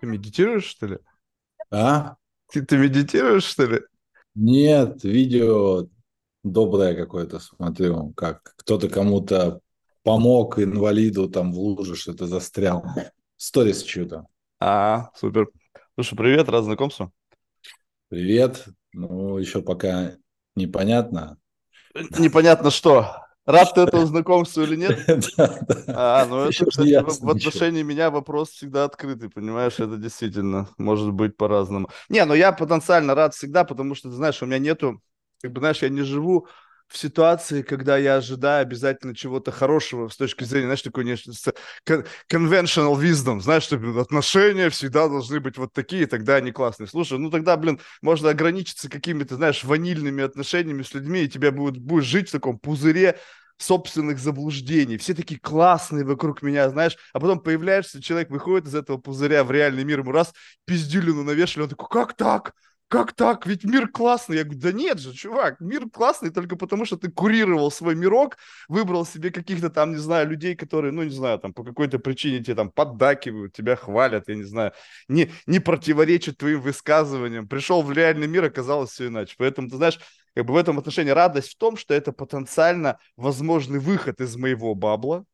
Ты медитируешь, что ли? А? Ты, ты медитируешь, что ли? Нет, видео доброе какое-то смотрю, как кто-то кому-то помог инвалиду там в луже что-то застрял. Сторис чью-то. А, супер. Слушай, привет, рад знакомству. Привет. Ну, еще пока непонятно. Непонятно что. Рад ты этому знакомству или нет? Да, да. А, ну это, кстати, в, отношении меня вопрос всегда открытый, понимаешь, это действительно может быть по-разному. Не, ну я потенциально рад всегда, потому что, ты знаешь, у меня нету, как бы, знаешь, я не живу в ситуации, когда я ожидаю обязательно чего-то хорошего с точки зрения, знаешь, такой не- с- кон- conventional wisdom, знаешь, что отношения всегда должны быть вот такие, тогда они классные. Слушай, ну тогда, блин, можно ограничиться какими-то, знаешь, ванильными отношениями с людьми, и тебя будет, будешь жить в таком пузыре собственных заблуждений. Все такие классные вокруг меня, знаешь, а потом появляешься, человек выходит из этого пузыря в реальный мир, ему раз пиздюлину навешали, он такой, как так? Как так? Ведь мир классный. Я говорю, да нет же, чувак, мир классный только потому, что ты курировал свой мирок, выбрал себе каких-то там, не знаю, людей, которые, ну, не знаю, там, по какой-то причине тебе там поддакивают, тебя хвалят, я не знаю, не, не противоречат твоим высказываниям. Пришел в реальный мир, оказалось все иначе. Поэтому, ты знаешь, как бы в этом отношении радость в том, что это потенциально возможный выход из моего бабла.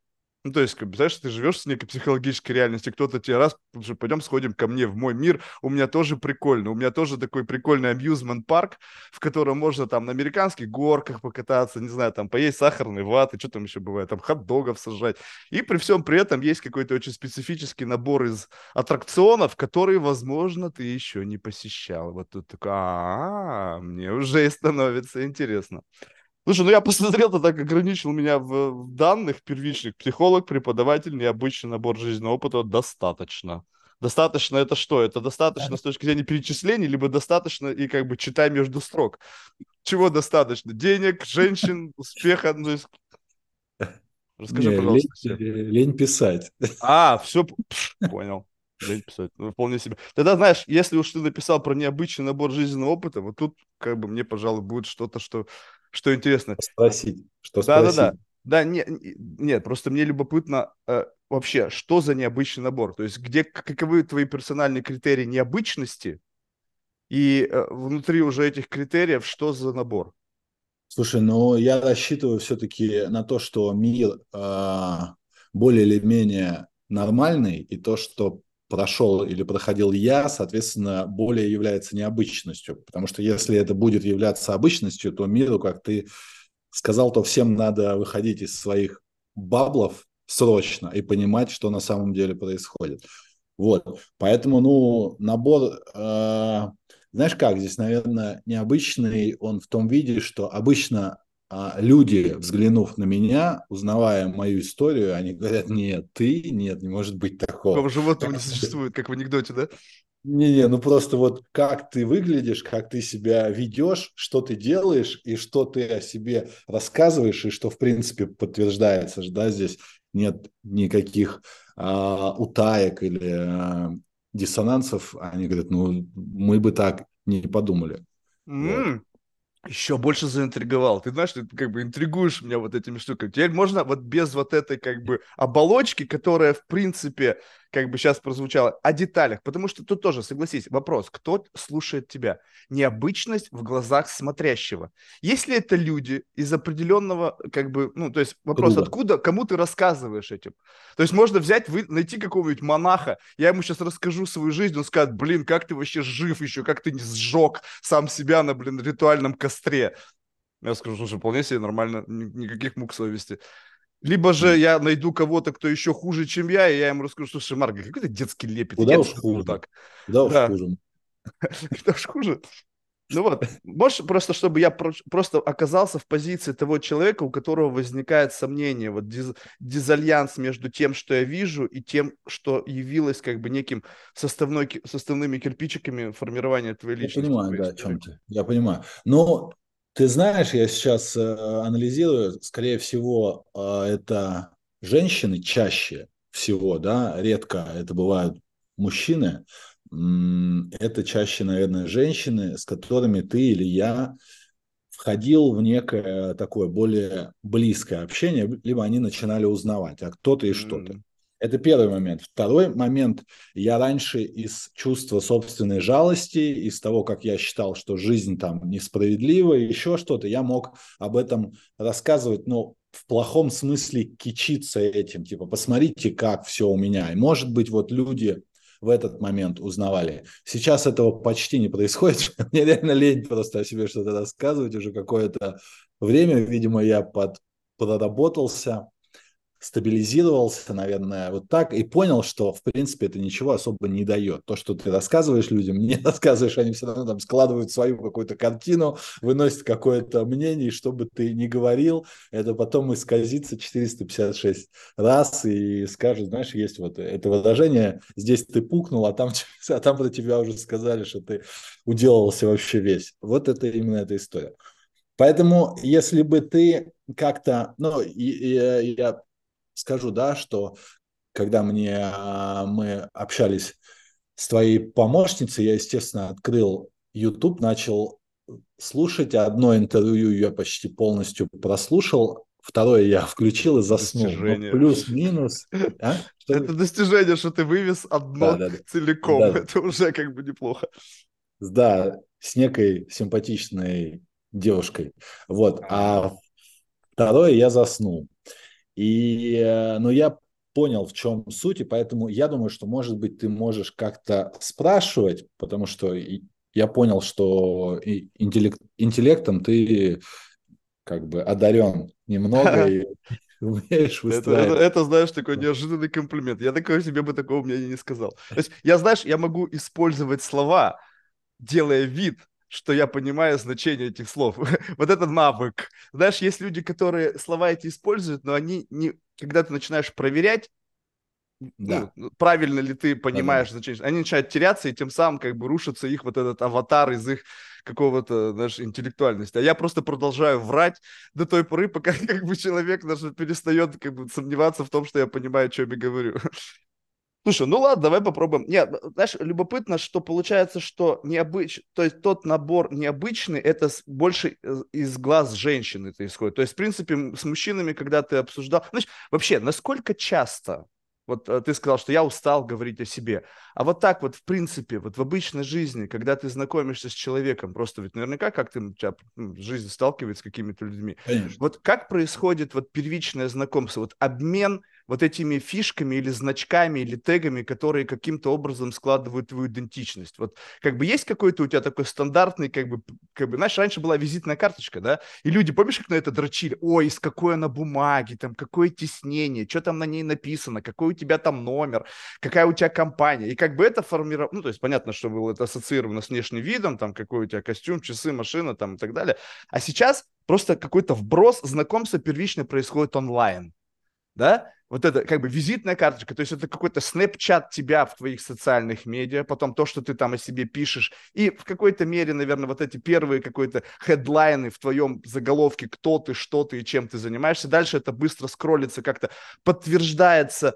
Ну, то есть, как бы, знаешь, ты живешь с некой психологической реальностью, кто-то тебе раз, пойдем сходим ко мне в мой мир, у меня тоже прикольно, у меня тоже такой прикольный абьюзмент парк, в котором можно там на американских горках покататься, не знаю, там поесть сахарной ваты, что там еще бывает, там хот-догов сажать. И при всем при этом есть какой-то очень специфический набор из аттракционов, которые, возможно, ты еще не посещал. Вот тут такой, а, мне уже становится интересно. Слушай, ну я посмотрел, ты так ограничил меня в, в данных первичных. Психолог, преподаватель, необычный набор жизненного опыта достаточно. Достаточно это что? Это достаточно с точки зрения перечислений, либо достаточно и как бы читай между строк. Чего достаточно? Денег, женщин, успеха? Ну, Расскажи, Не, пожалуйста, лень, все. лень писать. А, все, понял. Лень писать. Ну, вполне себе. Тогда, знаешь, если уж ты написал про необычный набор жизненного опыта, вот тут, как бы, мне, пожалуй, будет что-то, что, что интересно. Спросить, что Да, спросить. да. Да, не, не- нет, просто мне любопытно э, вообще, что за необычный набор? То есть, где, каковы твои персональные критерии необычности? И э, внутри уже этих критериев, что за набор? Слушай, ну я рассчитываю все-таки на то, что мир а, более или менее нормальный, и то, что прошел или проходил я, соответственно, более является необычностью. Потому что если это будет являться обычностью, то миру, как ты сказал, то всем надо выходить из своих баблов срочно и понимать, что на самом деле происходит. Вот, поэтому, ну, набор, э, знаешь как, здесь, наверное, необычный он в том виде, что обычно люди, взглянув на меня, узнавая мою историю, они говорят, нет, ты, нет, не может быть такого. Такого животного не существует, как в анекдоте, да? Не-не, ну просто вот как ты выглядишь, как ты себя ведешь, что ты делаешь и что ты о себе рассказываешь, и что, в принципе, подтверждается да, здесь нет никаких а, утаек или а, диссонансов. Они говорят, ну, мы бы так не подумали. М, Еще больше заинтриговал. Ты знаешь, ты как бы интригуешь меня вот этими штуками. Теперь можно вот без вот этой как бы оболочки, которая в принципе как бы сейчас прозвучала, о деталях. Потому что тут тоже, согласись, вопрос, кто слушает тебя? Необычность в глазах смотрящего. Если это люди из определенного как бы, ну то есть вопрос, Круга. откуда, кому ты рассказываешь этим? То есть можно взять, вы, найти какого-нибудь монаха, я ему сейчас расскажу свою жизнь, он скажет, блин, как ты вообще жив еще, как ты не сжег сам себя на, блин, ритуальном костре. Я скажу, слушай, вполне себе нормально, ни- никаких мук совести. Либо же я найду кого-то, кто еще хуже, чем я, и я ему расскажу, слушай, Марк, какой ты детский лепет. Куда я уж хуже. Так. Куда уж Да. хуже. Куда уж хуже. Ну вот, можешь просто, чтобы я про- просто оказался в позиции того человека, у которого возникает сомнение, вот диз- дизальянс между тем, что я вижу, и тем, что явилось как бы неким составной, составными кирпичиками формирования твоей Я личности. понимаю, твоей да, о чем ты. Я понимаю. Но ты знаешь, я сейчас э, анализирую, скорее всего, э, это женщины чаще всего, да, редко это бывают мужчины. Это чаще, наверное, женщины, с которыми ты или я входил в некое такое более близкое общение, либо они начинали узнавать, а кто ты и что ты. Это первый момент. Второй момент. Я раньше из чувства собственной жалости, из того, как я считал, что жизнь там несправедлива, еще что-то, я мог об этом рассказывать, но в плохом смысле кичиться этим. Типа, посмотрите, как все у меня. И может быть, вот люди в этот момент узнавали. Сейчас этого почти не происходит. Мне реально лень просто о себе что-то рассказывать уже какое-то время. Видимо, я под, проработался стабилизировался, наверное, вот так, и понял, что, в принципе, это ничего особо не дает. То, что ты рассказываешь людям, не рассказываешь, они все равно там складывают свою какую-то картину, выносят какое-то мнение, и что бы ты ни говорил, это потом исказится 456 раз, и скажут, знаешь, есть вот это выражение, здесь ты пукнул, а там, а там про тебя уже сказали, что ты уделался вообще весь. Вот это именно эта история. Поэтому, если бы ты как-то, ну, и, и, я скажу, да, что когда мне, а, мы общались с твоей помощницей, я, естественно, открыл YouTube, начал слушать. Одно интервью я почти полностью прослушал, второе я включил и заснул. Ну, плюс-минус. А? Это достижение, что ты вывез одно да, да, целиком. Да. Это уже как бы неплохо. Да, с некой симпатичной девушкой. Вот. А второе я заснул. И, э, но я понял, в чем суть, и поэтому я думаю, что, может быть, ты можешь как-то спрашивать, потому что я понял, что интеллект, интеллектом ты как бы одарен немного и умеешь выстраивать. Это, это, это, знаешь, такой неожиданный комплимент. Я такой себе бы такого мнения не сказал. То есть я, знаешь, я могу использовать слова, делая вид, что я понимаю значение этих слов. вот этот навык. Знаешь, есть люди, которые слова эти используют, но они не... Когда ты начинаешь проверять, да. ну, правильно ли ты понимаешь да, да. значение, они начинают теряться, и тем самым как бы рушится их вот этот аватар из их какого-то, знаешь, интеллектуальности. А я просто продолжаю врать до той поры, пока как бы человек даже перестает как бы сомневаться в том, что я понимаю, о чем я говорю. Слушай, ну ладно, давай попробуем. Нет, знаешь, любопытно, что получается, что необычный, то есть тот набор необычный, это больше из глаз женщины это исходит. То есть, в принципе, с мужчинами, когда ты обсуждал... Значит, вообще, насколько часто вот э, ты сказал, что я устал говорить о себе. А вот так вот, в принципе, вот в обычной жизни, когда ты знакомишься с человеком, просто ведь наверняка как ты у тебя ну, жизнь сталкивается с какими-то людьми. Конечно. Вот как происходит вот первичное знакомство, вот обмен вот этими фишками или значками или тегами, которые каким-то образом складывают твою идентичность. Вот как бы есть какой-то у тебя такой стандартный, как бы, как бы, знаешь, раньше была визитная карточка, да, и люди, помнишь, как на это дрочили? Ой, из какой она бумаги, там, какое тиснение, что там на ней написано, какой у тебя там номер, какая у тебя компания. И как бы это формировало, ну, то есть понятно, что было это ассоциировано с внешним видом, там, какой у тебя костюм, часы, машина, там, и так далее. А сейчас просто какой-то вброс, знакомство первично происходит онлайн, да, вот это как бы визитная карточка, то есть это какой-то снэпчат тебя в твоих социальных медиа, потом то, что ты там о себе пишешь, и в какой-то мере, наверное, вот эти первые какой-то хедлайны в твоем заголовке, кто ты, что ты и чем ты занимаешься, дальше это быстро скроллится, как-то подтверждается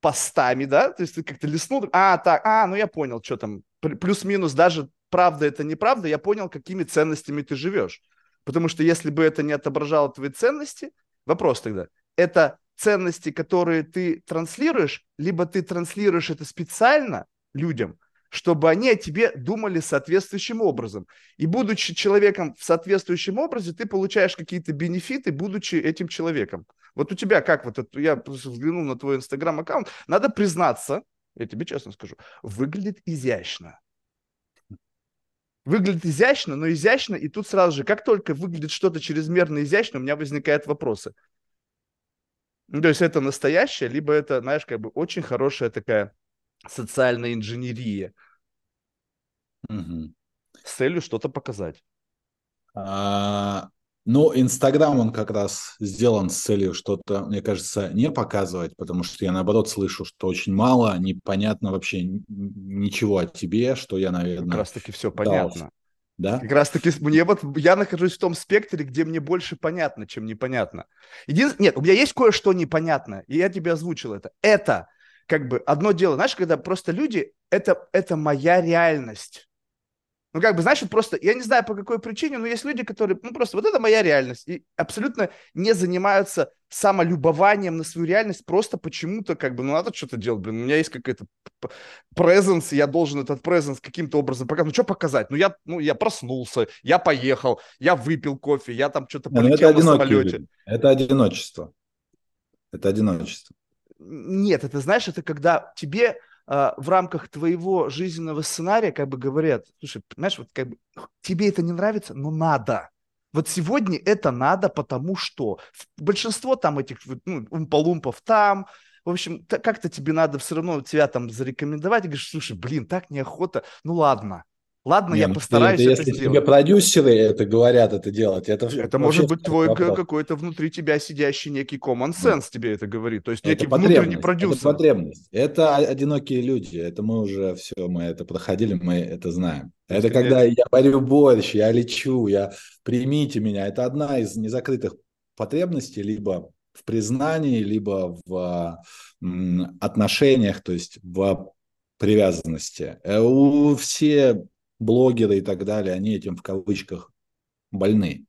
постами, да, то есть ты как-то листнул, а, так, а, ну я понял, что там, плюс-минус даже правда это неправда, я понял, какими ценностями ты живешь. Потому что если бы это не отображало твои ценности, вопрос тогда, это ценности, которые ты транслируешь, либо ты транслируешь это специально людям, чтобы они о тебе думали соответствующим образом. И будучи человеком в соответствующем образе, ты получаешь какие-то бенефиты, будучи этим человеком. Вот у тебя как вот, это, я взглянул на твой инстаграм-аккаунт, надо признаться, я тебе честно скажу, выглядит изящно. Выглядит изящно, но изящно, и тут сразу же, как только выглядит что-то чрезмерно изящно, у меня возникают вопросы. Ну, то есть это настоящее, либо это, знаешь, как бы очень хорошая такая социальная инженерия угу. с целью что-то показать. А, ну, Инстаграм, он как раз сделан с целью что-то, мне кажется, не показывать, потому что я, наоборот, слышу, что очень мало, непонятно вообще ничего о тебе, что я, наверное... Как раз-таки все понятно. Да? Как раз таки мне вот я нахожусь в том спектре, где мне больше понятно, чем непонятно. Единственное, нет, у меня есть кое-что непонятно, и я тебе озвучил это. Это как бы одно дело, знаешь, когда просто люди, это, это моя реальность. Ну, как бы, знаешь, вот просто, я не знаю по какой причине, но есть люди, которые, ну, просто, вот это моя реальность, и абсолютно не занимаются самолюбованием на свою реальность, просто почему-то, как бы, ну, надо что-то делать, блин, у меня есть какая-то презенс, я должен этот презенс каким-то образом показать. Ну, что показать? Ну, я, ну, я проснулся, я поехал, я выпил кофе, я там что-то ну, полетел это на самолете. Люди. Это одиночество. Это одиночество. Нет, это, знаешь, это когда тебе в рамках твоего жизненного сценария как бы говорят, слушай, понимаешь, вот как бы тебе это не нравится, но надо. Вот сегодня это надо, потому что большинство там этих ну, умпалумпов там, в общем, как-то тебе надо все равно тебя там зарекомендовать, и говоришь, слушай, блин, так неохота, ну ладно, Ладно, не, я ну, постараюсь это, это если сделать. тебе продюсеры это говорят это делать, это Это может быть твой вопрос. какой-то внутри тебя сидящий некий common sense да. тебе это говорит, то есть некий внутренний продюсер. Это потребность. Это одинокие люди, это мы уже все, мы это проходили, мы это знаем. Это Конечно. когда я варю борщ, я лечу, я примите меня. Это одна из незакрытых потребностей, либо в признании, либо в отношениях, то есть в привязанности. Э, у все блогеры и так далее, они этим в кавычках больны.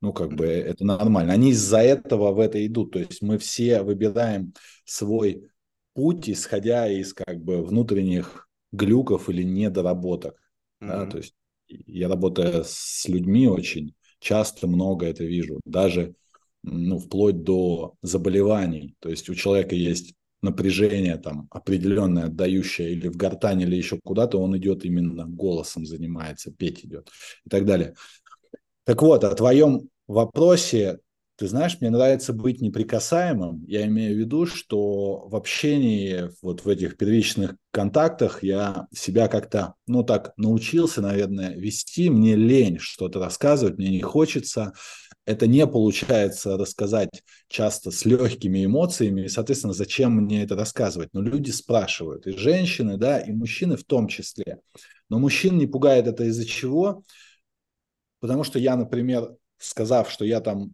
Ну, как бы это нормально. Они из-за этого в это идут. То есть мы все выбираем свой путь, исходя из как бы внутренних глюков или недоработок. Mm-hmm. Да? То есть я работаю с людьми очень часто, много это вижу. Даже ну, вплоть до заболеваний. То есть у человека есть напряжение там определенное, отдающее или в гортань, или еще куда-то, он идет именно голосом занимается, петь идет и так далее. Так вот, о твоем вопросе, ты знаешь, мне нравится быть неприкасаемым. Я имею в виду, что в общении, вот в этих первичных контактах я себя как-то, ну так, научился, наверное, вести. Мне лень что-то рассказывать, мне не хочется это не получается рассказать часто с легкими эмоциями, и, соответственно, зачем мне это рассказывать? Но люди спрашивают, и женщины, да, и мужчины в том числе. Но мужчин не пугает это из-за чего? Потому что я, например, сказав, что я там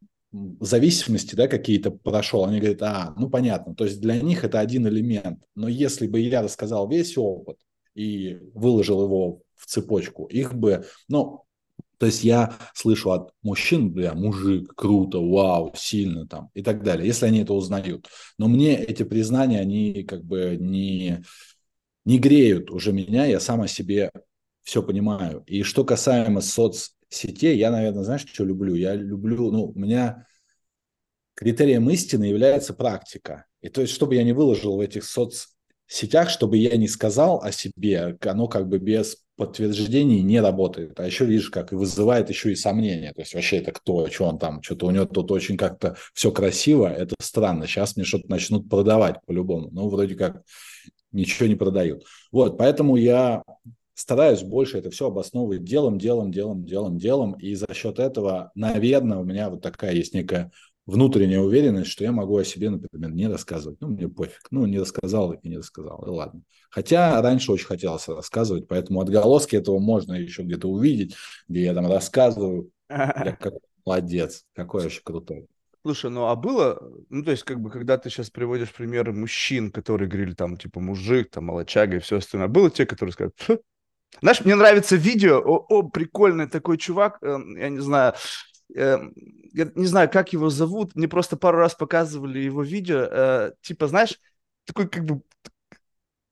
зависимости да, какие-то прошел, они говорят, а, ну понятно, то есть для них это один элемент. Но если бы я рассказал весь опыт и выложил его в цепочку, их бы, ну, то есть я слышу от мужчин, бля, мужик, круто, вау, сильно там и так далее, если они это узнают. Но мне эти признания, они как бы не, не греют уже меня, я сам о себе все понимаю. И что касаемо соцсетей, я, наверное, знаешь, что люблю? Я люблю, ну, у меня критерием истины является практика. И то есть, чтобы я не выложил в этих соцсетях, чтобы я не сказал о себе, оно как бы без подтверждений не работает. А еще, видишь, как и вызывает еще и сомнения. То есть вообще это кто, что он там, что-то у него тут очень как-то все красиво, это странно. Сейчас мне что-то начнут продавать по-любому. Ну, вроде как ничего не продают. Вот, поэтому я стараюсь больше это все обосновывать делом, делом, делом, делом, делом. И за счет этого, наверное, у меня вот такая есть некая внутренняя уверенность, что я могу о себе, например, не рассказывать. Ну, мне пофиг. Ну, не рассказал и не рассказал. И ладно. Хотя раньше очень хотелось рассказывать, поэтому отголоски этого можно еще где-то увидеть, где я там рассказываю. Я как молодец. Какой вообще крутой. Слушай, ну а было, ну то есть как бы когда ты сейчас приводишь примеры мужчин, которые говорили там типа мужик, там молочага и все остальное, было те, которые сказали, знаешь, мне нравится видео, о, о, прикольный такой чувак, э, я не знаю, я не знаю, как его зовут, мне просто пару раз показывали его видео, э, типа, знаешь, такой как бы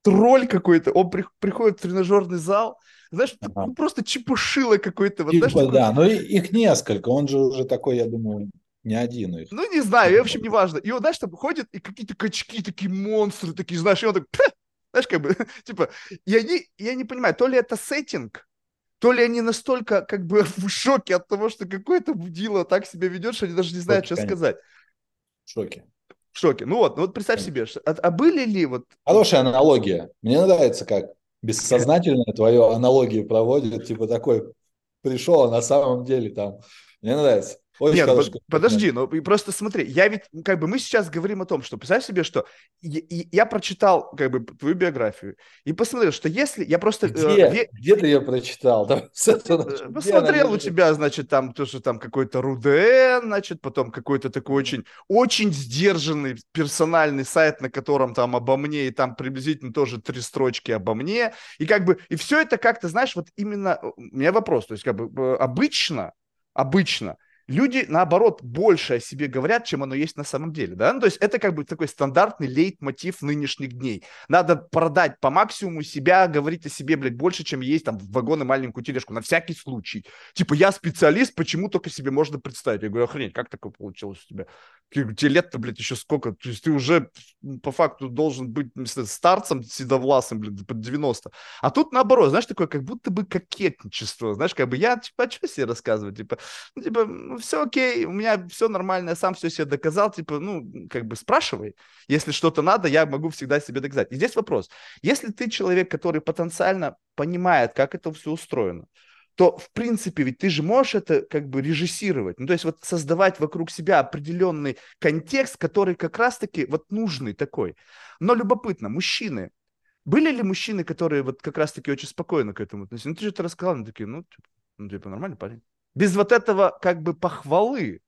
тролль какой-то, он при, приходит в тренажерный зал, знаешь, ага. ну, просто чепушило какой-то. Вот, типа, знаешь, да, такой... но их несколько, он же уже такой, я думаю, не один их. Ну, не знаю, в общем, неважно. И он, знаешь, там ходит, и какие-то качки, такие монстры, такие, знаешь, и он так, знаешь, как бы, типа, и они, я не понимаю, то ли это сеттинг, то ли они настолько как бы в шоке от того, что какой-то будило так себя ведет, что они даже не знают, что конечно. сказать. В шоке. В шоке. Ну вот, ну вот представь конечно. себе, а, а были ли вот... Хорошая аналогия. Мне нравится, как бессознательно твою аналогию проводит, типа такой пришел, а на самом деле там... Мне нравится. Очень Нет, хороший под, подожди, ну просто смотри, я ведь, как бы мы сейчас говорим о том, что, представь себе, что я, я прочитал, как бы, твою биографию и посмотрел, что если, я просто... Э, где, э. Где ты ее прочитал? Да, э, Посмотрел у тебя, значит, там тоже там какой-то РУДН, значит, потом какой-то такой очень, очень сдержанный персональный сайт, на котором там обо мне, и там приблизительно тоже три строчки обо мне, и как бы, и все это как-то, знаешь, вот именно, у меня вопрос, то есть как бы обычно, обычно люди, наоборот, больше о себе говорят, чем оно есть на самом деле, да, ну, то есть это как бы такой стандартный лейтмотив нынешних дней. Надо продать по максимуму себя, говорить о себе, блядь, больше, чем есть там в вагон и маленькую тележку, на всякий случай. Типа, я специалист, почему только себе можно представить? Я говорю, охренеть, как такое получилось у тебя? Тебе лет-то, блядь, еще сколько? То есть ты уже по факту должен быть старцем седовласым, блядь, под 90. А тут наоборот, знаешь, такое как будто бы кокетничество, знаешь, как бы я, типа, а что себе рассказывать? Типа, ну, типа, ну, все окей, у меня все нормально, я сам все себе доказал, типа, ну, как бы спрашивай, если что-то надо, я могу всегда себе доказать. И здесь вопрос, если ты человек, который потенциально понимает, как это все устроено, то, в принципе, ведь ты же можешь это как бы режиссировать, ну, то есть вот создавать вокруг себя определенный контекст, который как раз-таки вот нужный такой. Но любопытно, мужчины, были ли мужчины, которые вот как раз-таки очень спокойно к этому относились? Ну, ты же это рассказал, они такие, ну, типа, ну, типа, нормальный парень без вот этого как бы похвалы.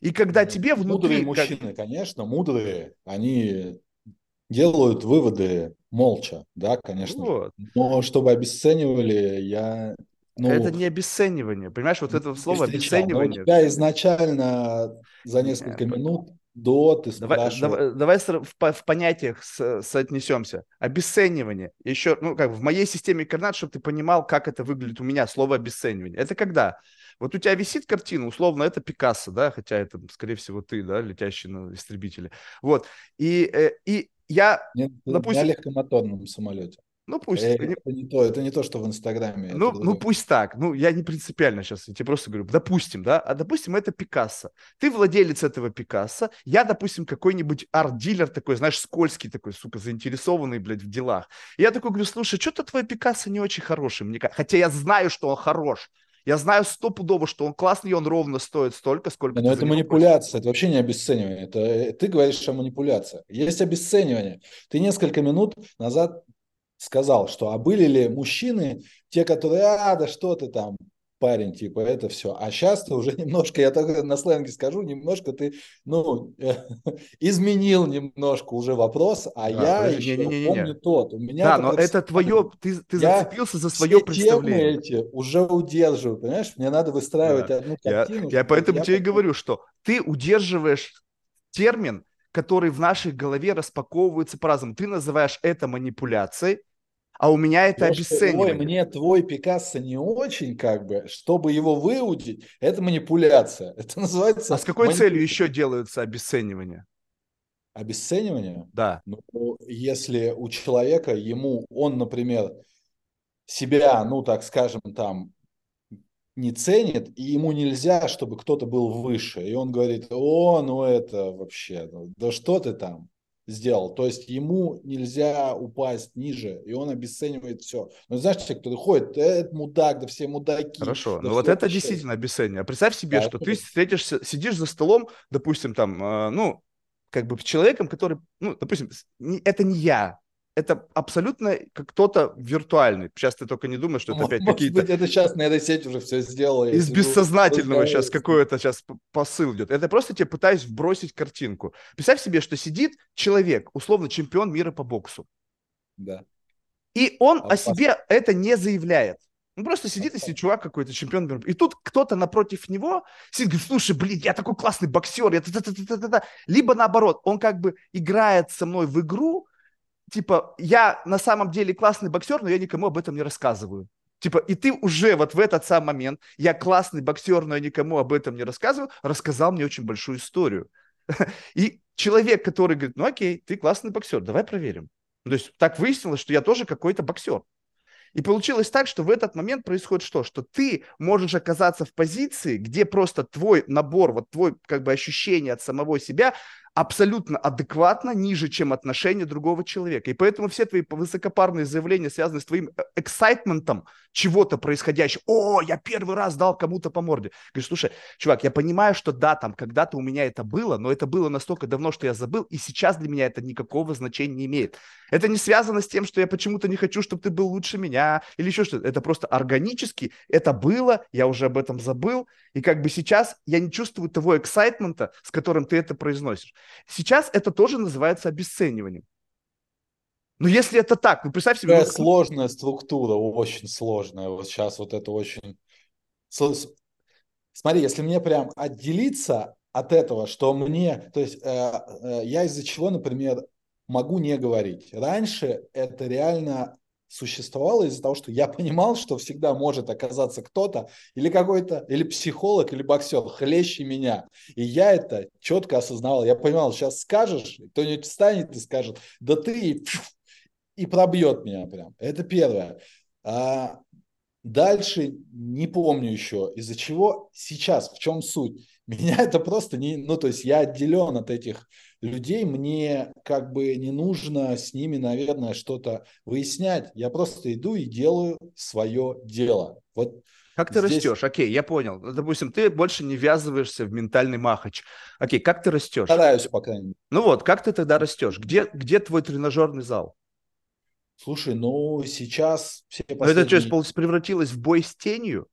И когда тебе внутри... Мудрые мужчины, как... конечно, мудрые, они делают выводы молча, да, конечно. Вот. Но чтобы обесценивали, я... Ну, это не обесценивание, понимаешь, вот это слово обесценивание. у тебя изначально за несколько Нет, минут до ты давай, давай, давай в, в понятиях с, соотнесемся. Обесценивание. Еще, ну, как в моей системе координат, чтобы ты понимал, как это выглядит у меня, слово обесценивание. Это когда? Вот у тебя висит картина, условно, это Пикассо, да, хотя это, скорее всего, ты, да, летящий на истребителе. Вот. И, э, и я, Нет, допустим... На легкомоторном самолете. Ну пусть. Э, это не то, это не то, что в Инстаграме. Ну, ну пусть так. Ну, я не принципиально сейчас, я тебе просто говорю, допустим, да, а допустим, это Пикассо. Ты владелец этого Пикассо, я, допустим, какой-нибудь арт-дилер такой, знаешь, скользкий такой, сука, заинтересованный, блядь, в делах. И я такой говорю, слушай, что-то твой Пикассо не очень хороший, мне Хотя я знаю, что он хорош. Я знаю стопудово, что он классный, и он ровно стоит столько, сколько... Но это манипуляция, это вообще не обесценивание. Это, э, ты говоришь о манипуляции. Есть обесценивание. Ты несколько минут назад сказал, что а были ли мужчины, те, которые, а, да что ты там, парень, типа, это все. А сейчас ты уже немножко, я только на сленге скажу, немножко ты, ну, изменил немножко уже вопрос, а да, я еще не, не, не, помню тот. У меня да, но это твое, ты, ты зацепился за свое все представление. эти уже удерживаю, понимаешь? Мне надо выстраивать да. одну картину. Я, я поэтому я тебе и говорю, что ты удерживаешь термин, который в нашей голове распаковывается по-разному. Ты называешь это манипуляцией, а у меня это Потому обесценивание. Ой, мне твой Пикассо не очень, как бы, чтобы его выудить, это манипуляция. Это называется... А с какой целью еще делаются обесценивания? Обесценивание? Да. Ну, если у человека, ему, он, например, себя, ну, так скажем, там, не ценит, и ему нельзя, чтобы кто-то был выше. И он говорит, о, ну это вообще, ну, да что ты там? Сделал. То есть ему нельзя упасть ниже, и он обесценивает все. Но знаешь, те, кто ходит, это мудак, да все мудаки. Хорошо, да но вот это действительно обесценивание. Представь себе, да, что ты встретишься, сидишь за столом, допустим, там, э, ну, как бы человеком, который, ну, допустим, это не я, это абсолютно как кто-то виртуальный. Сейчас ты только не думаешь, что это опять какие-то... это сейчас нейросеть уже все сделала. Из бессознательного сейчас какой-то сейчас посыл идет. Это просто тебе пытаюсь вбросить картинку. Представь себе, что сидит человек, условно чемпион мира по боксу. Да. И он а о себе это не заявляет. Он просто сидит, если чувак какой-то чемпион мира. И тут кто-то напротив него сидит, говорит, слушай, блин, я такой классный боксер. Я Либо наоборот, он как бы играет со мной в игру, типа, я на самом деле классный боксер, но я никому об этом не рассказываю. Типа, и ты уже вот в этот самый момент, я классный боксер, но я никому об этом не рассказываю, рассказал мне очень большую историю. И человек, который говорит, ну окей, ты классный боксер, давай проверим. То есть так выяснилось, что я тоже какой-то боксер. И получилось так, что в этот момент происходит что? Что ты можешь оказаться в позиции, где просто твой набор, вот твой как бы ощущение от самого себя абсолютно адекватно ниже, чем отношение другого человека. И поэтому все твои высокопарные заявления связаны с твоим эксайтментом чего-то происходящего. О, я первый раз дал кому-то по морде. Говоришь, слушай, чувак, я понимаю, что да, там когда-то у меня это было, но это было настолько давно, что я забыл, и сейчас для меня это никакого значения не имеет. Это не связано с тем, что я почему-то не хочу, чтобы ты был лучше меня или еще что-то. Это просто органически, это было, я уже об этом забыл, и как бы сейчас я не чувствую того эксайтмента, с которым ты это произносишь. Сейчас это тоже называется обесцениванием. Но если это так, ну представь себе... Такая ну, сложная структура, очень сложная. Вот сейчас вот это очень... Смотри, если мне прям отделиться от этого, что мне... То есть э, э, я из-за чего, например, могу не говорить. Раньше это реально существовало из-за того, что я понимал, что всегда может оказаться кто-то или какой-то, или психолог, или боксер хлеще меня. И я это четко осознавал. Я понимал, сейчас скажешь, кто-нибудь встанет и скажет, да ты, и пробьет меня прям. Это первое. А дальше не помню еще, из-за чего сейчас, в чем суть. Меня это просто не, ну то есть я отделен от этих людей, мне как бы не нужно с ними, наверное, что-то выяснять. Я просто иду и делаю свое дело. Вот как ты Здесь... растешь? Окей, я понял. Допустим, ты больше не ввязываешься в ментальный махач. Окей, как ты растешь? Стараюсь, по крайней мере. Ну вот, как ты тогда растешь? Где, где твой тренажерный зал? Слушай, ну сейчас все последние... это что, превратилось в бой с тенью?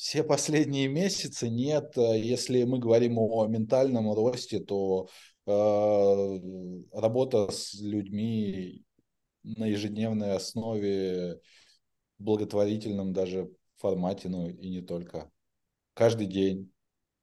Все последние месяцы нет. Если мы говорим о ментальном росте, то э, работа с людьми на ежедневной основе, благотворительном даже формате, ну и не только. Каждый день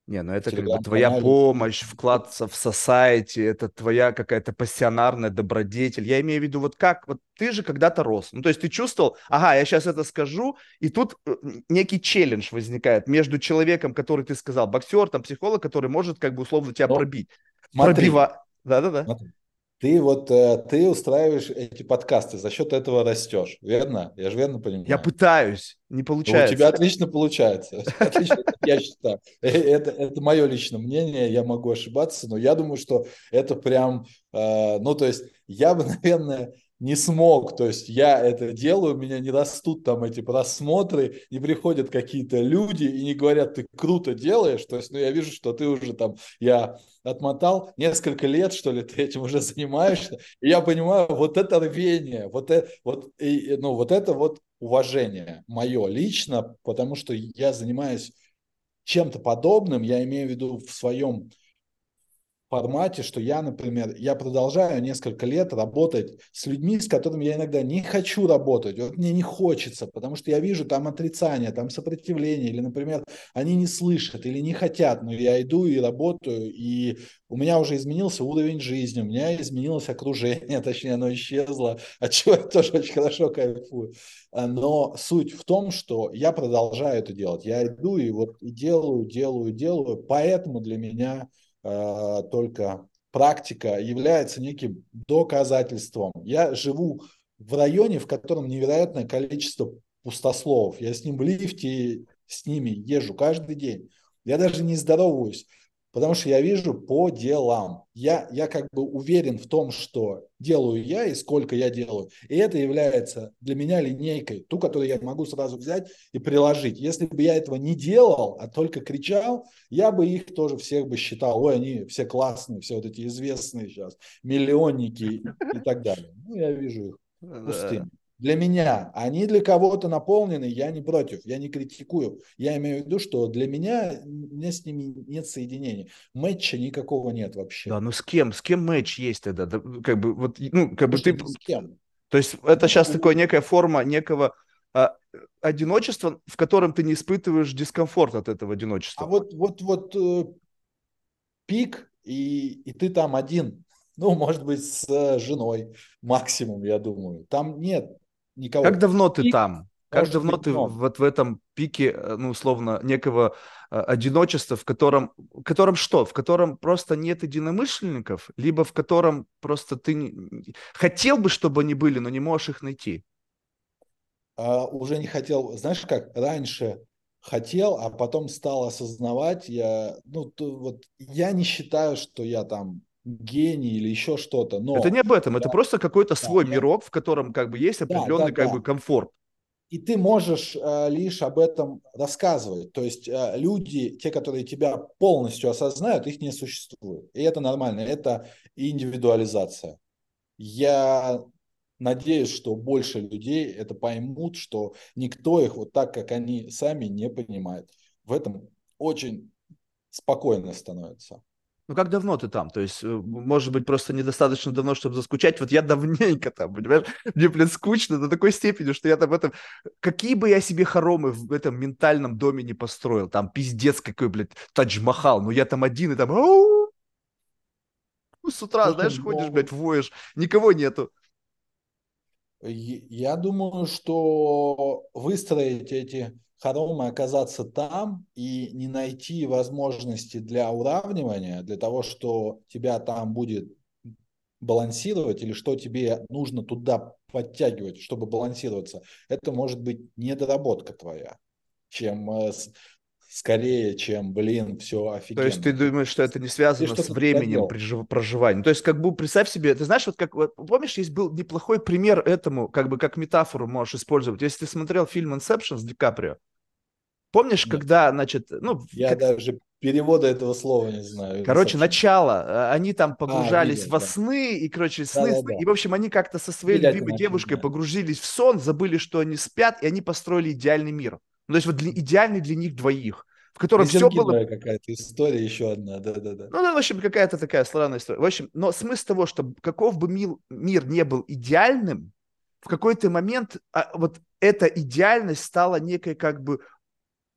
не, ну это как бы твоя помощь, вклад в society, это твоя какая-то пассионарная добродетель. Я имею в виду, вот как, вот ты же когда-то рос. Ну, то есть ты чувствовал, ага, я сейчас это скажу, и тут э, некий челлендж возникает между человеком, который ты сказал, боксер, там, психолог, который может как бы условно тебя Но, ну, пробить. Пробива... Да-да-да. Ты вот э, ты устраиваешь эти подкасты, за счет этого растешь, верно? Я же верно понимаю? Я пытаюсь, не получается. Ну, у тебя отлично получается. Отлично, я считаю. Э, это, это мое личное мнение, я могу ошибаться, но я думаю, что это прям, э, ну то есть я бы, наверное, не смог, то есть я это делаю, у меня не растут там эти просмотры, не приходят какие-то люди и не говорят, ты круто делаешь, то есть, ну, я вижу, что ты уже там, я отмотал несколько лет, что ли, ты этим уже занимаешься, и я понимаю, вот это рвение, вот это, вот, и, ну, вот это вот уважение мое лично, потому что я занимаюсь чем-то подобным, я имею в виду в своем формате, что я, например, я продолжаю несколько лет работать с людьми, с которыми я иногда не хочу работать, вот мне не хочется, потому что я вижу там отрицание, там сопротивление, или, например, они не слышат или не хотят, но я иду и работаю, и у меня уже изменился уровень жизни, у меня изменилось окружение, точнее, оно исчезло, от чего я тоже очень хорошо кайфую. А, но суть в том, что я продолжаю это делать. Я иду и вот делаю, делаю, делаю. Поэтому для меня Э, только практика является неким доказательством. Я живу в районе, в котором невероятное количество пустословов. Я с ним в лифте, с ними езжу каждый день. Я даже не здороваюсь. Потому что я вижу по делам. Я, я как бы уверен в том, что делаю я и сколько я делаю. И это является для меня линейкой, ту, которую я могу сразу взять и приложить. Если бы я этого не делал, а только кричал, я бы их тоже всех бы считал. Ой, они все классные, все вот эти известные сейчас, миллионники и так далее. Ну, я вижу их пустыми для меня, они для кого-то наполнены, я не против, я не критикую. Я имею в виду, что для меня, меня с ними нет соединения. Мэтча никакого нет вообще. Да, ну с кем? С кем матч есть тогда? Да, как бы, вот, ну, как бы ты... С кем? То есть это сейчас такая некая форма некого а, одиночества, в котором ты не испытываешь дискомфорт от этого одиночества. А вот, вот, вот э, пик, и, и ты там один. Ну, может быть, с женой максимум, я думаю. Там нет никого. Как давно ты там? Как давно ты вот в этом пике, э, ну, условно, некого э, одиночества, в котором, в котором что? В котором просто нет единомышленников, либо в котором просто ты не... хотел бы, чтобы они были, но не можешь их найти? А, уже не хотел. Знаешь как, раньше хотел, а потом стал осознавать, я, ну, то, вот, я не считаю, что я там гений или еще что-то. Но это не об этом, это просто какой-то свой да, мирок, в котором как бы есть определенный да, да, как да. бы комфорт. И ты можешь э, лишь об этом рассказывать. То есть э, люди, те, которые тебя полностью осознают, их не существует. И это нормально, это индивидуализация. Я надеюсь, что больше людей это поймут, что никто их вот так, как они сами, не понимает. В этом очень спокойно становится. Ну, как давно ты там? То есть, э, может быть, просто недостаточно давно, чтобы заскучать. Вот я давненько там, понимаешь? Мне, блин, скучно до такой степени, что я там в этом... Какие бы я себе хоромы в этом ментальном доме не построил, там пиздец какой, блядь, Тадж-Махал, ну я там один и там... С утра, знаешь, ходишь, блядь, воешь, никого нету. Я думаю, что выстроить эти хоромы оказаться там и не найти возможности для уравнивания, для того, что тебя там будет балансировать или что тебе нужно туда подтягивать, чтобы балансироваться, это может быть недоработка твоя, чем э, скорее, чем, блин, все офигенно. То есть ты думаешь, что это не связано с временем проживания? То есть как бы представь себе, ты знаешь, вот как, вот, помнишь, есть был неплохой пример этому, как бы как метафору можешь использовать. Если ты смотрел фильм Inception с Ди Каприо, помнишь, да. когда, значит, ну... Я как... даже перевода этого слова не знаю. Короче, начало. Э, они там а, погружались а, видел, во да. сны, и, короче, сны, да, да, да. и, в общем, они как-то со своей Видать, любимой девушкой да. погружились в сон, забыли, что они спят, и они построили идеальный мир. Ну, то есть вот для, идеальный для них двоих, в котором все было... какая-то история еще одна, да-да-да. Ну, да, в общем, какая-то такая странная история. В общем, но смысл того, что каков бы мир, мир не был идеальным, в какой-то момент а, вот эта идеальность стала некой как бы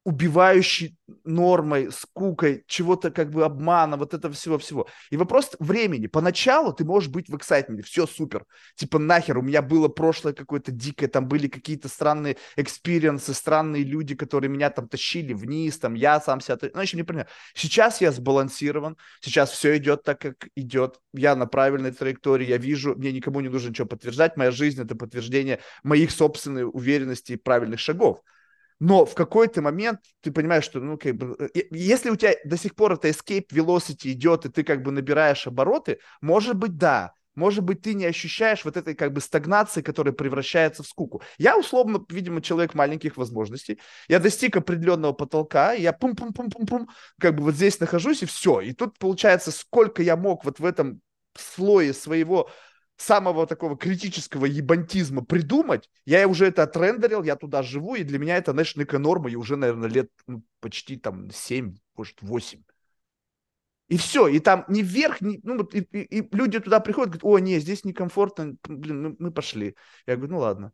убивающей нормой, скукой, чего-то как бы обмана, вот этого всего-всего. И вопрос времени. Поначалу ты можешь быть в excitement е, все супер. Типа нахер, у меня было прошлое какое-то дикое, там были какие-то странные experience ы, странные люди, которые меня там тащили вниз, там я сам себя... Ну, еще не понимаю. Сейчас я сбалансирован, сейчас все идет так, как идет. Я на правильной траектории, я вижу, мне никому не нужно ничего подтверждать. Моя жизнь — это подтверждение моих собственной уверенности и правильных шагов но в какой-то момент ты понимаешь, что, ну, как бы, э, если у тебя до сих пор это escape velocity идет, и ты как бы набираешь обороты, может быть, да, может быть, ты не ощущаешь вот этой как бы стагнации, которая превращается в скуку. Я, условно, видимо, человек маленьких возможностей. Я достиг определенного потолка, я пум-пум-пум-пум-пум, как бы вот здесь нахожусь, и все. И тут, получается, сколько я мог вот в этом слое своего самого такого критического ебантизма придумать, я уже это отрендерил, я туда живу, и для меня это, знаешь, некая норма, и уже, наверное, лет ну, почти там 7, может, 8. И все, и там ни вверх, ни, ну, и, и, и люди туда приходят, говорят, о, не, здесь некомфортно, блин, мы, мы пошли. Я говорю, ну ладно.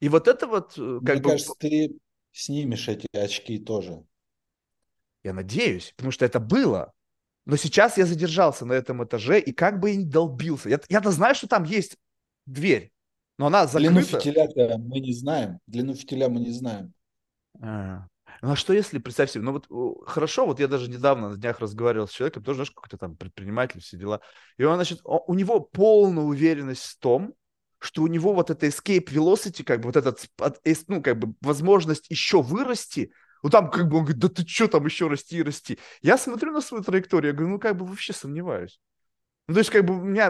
И вот это вот... Э, как Мне бы... кажется, ты снимешь эти очки тоже. Я надеюсь, потому что это было. Но сейчас я задержался на этом этаже, и как бы я не долбился. Я, я-то знаю, что там есть дверь, но она закрыта. Длину фитиля мы не знаем. Длину фитиля мы не знаем. А, ну а что если, представь себе, ну вот хорошо, вот я даже недавно на днях разговаривал с человеком, тоже, знаешь, какой-то там предприниматель, все дела. И он, значит, у него полная уверенность в том, что у него вот это escape velocity, как бы вот этот, ну, как бы возможность еще вырасти, ну там как бы он говорит, да ты что там еще расти и расти. Я смотрю на свою траекторию, я говорю, ну как бы вообще сомневаюсь. Ну, то есть, как бы у меня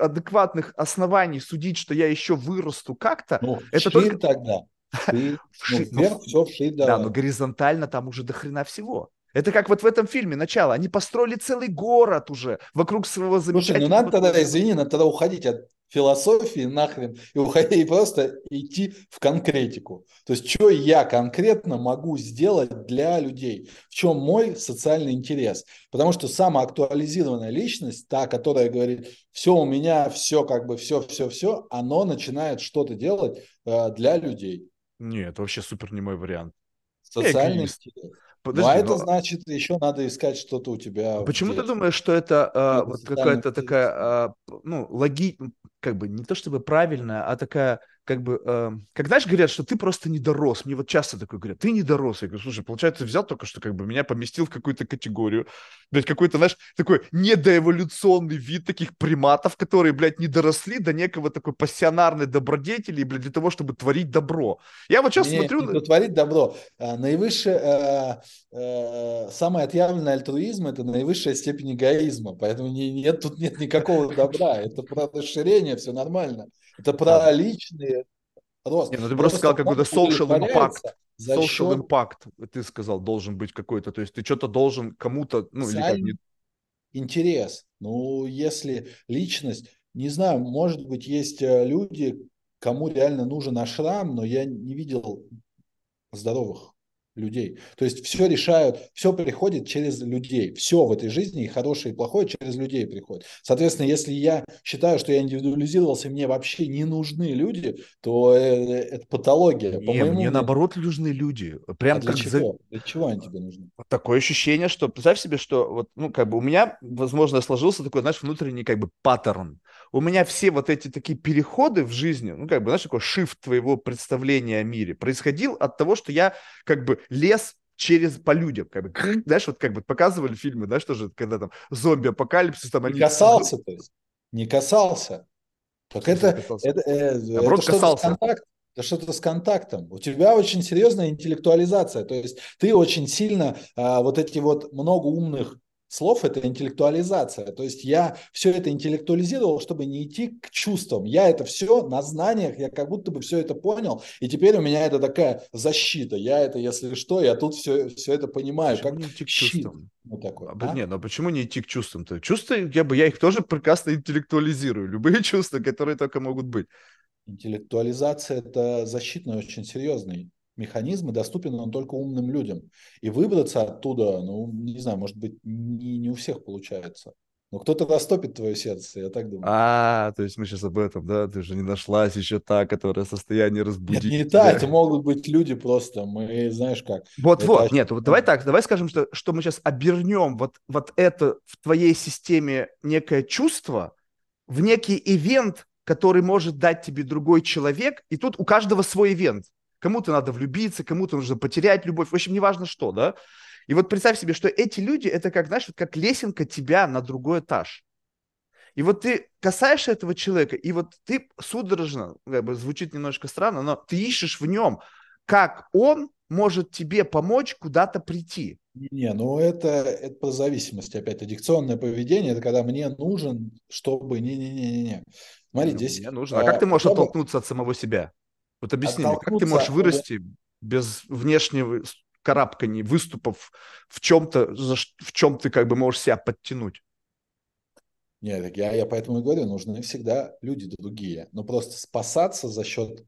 адекватных оснований судить, что я еще вырасту как-то. Ну, это только тогда. Ты, ну, вверх, все вширь, да. Да, но горизонтально там уже до хрена всего. Это как вот в этом фильме начало. Они построили целый город уже вокруг своего замечательного... Слушай, ну надо тогда, извини, надо тогда уходить от философии нахрен и уходить и просто идти в конкретику. То есть, что я конкретно могу сделать для людей? В чем мой социальный интерес? Потому что самоактуализированная личность, та, которая говорит, все у меня, все как бы, все, все, все, оно начинает что-то делать э, для людей. Нет, это вообще супер не мой вариант. Социальный интерес. Подожди, ну, а это но... значит, еще надо искать что-то у тебя. Почему ты думаешь, что это э, вот какая-то такая, э, ну, логи... как бы не то чтобы правильная, а такая как бы, э, как знаешь, говорят, что ты просто не дорос. Мне вот часто такое говорят, ты не дорос. Я говорю, слушай, получается, взял только что, как бы, меня поместил в какую-то категорию. Блядь, какой-то, знаешь, такой недоэволюционный вид таких приматов, которые, блядь, не доросли до некого такой пассионарной добродетели, блядь, для того, чтобы творить добро. Я вот сейчас не, смотрю... Не творить добро. А, наивысшее, э, э, самый отъявленный альтруизм – это наивысшая степень эгоизма. Поэтому не, нет, тут нет никакого добра. Это про расширение, все нормально. Это про личные рост. Не, ну ты просто сказал какой-то social impact. Social счет... impact, ты сказал, должен быть какой-то. То есть ты что-то должен кому-то, ну, или как. Интерес. Ну, если личность, не знаю, может быть, есть э, люди, кому реально нужен ашрам, но я не видел здоровых людей. То есть все решают, все приходит через людей. Все в этой жизни, и хорошее, и плохое, через людей приходит. Соответственно, если я считаю, что я индивидуализировался, мне вообще не нужны люди, то э, это патология. Не, По мне наоборот нужны люди. Прям а для чего? За... Для чего они тебе нужны? Такое ощущение, что, представь себе, что вот, ну, как бы у меня, возможно, сложился такой, знаешь, внутренний как бы паттерн. У меня все вот эти такие переходы в жизни, ну, как бы, знаешь, такой шифт твоего представления о мире происходил от того, что я как бы лес через по людям, как бы, знаешь, вот как бы показывали фильмы, да, что же, когда там зомби-апокалипсис, там не они... касался, то есть, не касался. Так это, касался? это, э, это что-то с контакт, это что-то с контактом. У тебя очень серьезная интеллектуализация, то есть ты очень сильно а, вот эти вот много умных слов – это интеллектуализация. То есть я все это интеллектуализировал, чтобы не идти к чувствам. Я это все на знаниях, я как будто бы все это понял, и теперь у меня это такая защита. Я это, если что, я тут все, все это понимаю. Почему как не идти к щит. чувствам? Вот такой, а, а? Нет, но почему не идти к чувствам-то? Чувства, я, бы, я их тоже прекрасно интеллектуализирую. Любые чувства, которые только могут быть. Интеллектуализация – это защитный, очень серьезный механизм, и доступен он только умным людям. И выбраться оттуда, ну, не знаю, может быть, не, не у всех получается. Но кто-то растопит твое сердце, я так думаю. А, то есть мы сейчас об этом, да? Ты же не нашлась еще та, которая в состоянии разбудить. Нет, не та, это могут быть люди просто. Мы, знаешь как. Вот-вот, нет, вот давай так, давай скажем, что, что мы сейчас обернем вот, вот это в твоей системе некое чувство в некий ивент, который может дать тебе другой человек, и тут у каждого свой ивент. Кому-то надо влюбиться, кому-то нужно потерять любовь. В общем, неважно что, да? И вот представь себе, что эти люди, это как, знаешь, вот как лесенка тебя на другой этаж. И вот ты касаешься этого человека, и вот ты судорожно, как бы звучит немножко странно, но ты ищешь в нем, как он может тебе помочь куда-то прийти. Не, ну это, это по зависимости, опять, аддикционное поведение, это когда мне нужен, чтобы, не-не-не-не. Смотри, ну, здесь... Мне нужно. А, а как ты можешь чтобы... оттолкнуться от самого себя? Вот объясни мне, как ты можешь вырасти без внешнего карабканий, выступов в чем-то, в чем ты как бы можешь себя подтянуть? Нет, я, я поэтому и говорю, нужны всегда люди другие. Но просто спасаться за счет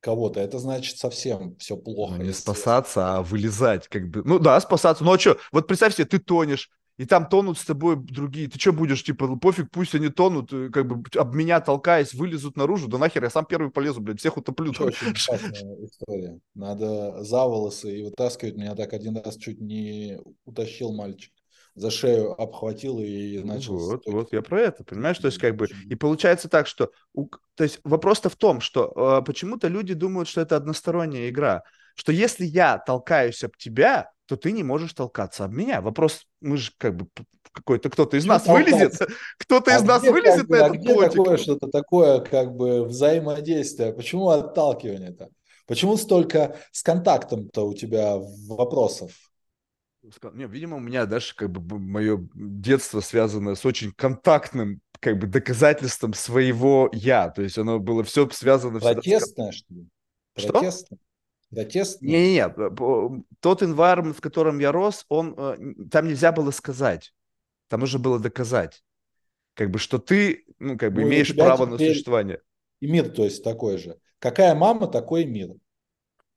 кого-то, это значит совсем все плохо. Ну, не спасаться, а вылезать как бы. Ну да, спасаться. Ну а что, вот представь себе, ты тонешь, и там тонут с тобой другие. Ты что будешь, типа, пофиг, пусть они тонут, э, как бы об меня толкаясь, вылезут наружу, да нахер, я сам первый полезу, блядь, всех утоплю. Очень опасная история. Надо за волосы и вытаскивать. Меня так один раз чуть не утащил мальчик за шею обхватил и ну начал... Вот, стоить. вот, я про это, понимаешь? То есть, как бы, и получается так, что... То есть, вопрос-то в том, что э, почему-то люди думают, что это односторонняя игра, что если я толкаюсь об тебя, то ты не можешь толкаться об меня. Вопрос, мы же как бы какой-то кто-то из Чего нас толкаться? вылезет, кто-то а из нас вылезет как бы, на а этот где плотик. такое что-то такое как бы взаимодействие? Почему отталкивание-то? Почему столько с контактом-то у тебя вопросов? Не, видимо, у меня даже как бы мое детство связано с очень контактным как бы доказательством своего я. То есть оно было все связано... Протестное, что ли? Протестное? Протестное? Не-не-не, тот environment, в котором я рос, он, э, там нельзя было сказать. Там нужно было доказать. Как бы, что ты, ну, как бы, ну, имеешь право на существование. И мир, то есть, такой же. Какая мама, такой мир.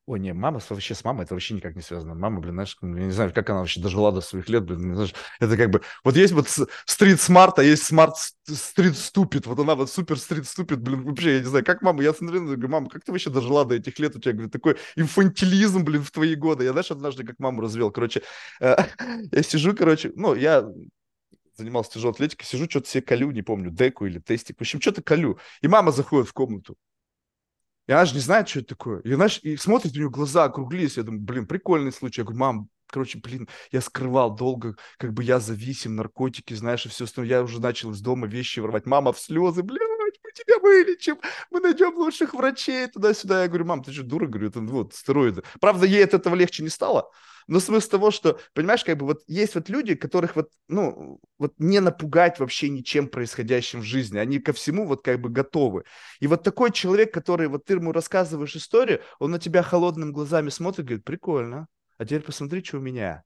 Ой, не, мама вообще с мамой это вообще никак не связано. Мама, блин, знаешь, я не знаю, как она вообще дожила до своих лет, блин, знаешь, это как бы, вот есть вот street smart, а есть smart street stupid, вот она вот супер street stupid, блин, вообще, я не знаю, как мама, я смотрю, говорю, мама, как ты вообще дожила до этих лет, у тебя, говорю, такой инфантилизм, блин, в твои годы, я, знаешь, однажды как маму развел, короче, э, я сижу, короче, ну, я занимался тяжелой атлетикой, сижу, что-то себе колю, не помню, деку или тестик, в общем, что-то колю. И мама заходит в комнату. И она же не знает, что это такое. И, знаешь, и смотрит, у нее глаза округлились. Я думаю, блин, прикольный случай. Я говорю, мам, короче, блин, я скрывал долго, как бы я зависим, наркотики, знаешь, и все остальное. Я уже начал из дома вещи воровать. Мама в слезы, мы тебя вылечим, мы найдем лучших врачей туда-сюда. Я говорю, мам, ты что, дура? Говорю, это вот стероиды. Правда, ей от этого легче не стало, но смысл того, что, понимаешь, как бы вот есть вот люди, которых вот, ну, вот не напугать вообще ничем происходящим в жизни. Они ко всему вот как бы готовы. И вот такой человек, который, вот ты ему рассказываешь историю, он на тебя холодными глазами смотрит, говорит, прикольно, а теперь посмотри, что у меня.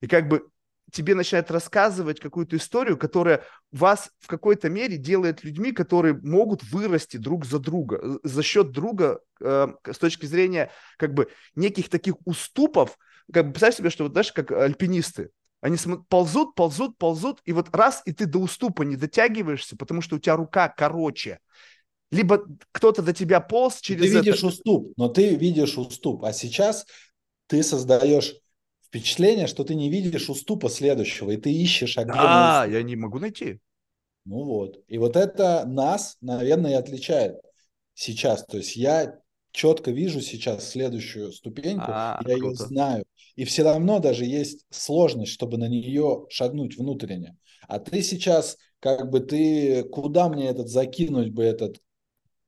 И как бы тебе начинает рассказывать какую-то историю, которая вас в какой-то мере делает людьми, которые могут вырасти друг за друга, э, за счет друга э, с точки зрения как бы неких таких уступов, как бы представь себе, что вот знаешь, как альпинисты, они ползут, ползут, ползут, и вот раз, и ты до уступа не дотягиваешься, потому что у тебя рука короче. Либо кто-то до тебя полз через Ты видишь это. уступ, но ты видишь уступ. А сейчас ты создаешь впечатление, что ты не видишь уступа следующего, и ты ищешь, а где А, я не могу найти. Ну вот. И вот это нас, наверное, и отличает сейчас. То есть я четко вижу сейчас следующую ступеньку, а, я круто. ее знаю. И все равно даже есть сложность, чтобы на нее шагнуть внутренне. А ты сейчас, как бы ты, куда мне этот закинуть бы этот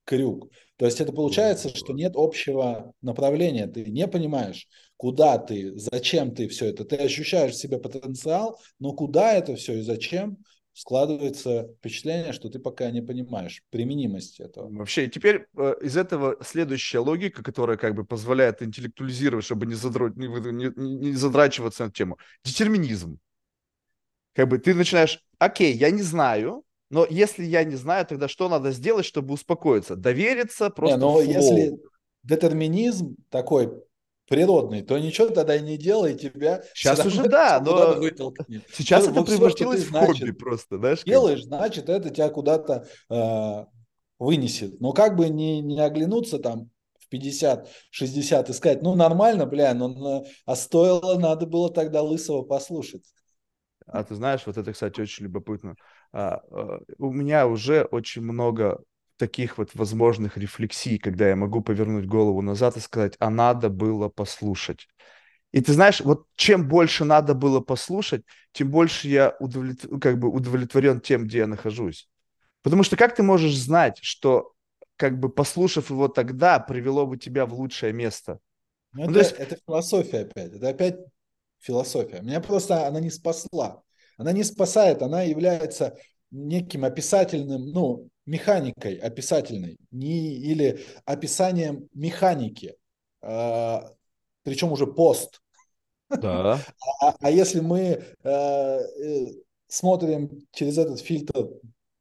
крюк? То есть это получается, что нет общего направления, ты не понимаешь, куда ты, зачем ты все это. Ты ощущаешь в себе потенциал, но куда это все и зачем, складывается впечатление, что ты пока не понимаешь применимости этого. Вообще, теперь э, из этого следующая логика, которая как бы позволяет интеллектуализировать, чтобы не, задро... не, не, не задрачиваться на тему. Детерминизм. Как бы ты начинаешь, окей, я не знаю, но если я не знаю, тогда что надо сделать, чтобы успокоиться? Довериться просто. Не, но если детерминизм такой природный, то ничего тогда и не делай, тебя сейчас уже да, но сейчас ну, это вот превратилось все, в значит, хобби просто, знаешь? Делаешь, как... значит, это тебя куда-то э, вынесет. Но как бы не, не оглянуться там в 50, 60 и сказать, ну нормально, бля, но а стоило, надо было тогда Лысого послушать. А ты знаешь, вот это, кстати, очень любопытно. А, а, у меня уже очень много таких вот возможных рефлексий, когда я могу повернуть голову назад и сказать, а надо было послушать. И ты знаешь, вот чем больше надо было послушать, тем больше я удовлет... как бы удовлетворен тем, где я нахожусь. Потому что как ты можешь знать, что как бы послушав его тогда, привело бы тебя в лучшее место? Ну, это, есть... это философия опять. Это опять философия. Меня просто она не спасла. Она не спасает, она является неким описательным, ну, механикой описательной, не, или описанием механики, э, причем уже пост. Да. А, а если мы э, э, смотрим через этот фильтр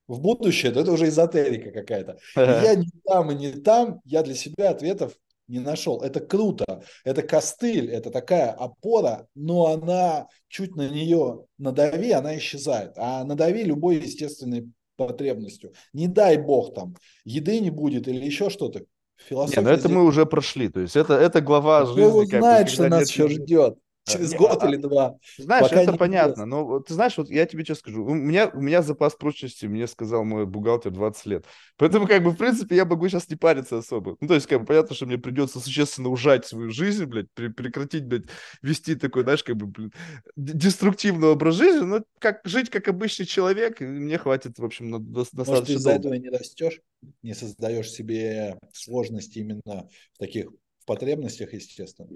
в будущее, то это уже эзотерика какая-то. Я не там и не там, я для себя ответов не нашел. Это круто, это костыль, это такая опора, но она чуть на нее надави, она исчезает. А надави любой естественной потребностью. Не дай бог там, еды не будет или еще что-то. Философия не, ну это здесь... мы уже прошли. То есть это, это глава Кто жизни. Кто знает, что нас еще ждет. Через не, год а, или два. Знаешь, это понятно. Есть. Но ты знаешь, вот я тебе сейчас скажу. У меня, у меня запас прочности, мне сказал мой бухгалтер 20 лет. Поэтому, как бы, в принципе, я могу сейчас не париться особо. Ну, то есть, как бы, понятно, что мне придется существенно ужать свою жизнь, блядь, прекратить, блядь, вести такой, знаешь, как бы, блядь, деструктивный образ жизни. Но как жить как обычный человек, мне хватит, в общем, на, достаточно Может, ты из-за этого не растешь, не создаешь себе сложности именно в таких потребностях, естественно.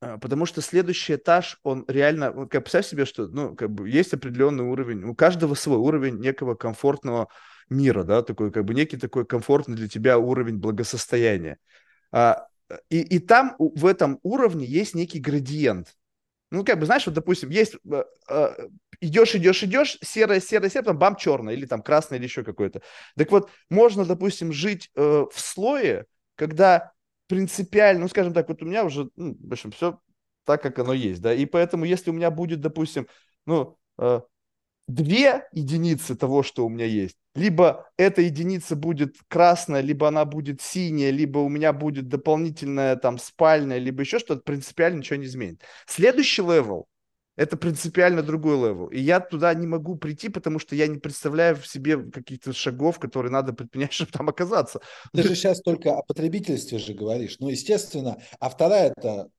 А, потому что следующий этаж, он реально, вот как представь себе, что, ну, как бы есть определенный уровень, у каждого свой уровень некого комфортного мира, да, такой, как бы некий такой комфортный для тебя уровень благосостояния. А, и, и там в этом уровне есть некий градиент. Ну, как бы, знаешь, вот, допустим, есть, э, э, идешь, идешь, идешь, серое, серое, серое, там бам, черное, или там красное, или еще какое-то. Так вот, можно, допустим, жить э, в слое, когда принципиально, ну, скажем так, вот у меня уже, ну, в общем, все так, как оно есть, да, и поэтому, если у меня будет, допустим, ну, э, две единицы того, что у меня есть, либо эта единица будет красная, либо она будет синяя, либо у меня будет дополнительная там спальная, либо еще что-то, принципиально ничего не изменит. Следующий level, Это принципиально другой level. И я туда не могу прийти, потому что я не представляю в себе каких-то шагов, которые надо предпринять, чтобы там оказаться. Ты же сейчас только о потребительстве же говоришь. Ну, естественно. А вторая это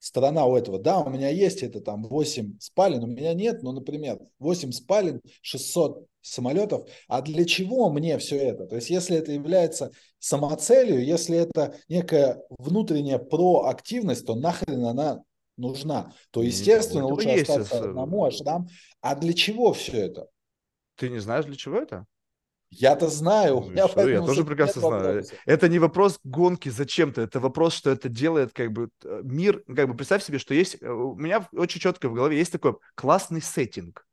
сторона у этого. Да, у меня есть это там 8 спален, у меня нет, ну, например, 8 спален, 600 самолетов. А для чего мне все это? То есть, если это является самоцелью, если это некая внутренняя проактивность, то нахрен она нужна, то, естественно, лучше остаться есть. одному, а там. А для чего все это? Ты не знаешь, для чего это? Я-то знаю. Ну, я, что, я тоже прекрасно знаю. Вопросов. Это не вопрос гонки зачем-то, это вопрос, что это делает как бы э, мир. Как бы представь себе, что есть э, у меня очень четко в голове есть такой классный сеттинг.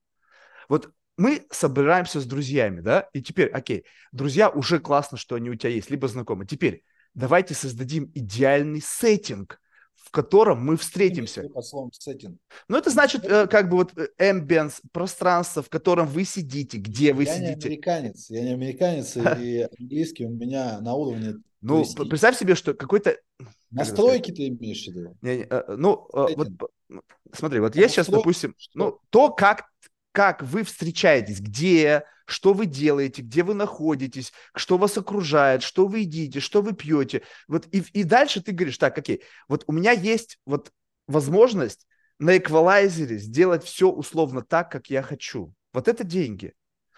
Вот мы собираемся с друзьями, да, и теперь, окей, друзья уже классно, что они у тебя есть, либо знакомы. Теперь давайте создадим идеальный сеттинг, в котором мы встретимся. Ну, это значит, э, как бы вот ambience, э, пространство, в котором вы сидите, где вы я сидите. Я не американец, я не американец, и английский у меня на уровне... Ну, представь себе, что какой-то... Настройки ты имеешь в виду? Не, не, э, ну, вот, смотри, вот я сейчас, допустим, что? ну, то, как как вы встречаетесь, где, что вы делаете, где вы находитесь, что вас окружает, что вы едите, что вы пьете. Вот и, и дальше ты говоришь, так, окей, вот у меня есть вот возможность на эквалайзере сделать все условно так, как я хочу. Вот это деньги.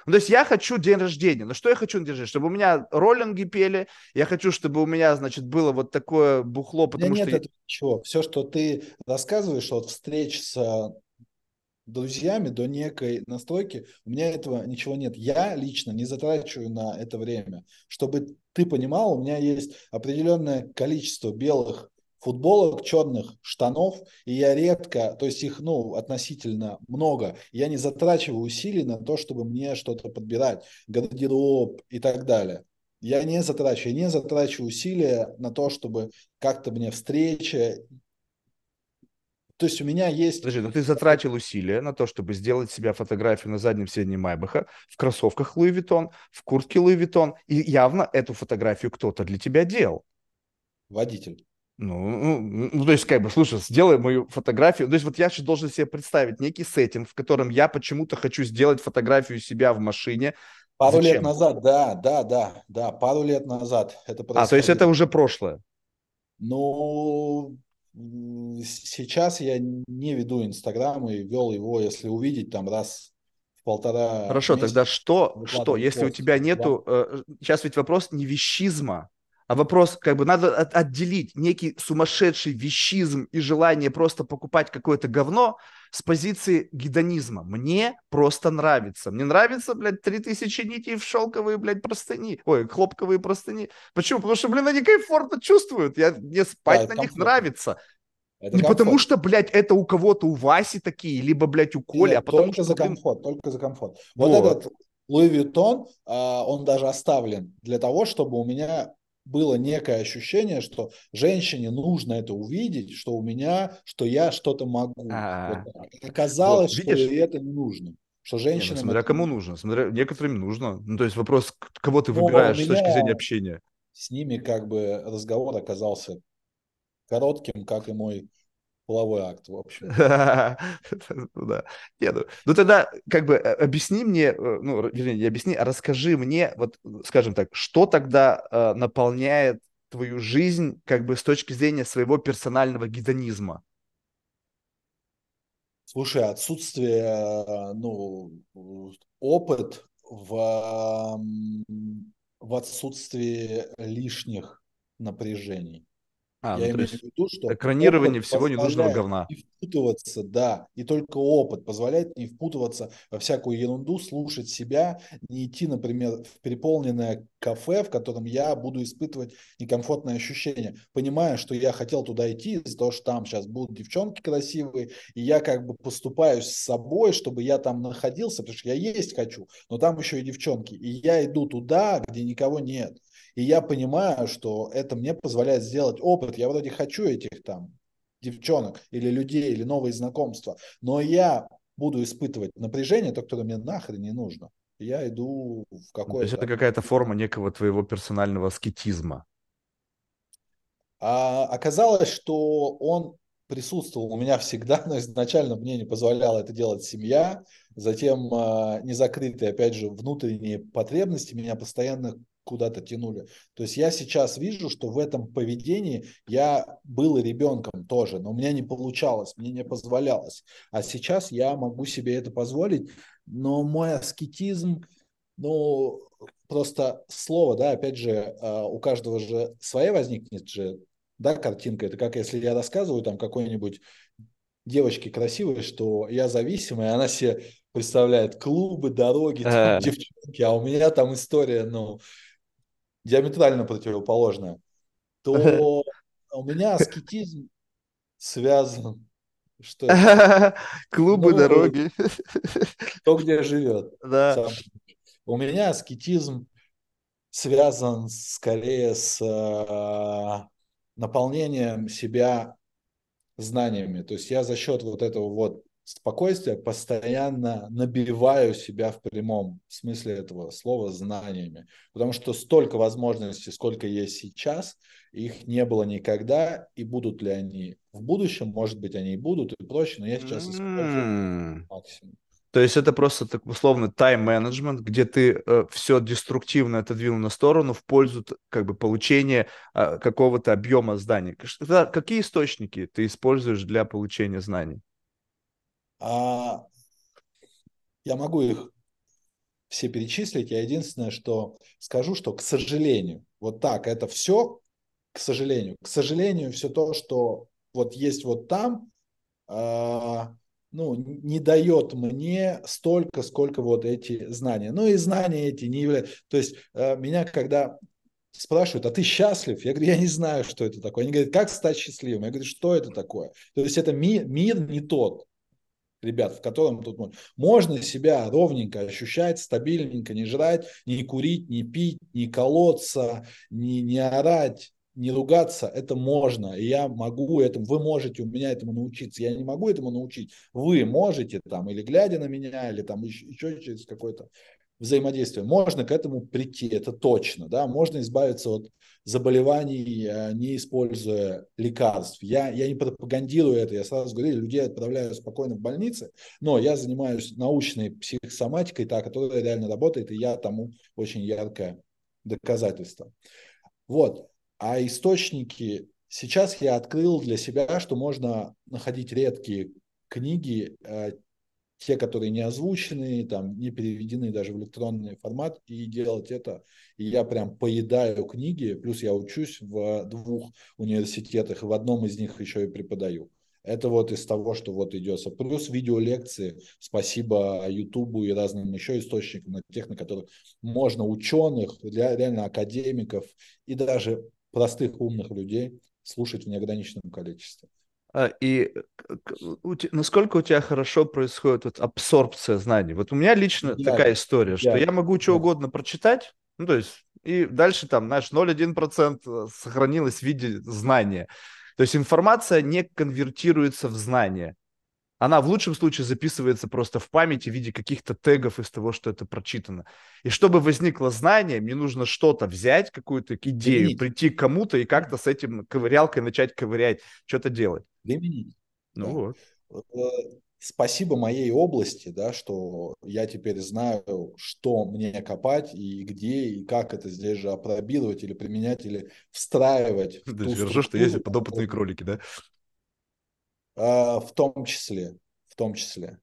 Ну, то есть я хочу день рождения. Но что я хочу на день рождения? Чтобы у меня роллинги пели, я хочу, чтобы у меня, значит, было вот такое бухло, потому нет, что... Нет, это ничего. Все, что ты рассказываешь от встреч с друзьями до некой настройки, у меня этого ничего нет. Я лично не затрачиваю на это время. Чтобы ты понимал, у меня есть определенное количество белых футболок, черных штанов, и я редко, то есть их, ну, относительно много, я не затрачиваю усилий на то, чтобы мне что-то подбирать, гардероб и так далее. Я не затрачиваю, я не затрачиваю усилия на то, чтобы как-то мне встреча то есть у меня есть... Подожди, но ну ты затратил усилия на то, чтобы сделать себя фотографию на заднем сиденье Майбаха в кроссовках Луи Виттон, в куртке Луи Виттон, и явно эту фотографию кто-то для тебя делал. Водитель. Ну, ну, ну, то есть, как бы, слушай, сделай мою фотографию. То есть, вот я сейчас должен себе представить некий сеттинг, в котором я почему-то хочу сделать фотографию себя в машине. Пару Зачем? лет назад, да, да, да, да, пару лет назад это происходило. А, то есть это уже прошлое? Ну, Сейчас я не веду Инстаграм и вел его, если увидеть, там раз в полтора Хорошо, месяца, тогда что, что, если у тебя нету... Э, сейчас ведь вопрос не вещизма, а вопрос, как бы надо отделить некий сумасшедший вещизм и желание просто покупать какое-то говно с позиции гедонизма. Мне просто нравится. Мне нравится, блядь, 3000 нитей в шелковые, блядь, простыни. Ой, хлопковые простыни. Почему? Потому что, блин, они комфортно чувствуют. Я, мне спать да, на них нравится. Это не комфорт. потому что, блядь, это у кого-то, у Васи такие, либо, блядь, у Коли, Нет, а потому только что... за комфорт, блин... только за комфорт. Вот, вот этот Луи Виттон, он даже оставлен для того, чтобы у меня было некое ощущение, что женщине нужно это увидеть, что у меня, что я что-то могу. А. Вот. Оказалось, вот, видишь? что это не нужно. Что женщинам... Не, ну, смотря кому нужно. Смотря некоторым нужно. Ну, то есть вопрос, кого ты ну, выбираешь с точки зрения общения. С ними как бы разговор оказался коротким, как и мой половой акт, в общем. Ну да. Нет, ну, ну тогда как бы э, объясни мне, э, ну, вернее, не объясни, а расскажи мне, вот, скажем так, что тогда э, наполняет твою жизнь как бы с точки зрения своего персонального гедонизма? Слушай, отсутствие, э, ну, опыт в, в отсутствии лишних напряжений. А, Я ну, имею в виду, что экранирование всего ненужного говна. Не впутываться, да, и только опыт позволяет не впутываться во всякую ерунду, слушать себя, не идти, например, в переполненное кафе, в котором я буду испытывать некомфортные ощущения, понимая, что я хотел туда идти из-за того, что там сейчас будут девчонки красивые, и я как бы поступаю с собой, чтобы я там находился, потому что я есть хочу, но там еще и девчонки, и я иду туда, где никого нет. И я понимаю, что это мне позволяет сделать опыт. Я вроде хочу этих там девчонок или людей, или новые знакомства, но я буду испытывать напряжение, то, которое мне нахрен не нужно. Я иду в какой-то... То есть это какая-то форма некого твоего персонального аскетизма. А оказалось, что он присутствовал у меня всегда, но изначально мне не позволяла это делать семья, затем э, незакрытые, опять же, внутренние потребности меня постоянно куда-то тянули. То есть я сейчас вижу, что в этом поведении я был ребенком тоже, но у меня не получалось, мне не позволялось. А сейчас я могу себе это позволить, но мой аскетизм, ну, просто слово, да, опять же, а, у каждого же своя возникнет же, да, картинка. Это как если я рассказываю там какой-нибудь девочке красивой, что я зависимый, она себе представляет клубы, дороги, там, девчонки, а у меня там история, ну, диаметрально противоположная, то у меня аскетизм связан. Что Клубы, ну, дороги. То, где живет. Да. Сам. У меня аскетизм связан скорее с э, наполнением себя знаниями. То есть я за счет вот этого вот спокойствия постоянно набиваю себя в прямом смысле этого слова знаниями. Потому что столько возможностей, сколько есть сейчас, их не было никогда, и будут ли они в будущем, может быть, они и будут, и проще, но я сейчас использую максимум. То есть это просто так условно тайм-менеджмент, где ты э, все деструктивно отодвинул на сторону в пользу как бы получения э, какого-то объема знаний. Какие источники ты используешь для получения знаний? А, я могу их все перечислить. Я единственное, что скажу, что, к сожалению, вот так, это все, к сожалению, к сожалению, все то, что вот есть вот там, а, ну, не дает мне столько, сколько вот эти знания. Ну и знания эти не являются... То есть а, меня когда спрашивают, а ты счастлив? Я говорю, я не знаю, что это такое. Они говорят, как стать счастливым? Я говорю, что это такое? То есть это мир, мир не тот ребят, в котором тут можно. Себя ровненько ощущать, стабильненько, не жрать, не курить, не пить, не колоться, не, не орать, не ругаться, это можно, и я могу этому, вы можете у меня этому научиться, я не могу этому научить, вы можете там, или глядя на меня, или там еще, еще через какой-то взаимодействия. Можно к этому прийти, это точно. Да? Можно избавиться от заболеваний, э, не используя лекарств. Я, я не пропагандирую это, я сразу говорю, людей отправляю спокойно в больницы, но я занимаюсь научной психосоматикой, та, которая реально работает, и я тому очень яркое доказательство. Вот. А источники Сейчас я открыл для себя, что можно находить редкие книги э, те, которые не озвучены, там, не переведены даже в электронный формат, и делать это. И я прям поедаю книги, плюс я учусь в двух университетах, и в одном из них еще и преподаю. Это вот из того, что вот идет. Плюс видеолекции. Спасибо Ютубу и разным еще источникам, на тех, на которых можно ученых, реально академиков и даже простых умных людей слушать в неограниченном количестве. А, и насколько у тебя хорошо происходит вот абсорбция знаний? Вот у меня лично да, такая история, да, что я могу что да. угодно прочитать, ну, то есть, и дальше там, знаешь, 0,1% э, сохранилось в виде знания. То есть информация не конвертируется в знание она в лучшем случае записывается просто в памяти в виде каких-то тегов из того, что это прочитано. И чтобы возникло знание, мне нужно что-то взять, какую-то идею, Применить. прийти к кому-то и как-то с этим ковырялкой начать ковырять, что-то делать. Применить. Ну да. вот. Э, спасибо моей области, да, что я теперь знаю, что мне копать и где, и как это здесь же опробировать или применять, или встраивать. Ты хорошо, что есть подопытные кролики, да? А, в том числе, в том числе.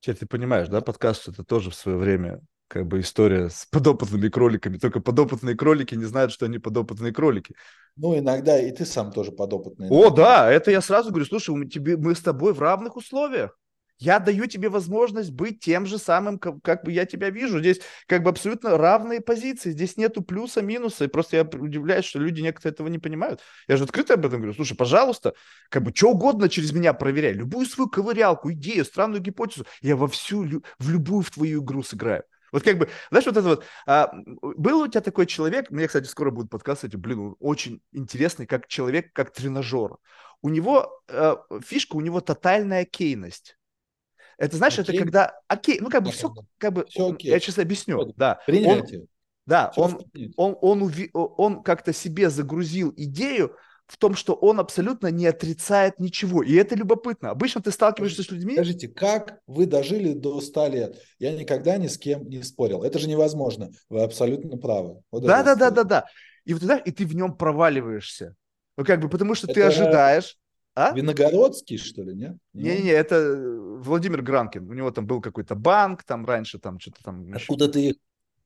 Теперь ты понимаешь, да, подкаст это тоже в свое время как бы история с подопытными кроликами. Только подопытные кролики не знают, что они подопытные кролики. Ну, иногда и ты сам тоже подопытный. О, да, это я сразу говорю, слушай, мы, тебе, мы с тобой в равных условиях. Я даю тебе возможность быть тем же самым, как, как бы я тебя вижу. Здесь как бы абсолютно равные позиции. Здесь нету плюса, минуса. И просто я удивляюсь, что люди некоторые этого не понимают. Я же открыто об этом говорю. Слушай, пожалуйста, как бы что угодно через меня проверяй. Любую свою ковырялку, идею, странную гипотезу. Я во всю, в любую в твою игру сыграю. Вот как бы, знаешь, вот это вот, а, был у тебя такой человек, мне, кстати, скоро будет подкаст, эти, блин, он очень интересный, как человек, как тренажер. У него, а, фишка, у него тотальная кейность. Это, знаешь, окей. это когда, окей, ну как бы все, как бы, все окей. я сейчас объясню, вот. да. Принятие. Он, да, он, он, он, он, он как-то себе загрузил идею, в том, что он абсолютно не отрицает ничего. И это любопытно. Обычно ты сталкиваешься с людьми... Скажите, как вы дожили до 100 лет? Я никогда ни с кем не спорил. Это же невозможно. Вы абсолютно правы. Вот да, да, да, да, да. И вот тогда, и ты в нем проваливаешься. Ну, как бы, потому что это... ты ожидаешь. А? Виногородский, что ли, нет? Не-не-не, это Владимир Гранкин. У него там был какой-то банк, там раньше там что-то там... Откуда ты их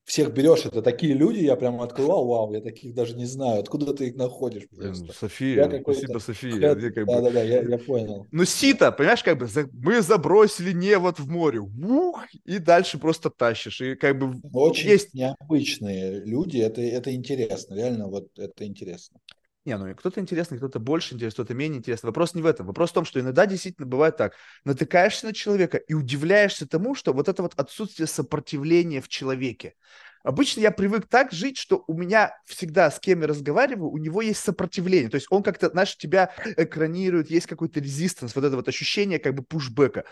всех берешь, это такие люди, я прям открывал, вау, я таких даже не знаю, откуда ты их находишь просто. София, спасибо, София. Я, как да, да, да, я, я понял. Ну, сито, понимаешь, как бы мы забросили невод в море, ух, и дальше просто тащишь, и как бы Очень есть... необычные люди, это, это интересно, реально вот это интересно. Не, ну кто-то интересный, кто-то больше интересный, кто-то менее интересный. Вопрос не в этом. Вопрос в том, что иногда действительно бывает так. Натыкаешься на человека и удивляешься тому, что вот это вот отсутствие сопротивления в человеке. Обычно я привык так жить, что у меня всегда, с кем я разговариваю, у него есть сопротивление. То есть он как-то, знаешь, тебя экранирует, есть какой-то резистанс, вот это вот ощущение как бы пушбэка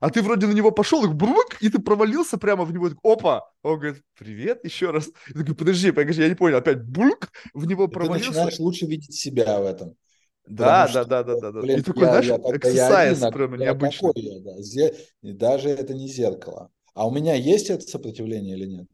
а ты вроде на него пошел, и, брук, и ты провалился прямо в него. Опа! Он говорит, привет, еще раз. Я такой, подожди, подожди, я не понял. Опять булк, в него провалился. Ты начинаешь лучше видеть себя в этом. Да, да, да, да, да, да. Блин, и такой, я, знаешь, эксерсайз прямо необычный. Я, да. Даже это не зеркало. А у меня есть это сопротивление или нет?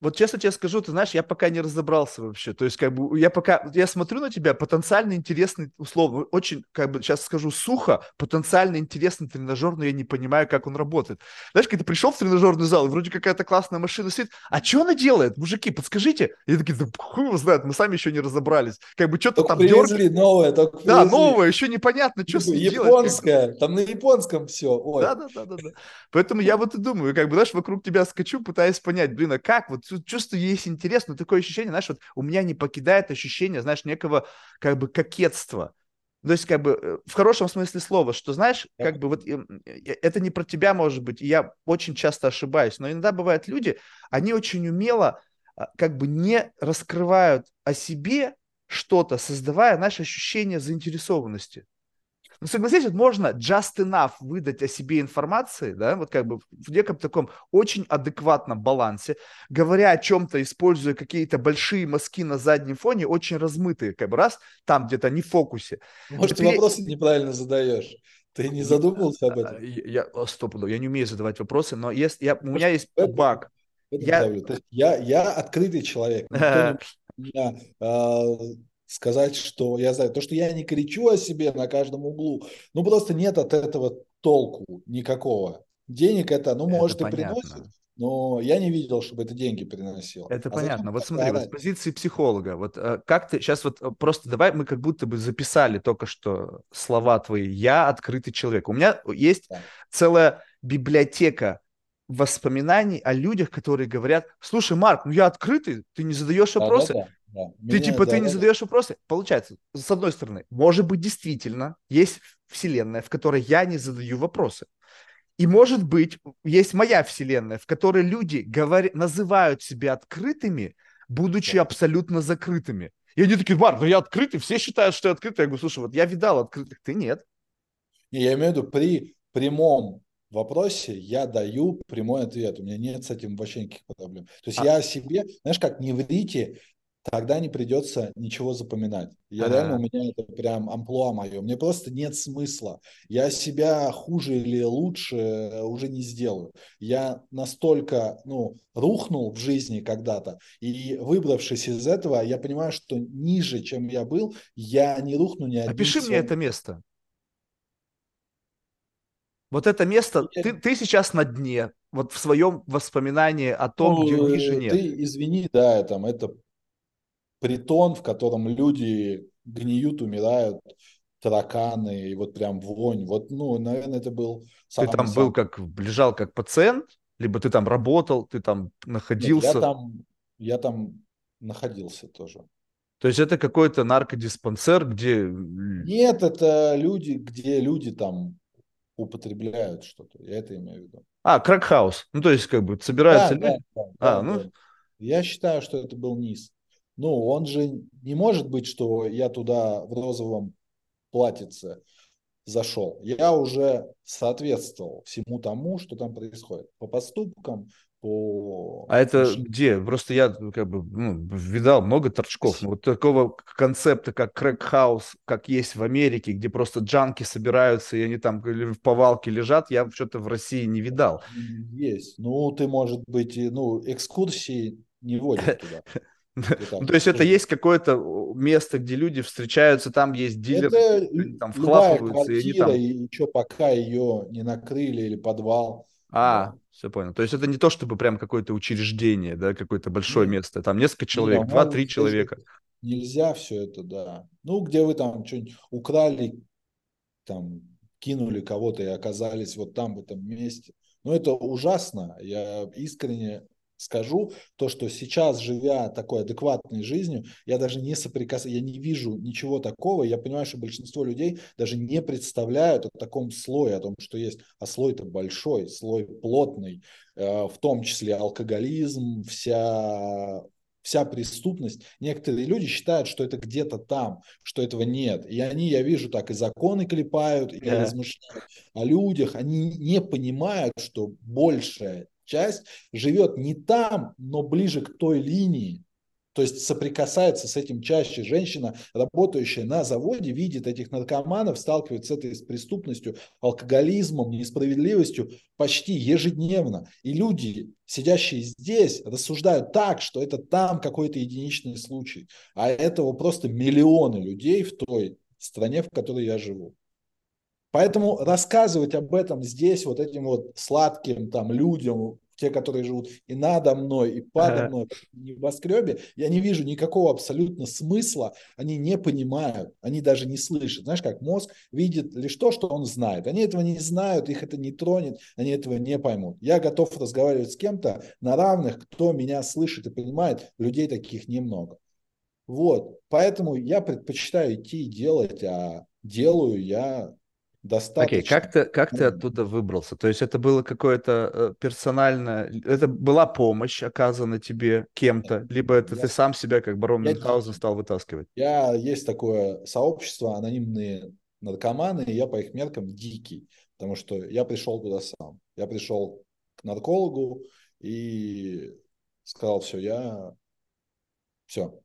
Вот честно тебе скажу, ты знаешь, я пока не разобрался вообще. То есть, как бы, я пока, я смотрю на тебя, потенциально интересный, условно, очень, как бы, сейчас скажу сухо, потенциально интересный тренажер, но я не понимаю, как он работает. Знаешь, когда ты пришел в тренажерный зал, и вроде какая-то классная машина сидит, а что она делает? Мужики, подскажите. И такие, да хуй его знает, мы сами еще не разобрались. Как бы что-то там привезли новое, только Да, новое, еще непонятно, что с ней Японское, там на японском все. Да, да, да, да, да. Поэтому я вот и думаю, как бы, знаешь, вокруг тебя скачу, пытаясь понять, блин, а как, вот чувствую, есть интерес, но такое ощущение, знаешь, вот у меня не покидает ощущение, знаешь, некого как бы кокетства. То есть, как бы, э, в хорошем смысле слова, что, знаешь, как бы вот эм, это не про тебя, может быть, и я очень часто ошибаюсь, но иногда бывают люди, они очень умело а, как бы не раскрывают о себе что-то, создавая, наше ощущение заинтересованности. Ну, согласитесь, можно just enough выдать о себе информации, да, вот как бы в неком таком очень адекватном балансе, говоря о чем-то, используя какие-то большие мазки на заднем фоне, очень размытые, как бы раз, там где-то не в фокусе. Может, ты вопросы неправильно задаешь. Ты не задумывался об этом? Я, я стоп, я не умею задавать вопросы, но есть, я, у меня есть баг. Я... я, я открытый человек. Никто не, меня, э, сказать, что я знаю, то, что я не кричу о себе на каждом углу, ну просто нет от этого толку никакого. Денег это, ну, это может, понятно. и приносит, но я не видел, чтобы это деньги приносило. Это а понятно. Вот смотри, вот с позиции психолога, вот э, как ты сейчас вот э, просто давай мы как будто бы записали только что слова твои. Я открытый человек. У меня есть да. целая библиотека воспоминаний о людях, которые говорят: "Слушай, Марк, ну я открытый, ты не задаешь вопросы, да, да, да. Да. Ты типа, да, ты не задаешь вопросы. Получается, с одной стороны, может быть, действительно есть вселенная, в которой я не задаю вопросы. И может быть, есть моя вселенная, в которой люди говорят, называют себя открытыми, будучи да. абсолютно закрытыми. И они такие, Марк, ну я открытый, все считают, что я открытый. Я говорю, слушай, вот я видал открытых, ты нет. Не, я имею в виду, при прямом вопросе я даю прямой ответ. У меня нет с этим вообще никаких проблем. То есть а... я себе, знаешь, как не врите, тогда не придется ничего запоминать. Я ага. реально, у меня это прям амплуа мое. Мне просто нет смысла. Я себя хуже или лучше э, уже не сделаю. Я настолько, ну, рухнул в жизни когда-то, и выбравшись из этого, я понимаю, что ниже, чем я был, я не рухну ни один Опиши мне это место. Вот это место, ты, ты сейчас на дне, вот в своем воспоминании о том, ну, где ниже нет. Ты извини, да, там это притон, в котором люди гниют, умирают, тараканы, и вот прям вонь. Вот, ну, наверное, это был самый... Ты там был как, лежал как пациент, либо ты там работал, ты там находился? Нет, я там, я там находился тоже. То есть это какой-то наркодиспансер, где... Нет, это люди, где люди там употребляют что-то. Я это имею в виду. А, crack house. Ну, то есть, как бы, собираются да, люди. Да, да, а, да, ну... Да. Я считаю, что это был низ. Ну, он же не может быть, что я туда в розовом платьице зашел, я уже соответствовал всему тому, что там происходит. По поступкам, по... А это где? Просто я ну, как бы ну, видал много торчков. Но вот такого концепта, как crack house, как есть в Америке, где просто junkie собираются, и они там в повалке лежат, я что-то в России не видал. Есть. Ну, ты, может быть, ну, экскурсии не водят туда. Ну, то есть это есть какое-то место, где люди встречаются, там есть дилеры, это там вхлапываются. и, там... что, пока ее не накрыли или подвал. А, все понял. То есть это не то, чтобы прям какое-то учреждение, да, какое-то большое место. Там несколько человек, два-три человека. Нельзя все это, да. Ну, где вы там что-нибудь украли, там, кинули кого-то и оказались вот там, в этом месте. Ну, это ужасно. Я искренне скажу, то, что сейчас, живя такой адекватной жизнью, я даже не соприкасаюсь, я не вижу ничего такого, я понимаю, что большинство людей даже не представляют о таком слое, о том, что есть, а слой-то большой, слой плотный, э, в том числе алкоголизм, вся вся преступность, некоторые люди считают, что это где-то там, что этого нет. И они, я вижу, так и законы клепают, и yeah. размышляют о людях. Они не понимают, что большая часть живет не там, но ближе к той линии. То есть соприкасается с этим чаще женщина, работающая на заводе, видит этих наркоманов, сталкивается с этой с преступностью, алкоголизмом, несправедливостью почти ежедневно. И люди, сидящие здесь, рассуждают так, что это там какой-то единичный случай. А этого просто миллионы людей в той стране, в которой я живу. Поэтому рассказывать об этом здесь вот этим вот сладким там людям, те, которые живут и надо мной, и подо ага. мной, в небоскребе, я не вижу никакого абсолютно смысла, они не понимают, они даже не слышат. Знаешь, как мозг видит лишь то, что он знает. Они этого не знают, их это не тронет, они этого не поймут. Я готов разговаривать с кем-то на равных, кто меня слышит и понимает, людей таких немного. Вот, поэтому я предпочитаю идти и делать, а делаю я достаточно. Окей, okay, как ты, как ты оттуда выбрался? То есть это было какое-то э, персональное, это была помощь оказана тебе кем-то, либо это я, ты сам себя как барон Мюнхгаузен стал вытаскивать? Я, есть такое сообщество, анонимные наркоманы, и я по их меркам дикий, потому что я пришел туда сам. Я пришел к наркологу и сказал, все, я... Все,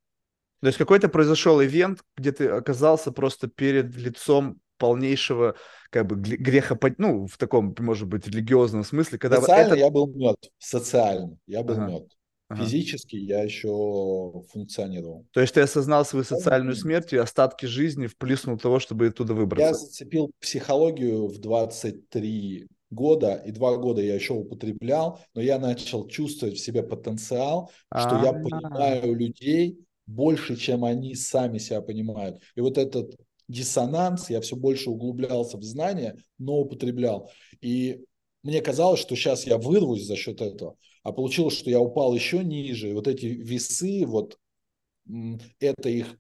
то есть какой-то произошел ивент, где ты оказался просто перед лицом полнейшего как бы греха, ну, в таком, может быть, религиозном смысле, когда... Социально это... я был мертв, социально я был ага. мертв. Ага. Физически я еще функционировал. То есть ты осознал свою социальную смерть и остатки жизни вплеснул того, чтобы оттуда выбраться? Я зацепил психологию в 23 года, и два года я еще употреблял, но я начал чувствовать в себе потенциал, что я понимаю людей больше, чем они сами себя понимают. И вот этот диссонанс, я все больше углублялся в знания, но употреблял. И мне казалось, что сейчас я вырвусь за счет этого, а получилось, что я упал еще ниже. И вот эти весы, вот это их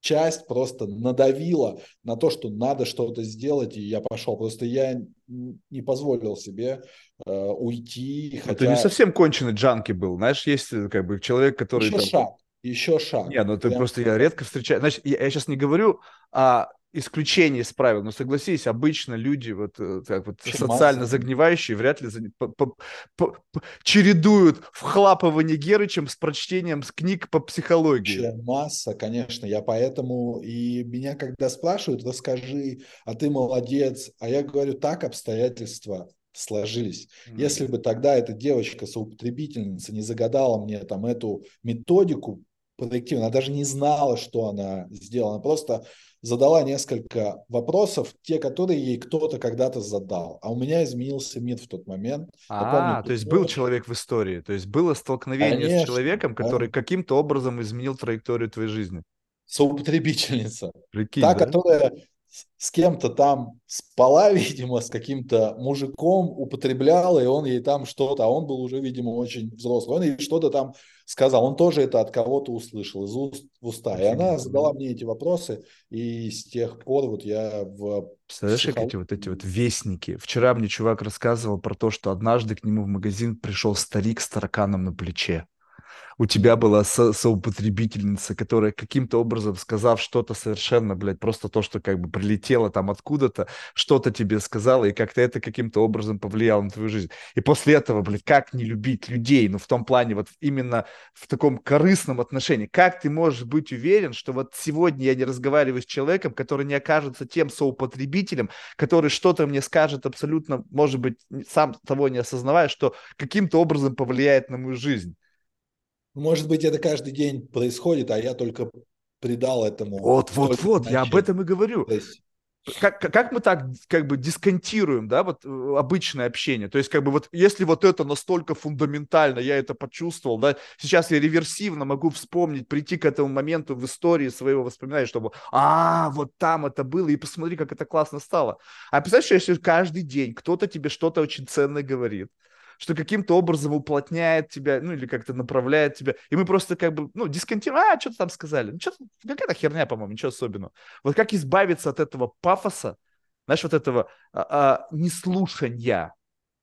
часть просто надавила на то, что надо что-то сделать, и я пошел. Просто я не позволил себе э, уйти. Хотя... Это не совсем конченый джанки был. Знаешь, есть э, как бы человек, который... Еще там... шаг еще шаг. Не, ну ты Прям... просто я редко встречаю. Значит, я, я сейчас не говорю о исключении из правил, но согласись, обычно люди вот э, так вот социально масса. загнивающие вряд ли за... по, по, по, по, чередуют вхлапывание Герычем с прочтением с книг по психологии. Вообще масса, конечно, я поэтому и меня когда спрашивают, расскажи, а ты молодец, а я говорю, так обстоятельства сложились. Mm-hmm. Если бы тогда эта девочка соупотребительница не загадала мне там эту методику проективно. Она даже не знала, что она сделала. Она просто задала несколько вопросов, те, которые ей кто-то когда-то задал. А у меня изменился мир в тот момент. А, помню, то есть был человек в истории, то есть было столкновение Конечно, с человеком, который да. каким-то образом изменил траекторию твоей жизни. Соупотребительница. Прикинь, Та, да? которая с кем-то там спала, видимо, с каким-то мужиком, употребляла, и он ей там что-то, а он был уже, видимо, очень взрослый, он ей что-то там сказал, он тоже это от кого-то услышал, из уст в уста. И она задала мне эти вопросы, и с тех пор вот я в... Представляешь, психолог... эти вот эти вот вестники. Вчера мне чувак рассказывал про то, что однажды к нему в магазин пришел старик с тараканом на плече. У тебя была со соупотребительница, которая каким-то образом, сказав что-то совершенно, блядь, просто то, что как бы прилетело там откуда-то, что-то тебе сказала, и как-то это каким-то образом повлияло на твою жизнь. И после этого, блядь, как не любить людей, ну, в том плане, вот именно в таком корыстном отношении, как ты можешь быть уверен, что вот сегодня я не разговариваю с человеком, который не окажется тем соупотребителем, который что-то мне скажет абсолютно, может быть, сам того не осознавая, что каким-то образом повлияет на мою жизнь. Может быть, это каждый день происходит, а я только придал этому. Вот, вот, вот, я об этом и говорю. Как, как мы так как бы дисконтируем, да, вот э, обычное общение? То есть как бы вот если вот это настолько фундаментально, я это почувствовал, да, сейчас я реверсивно могу вспомнить, прийти к этому моменту в истории своего воспоминания, чтобы, а, вот там это было, и посмотри, как это классно стало. А представляешь, если каждый день кто-то тебе что-то очень ценное говорит, что каким-то образом уплотняет тебя, ну, или как-то направляет тебя. И мы просто как бы, ну, дисконтируем, а, что-то там сказали. Ну, что-то, какая-то херня, по-моему, ничего особенного. Вот как избавиться от этого пафоса, знаешь, вот этого а, а, неслушания,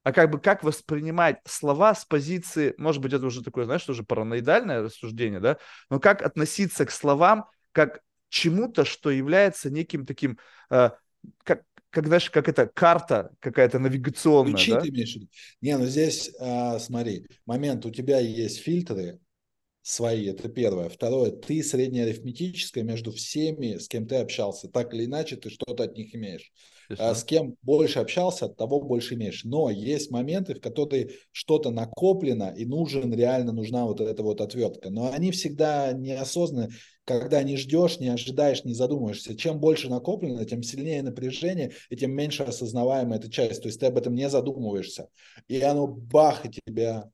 а как бы как воспринимать слова с позиции, может быть, это уже такое, знаешь, уже параноидальное рассуждение, да, но как относиться к словам как чему-то, что является неким таким, э, как, как, знаешь, как это карта какая-то навигационная, Ключи да? ты имеешь в виду? Не, ну здесь, а, смотри, момент, у тебя есть фильтры свои, это первое. Второе, ты среднеарифметическое между всеми, с кем ты общался. Так или иначе, ты что-то от них имеешь. А с кем больше общался, от того больше имеешь. Но есть моменты, в которые что-то накоплено, и нужен, реально нужна вот эта вот отвертка. Но они всегда неосознанно когда не ждешь, не ожидаешь, не задумываешься. Чем больше накоплено, тем сильнее напряжение, и тем меньше осознаваемая эта часть. То есть ты об этом не задумываешься. И оно бах, и тебя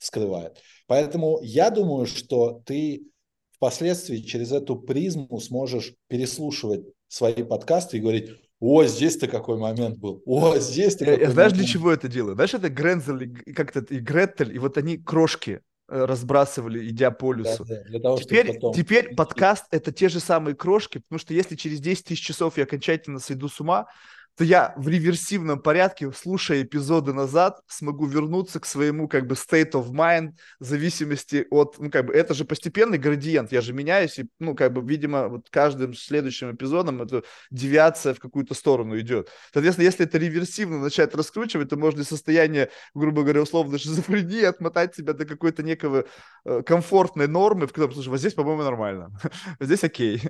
скрывает. Поэтому я думаю, что ты впоследствии через эту призму сможешь переслушивать свои подкасты и говорить, о, здесь-то какой момент был. О, здесь-то какой Знаешь, момент. для чего это делаю? Знаешь, это Грензель, как-то и Гретель, и вот они крошки Э, разбрасывали, идя по лесу. Да, да, для того, теперь потом... теперь подкаст — это те же самые крошки, потому что если через 10 тысяч часов я окончательно сойду с ума, то я в реверсивном порядке, слушая эпизоды назад, смогу вернуться к своему как бы state of mind в зависимости от, ну как бы это же постепенный градиент, я же меняюсь, и, ну как бы, видимо, вот каждым следующим эпизодом эта девиация в какую-то сторону идет. Соответственно, если это реверсивно начать раскручивать, то можно состояние, грубо говоря, условно шизофрении отмотать себя до какой-то некого э, комфортной нормы, в котором, слушай, вот здесь, по-моему, нормально, здесь окей.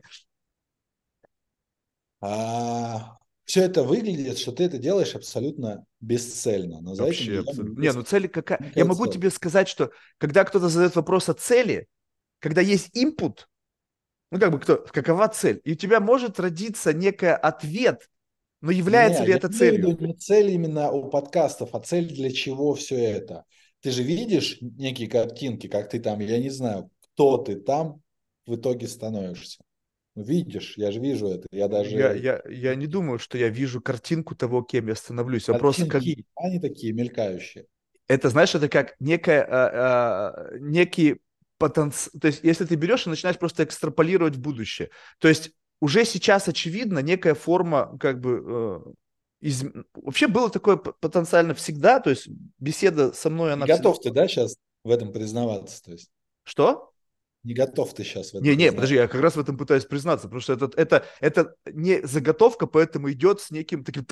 Все это выглядит, что ты это делаешь абсолютно бесцельно. Но за Вообще, этим абсолютно. Не, ну цель какая? Я могу цель. тебе сказать, что когда кто-то задает вопрос о цели, когда есть input, ну как бы кто, какова цель, и у тебя может родиться некий ответ, но является не, ли это целью? Не цель именно у подкастов, а цель для чего все это. Ты же видишь некие картинки, как ты там, я не знаю, кто ты там в итоге становишься. Ну, видишь, я же вижу это. Я даже... Я, я, я не думаю, что я вижу картинку того, кем я становлюсь. Вопрос, как... Они такие мелькающие. Это, знаешь, это как некая, а, а, некий потенциал. То есть, если ты берешь и начинаешь просто экстраполировать в будущее. То есть, уже сейчас очевидно некая форма, как бы, э, из... вообще было такое потенциально всегда, то есть беседа со мной, она... Готов всегда... ты, да, сейчас в этом признаваться, то есть? Что? Не готов ты сейчас в этом. Не, не, подожди, я как раз в этом пытаюсь признаться, потому что это, это, это не заготовка, поэтому идет с неким таким...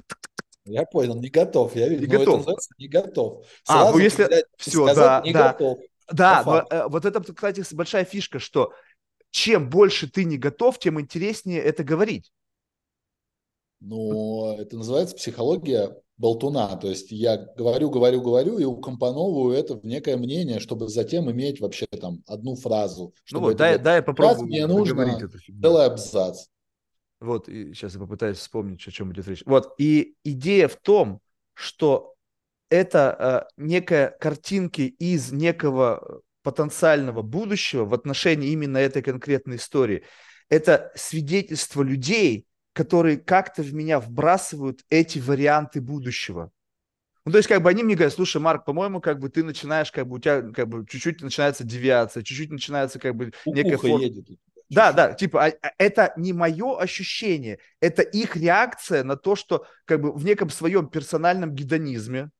Я понял, не готов, я вижу. Не готов. не готов. Сразу а, ну если... Взять, Все, сказать, да, не да. Готов. Да, но, э, вот это, кстати, большая фишка, что чем больше ты не готов, тем интереснее это говорить. Ну, это называется психология болтуна. То есть я говорю, говорю, говорю и укомпоновываю это в некое мнение, чтобы затем иметь вообще там одну фразу. Ну вот, дай, дай попробую мне нужно целый абзац. Вот, и сейчас я попытаюсь вспомнить, о чем идет речь. Вот, и идея в том, что это э, некая картинки из некого потенциального будущего в отношении именно этой конкретной истории. Это свидетельство людей, которые как-то в меня вбрасывают эти варианты будущего. Ну, то есть, как бы они мне говорят, слушай, Марк, по-моему, как бы ты начинаешь, как бы у тебя, как бы чуть-чуть начинается девиация, чуть-чуть начинается, как бы некая форма. Едет. Да, да, типа, а, а, это не мое ощущение, это их реакция на то, что, как бы, в неком своем персональном гедонизме,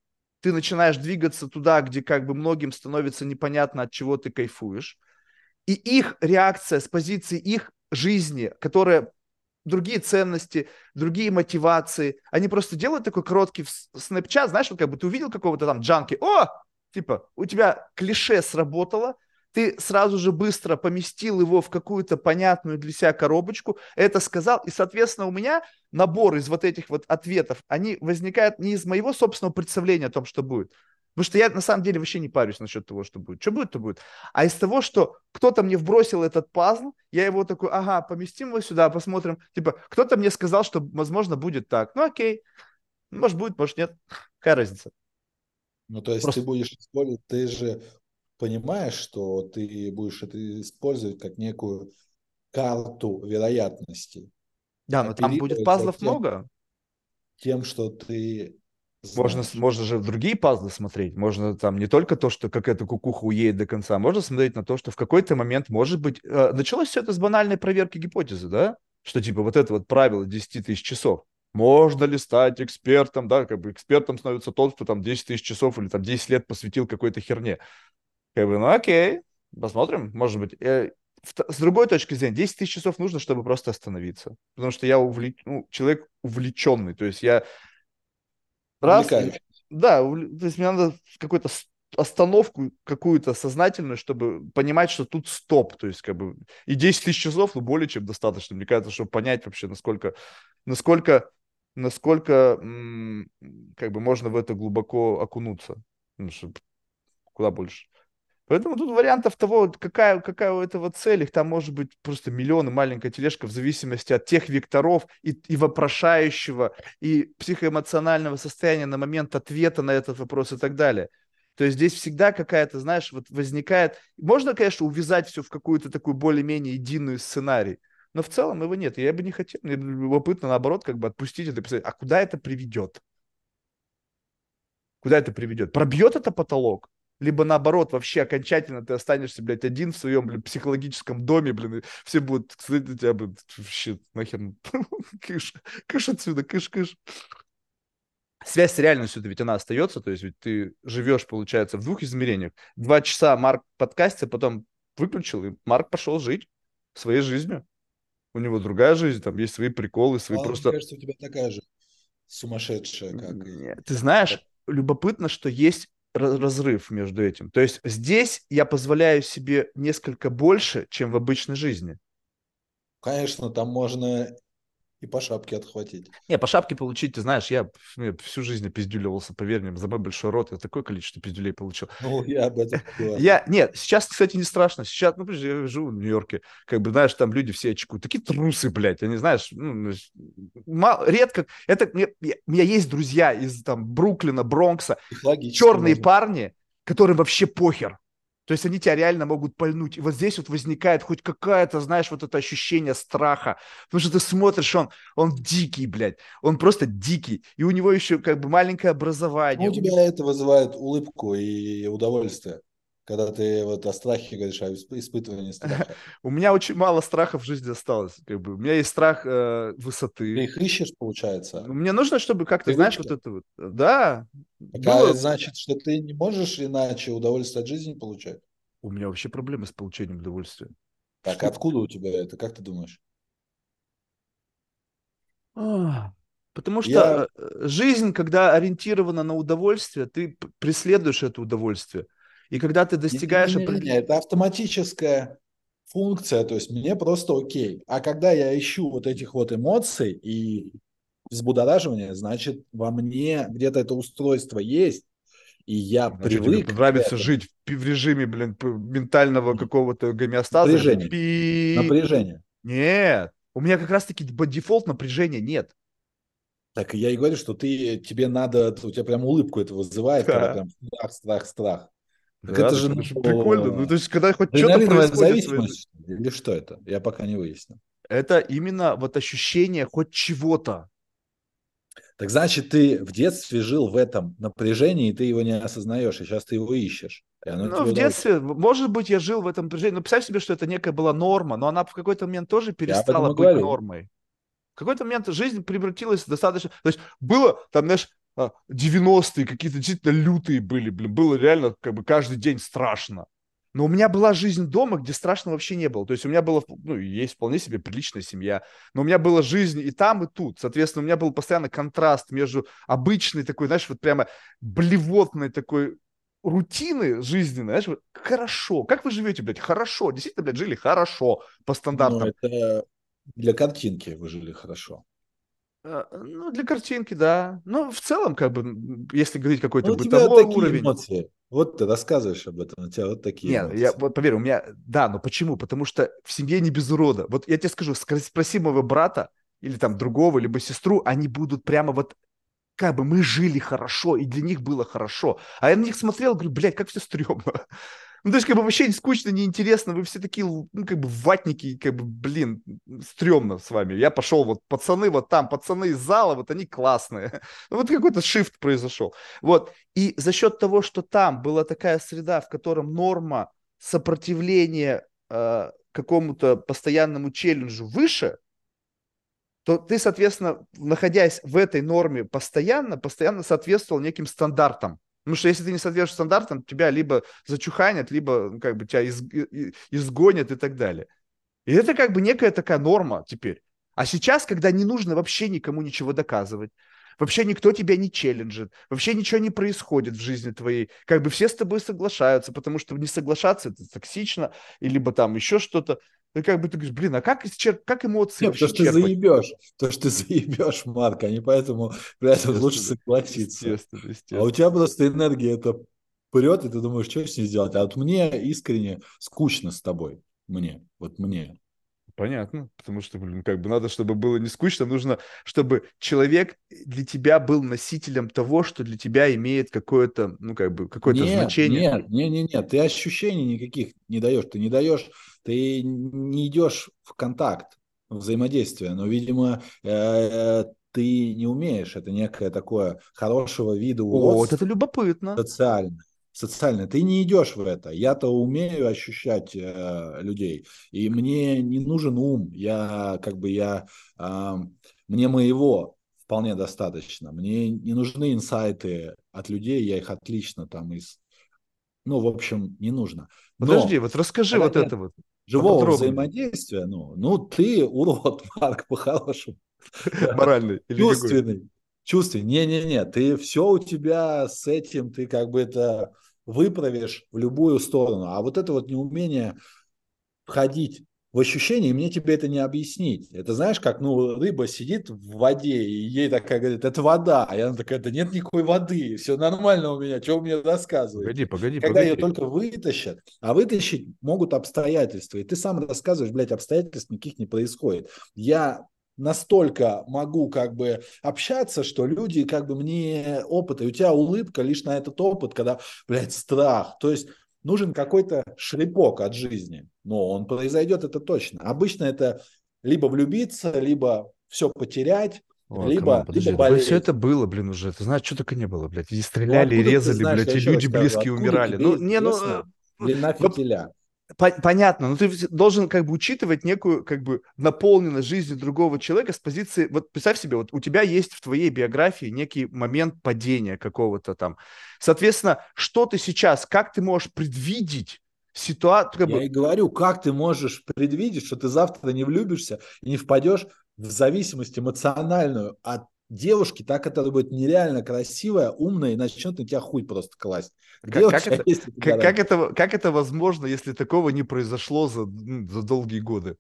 ты начинаешь двигаться туда, где как бы многим становится непонятно, от чего ты кайфуешь. И их реакция с позиции их жизни, которая другие ценности, другие мотивации. Они просто делают такой короткий снэпчат, знаешь, как бы ты увидел какого-то там джанки, о, типа, у тебя клише сработало, ты сразу же быстро поместил его в какую-то понятную для себя коробочку, это сказал, и, соответственно, у меня набор из вот этих вот ответов, они возникают не из моего собственного представления о том, что будет, потому что я на самом деле вообще не парюсь насчет того, что будет. Что будет, то будет. А из того, что кто-то мне вбросил этот пазл, я его такой, ага, поместим его сюда, посмотрим. Типа, кто-то мне сказал, что, возможно, будет так. Ну, окей. Может, будет, может, нет. Какая разница? Ну, то есть Просто... ты будешь использовать, ты же понимаешь, что ты будешь это использовать как некую карту вероятностей. Да, но там будет пазлов тем, много. Тем, что ты можно, можно же в другие пазлы смотреть. Можно там не только то, что как эта кукуха уедет до конца, можно смотреть на то, что в какой-то момент, может быть, э, началось все это с банальной проверки гипотезы, да? Что типа вот это вот правило 10 тысяч часов. Можно ли стать экспертом, да, как бы экспертом становится тот, кто там 10 тысяч часов или там 10 лет посвятил какой-то херне. Как бы, ну окей, посмотрим, может быть. Э, с другой точки зрения, 10 тысяч часов нужно, чтобы просто остановиться. Потому что я увлеч... ну, человек увлеченный. То есть я раз... Да, то есть мне надо какой-то остановку какую-то сознательную, чтобы понимать, что тут стоп. То есть, как бы, и 10 тысяч часов, ну, более чем достаточно, мне кажется, чтобы понять вообще, насколько, насколько, насколько, как бы, можно в это глубоко окунуться. Ну, что, куда больше. Поэтому тут вариантов того, какая, какая у этого цель, их там может быть просто миллионы, маленькая тележка в зависимости от тех векторов и, и вопрошающего, и психоэмоционального состояния на момент ответа на этот вопрос и так далее. То есть здесь всегда какая-то, знаешь, вот возникает... Можно, конечно, увязать все в какую-то такую более-менее единую сценарий, но в целом его нет. Я бы не хотел, мне любопытно, наоборот, как бы отпустить это и посмотреть, а куда это приведет? Куда это приведет? Пробьет это потолок? Либо наоборот, вообще окончательно ты останешься, блядь, один в своем, блядь, психологическом доме, блин, и все будут, кстати, тебя, блядь, вообще, нахер, кыш, кыш отсюда, кыш, кыш. Связь с реальностью ведь она остается, то есть ведь ты живешь, получается, в двух измерениях. Два часа Марк подкасте, потом выключил, и Марк пошел жить своей жизнью. У него другая жизнь, там есть свои приколы, свои а, просто... Мне кажется, у тебя такая же сумасшедшая, как... Нет, ты знаешь, любопытно, что есть разрыв между этим. То есть здесь я позволяю себе несколько больше, чем в обычной жизни. Конечно, там можно и по шапке отхватить. Не, по шапке получить, ты знаешь, я всю жизнь пиздюливался, поверь мне, за мой большой рот, я такое количество пиздюлей получил. Ну, я об этом говорю. Я, нет, сейчас, кстати, не страшно. Сейчас, ну, я живу в Нью-Йорке, как бы, знаешь, там люди все очкуют. Такие трусы, блядь, они, знаешь, ну, мало, редко, это, мне, у меня есть друзья из, там, Бруклина, Бронкса, черные можно. парни, которым вообще похер. То есть они тебя реально могут пальнуть. И вот здесь вот возникает хоть какая-то, знаешь, вот это ощущение страха. Потому что ты смотришь, он, он дикий, блядь. Он просто дикий. И у него еще как бы маленькое образование. Ну, у тебя это вызывает улыбку и удовольствие. Когда ты вот о страхе говоришь, о испытывании страха. У меня очень мало страха в жизни осталось. Как бы. У меня есть страх э, высоты. Ты их ищешь, получается? Мне нужно, чтобы как-то, знаешь, вот это вот... Да. Так, значит, что ты не можешь иначе удовольствие от жизни получать? У меня вообще проблемы с получением удовольствия. Так, откуда у тебя это? Как ты думаешь? А, потому что Я... Э, жизнь, когда ориентирована на удовольствие, ты преследуешь это удовольствие. И когда ты достигаешь... Не, не, это автоматическая функция, то есть мне просто окей. А когда я ищу вот этих вот эмоций и взбудораживания, значит, во мне где-то это устройство есть, и я Значит, привык... Тебе нравится жить в, в режиме, блин, ментального какого-то гомеостаза. Напряжение. Пи... Напряжение. Нет. У меня как раз-таки дефолт напряжения нет. Так я и говорю, что ты, тебе надо, у тебя прям улыбку это вызывает, да. прям страх, страх, страх. Так да, это же ну, прикольно. Ну, то есть, когда хоть что-то происходит... зависимость или что это? Я пока не выяснил. Это именно вот ощущение хоть чего-то. Так значит, ты в детстве жил в этом напряжении, и ты его не осознаешь, и сейчас ты его ищешь. Ну, в детстве, удалось. может быть, я жил в этом напряжении. Но представь себе, что это некая была норма, но она в какой-то момент тоже перестала быть говорю. нормой. В какой-то момент жизнь превратилась достаточно... То есть было, там, знаешь, 90-е какие-то действительно лютые были, блин, было реально как бы каждый день страшно. Но у меня была жизнь дома, где страшно вообще не было. То есть у меня была, ну, есть вполне себе приличная семья, но у меня была жизнь и там, и тут. Соответственно, у меня был постоянно контраст между обычной такой, знаешь, вот прямо блевотной такой рутины жизненной, знаешь, хорошо. Как вы живете, блядь? Хорошо. Действительно, блядь, жили хорошо по стандартам. Ну, это для картинки вы жили хорошо. Э, ну, для картинки, да. Но в целом, как бы, если говорить какой-то ну, бытовой уровень... эмоции. Вот ты рассказываешь об этом, у тебя вот такие Нет, эмоции. я, вот поверь, у меня... Да, но почему? Потому что в семье не без урода. Вот я тебе скажу, спроси моего брата или там другого, либо сестру, они будут прямо вот как бы мы жили хорошо, и для них было хорошо. А я на них смотрел, говорю, блядь, как все стрёмно. Ну, то есть, как бы вообще скучно, неинтересно, вы все такие, ну, как бы ватники, как бы, блин, стрёмно с вами. Я пошел, вот пацаны вот там, пацаны из зала, вот они классные. Ну, вот какой-то шифт произошел. Вот, и за счет того, что там была такая среда, в котором норма сопротивления э, какому-то постоянному челленджу выше, то ты, соответственно, находясь в этой норме постоянно, постоянно соответствовал неким стандартам. Потому что если ты не соответствуешь стандартам, тебя либо зачуханят, либо ну, как бы тебя из, изгонят и так далее. И это как бы некая такая норма теперь. А сейчас, когда не нужно вообще никому ничего доказывать, вообще никто тебя не челленджит, вообще ничего не происходит в жизни твоей, как бы все с тобой соглашаются, потому что не соглашаться это токсично, и либо там еще что-то. Ну, как бы ты говоришь, блин, а как, исчерп... как эмоции Нет, то, что ты заебешь, то, что ты заебешь, Марк, не поэтому при этом лучше согласиться. Естественно, естественно. А у тебя просто энергия это прет, и ты думаешь, что с ней сделать. А вот мне искренне скучно с тобой. Мне, вот мне. Понятно, потому что, блин, как бы надо, чтобы было не скучно, нужно, чтобы человек для тебя был носителем того, что для тебя имеет какое-то, ну, как бы, какое-то нет, значение. Нет, нет, нет, нет, ты ощущений никаких не даешь, ты не даешь, ты не идешь в контакт, взаимодействие, но, видимо, э, ты не умеешь, это некое такое хорошего вида уродства. Вот это любопытно. Социальное социальное. Ты не идешь в это. Я-то умею ощущать э, людей, и мне не нужен ум. Я как бы я э, мне моего вполне достаточно. Мне не нужны инсайты от людей, я их отлично там из ну, в общем, не нужно. Но, Подожди, вот расскажи вот это вот. Живого взаимодействия, ну, ну, ты урод, Марк, по-хорошему. Моральный. Чувственный. Чувственный. Не-не-не, ты все у тебя с этим, ты как бы это выправишь в любую сторону. А вот это вот неумение входить в ощущение, и мне тебе это не объяснить. Это знаешь, как ну, рыба сидит в воде, и ей такая говорит, это вода. А я такая, да нет никакой воды, все нормально у меня, что вы мне рассказываете? Погоди, погоди, Когда погоди. ее только вытащат, а вытащить могут обстоятельства. И ты сам рассказываешь, блядь, обстоятельств никаких не происходит. Я настолько могу как бы общаться, что люди как бы мне опыт, и у тебя улыбка лишь на этот опыт, когда, блядь, страх. То есть нужен какой-то шлепок от жизни. Но он произойдет, это точно. Обычно это либо влюбиться, либо все потерять, о, либо, подожди, либо болеть. все это было, блин, уже. Ты знаешь, что только не было, блядь. И стреляли, ну, и резали, знаешь, блядь, и люди близкие умирали. Ну, не, ну... Э, длина фитиля понятно, но ты должен как бы учитывать некую как бы наполненность жизни другого человека с позиции, вот представь себе, вот у тебя есть в твоей биографии некий момент падения какого-то там. Соответственно, что ты сейчас, как ты можешь предвидеть ситуацию? Как Я бы... и говорю, как ты можешь предвидеть, что ты завтра не влюбишься и не впадешь в зависимость эмоциональную от девушки, так это будет нереально красивая, умная, и начнет на тебя хуй просто класть. Как, как, это, как, как, это, как это возможно, если такого не произошло за, ну, за долгие годы?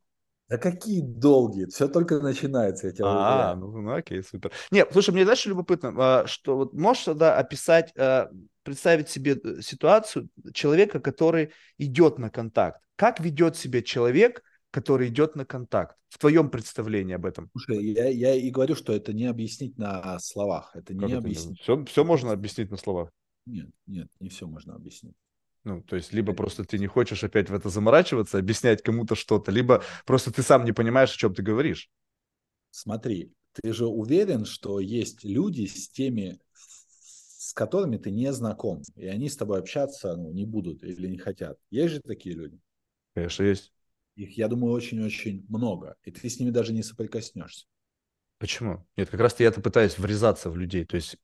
Да какие долгие? Все только начинается, я тебя А, ну, ну окей, супер. Нет, слушай, мне дальше любопытно, а, что вот можешь тогда описать, а, представить себе э, ситуацию человека, который идет на контакт. Как ведет себя человек, который идет на контакт? В твоем представлении об этом? Слушай, я, я и говорю, что это не объяснить на словах. Это не это объяснить. Все, все можно объяснить на словах? Нет, нет, не все можно объяснить. Ну, то есть, либо просто ты не хочешь опять в это заморачиваться, объяснять кому-то что-то, либо просто ты сам не понимаешь, о чем ты говоришь. Смотри, ты же уверен, что есть люди с теми, с которыми ты не знаком, и они с тобой общаться ну, не будут или не хотят. Есть же такие люди? Конечно, есть. Их, я думаю, очень-очень много. И ты с ними даже не соприкоснешься. Почему? Нет, как раз я это пытаюсь врезаться в людей. То есть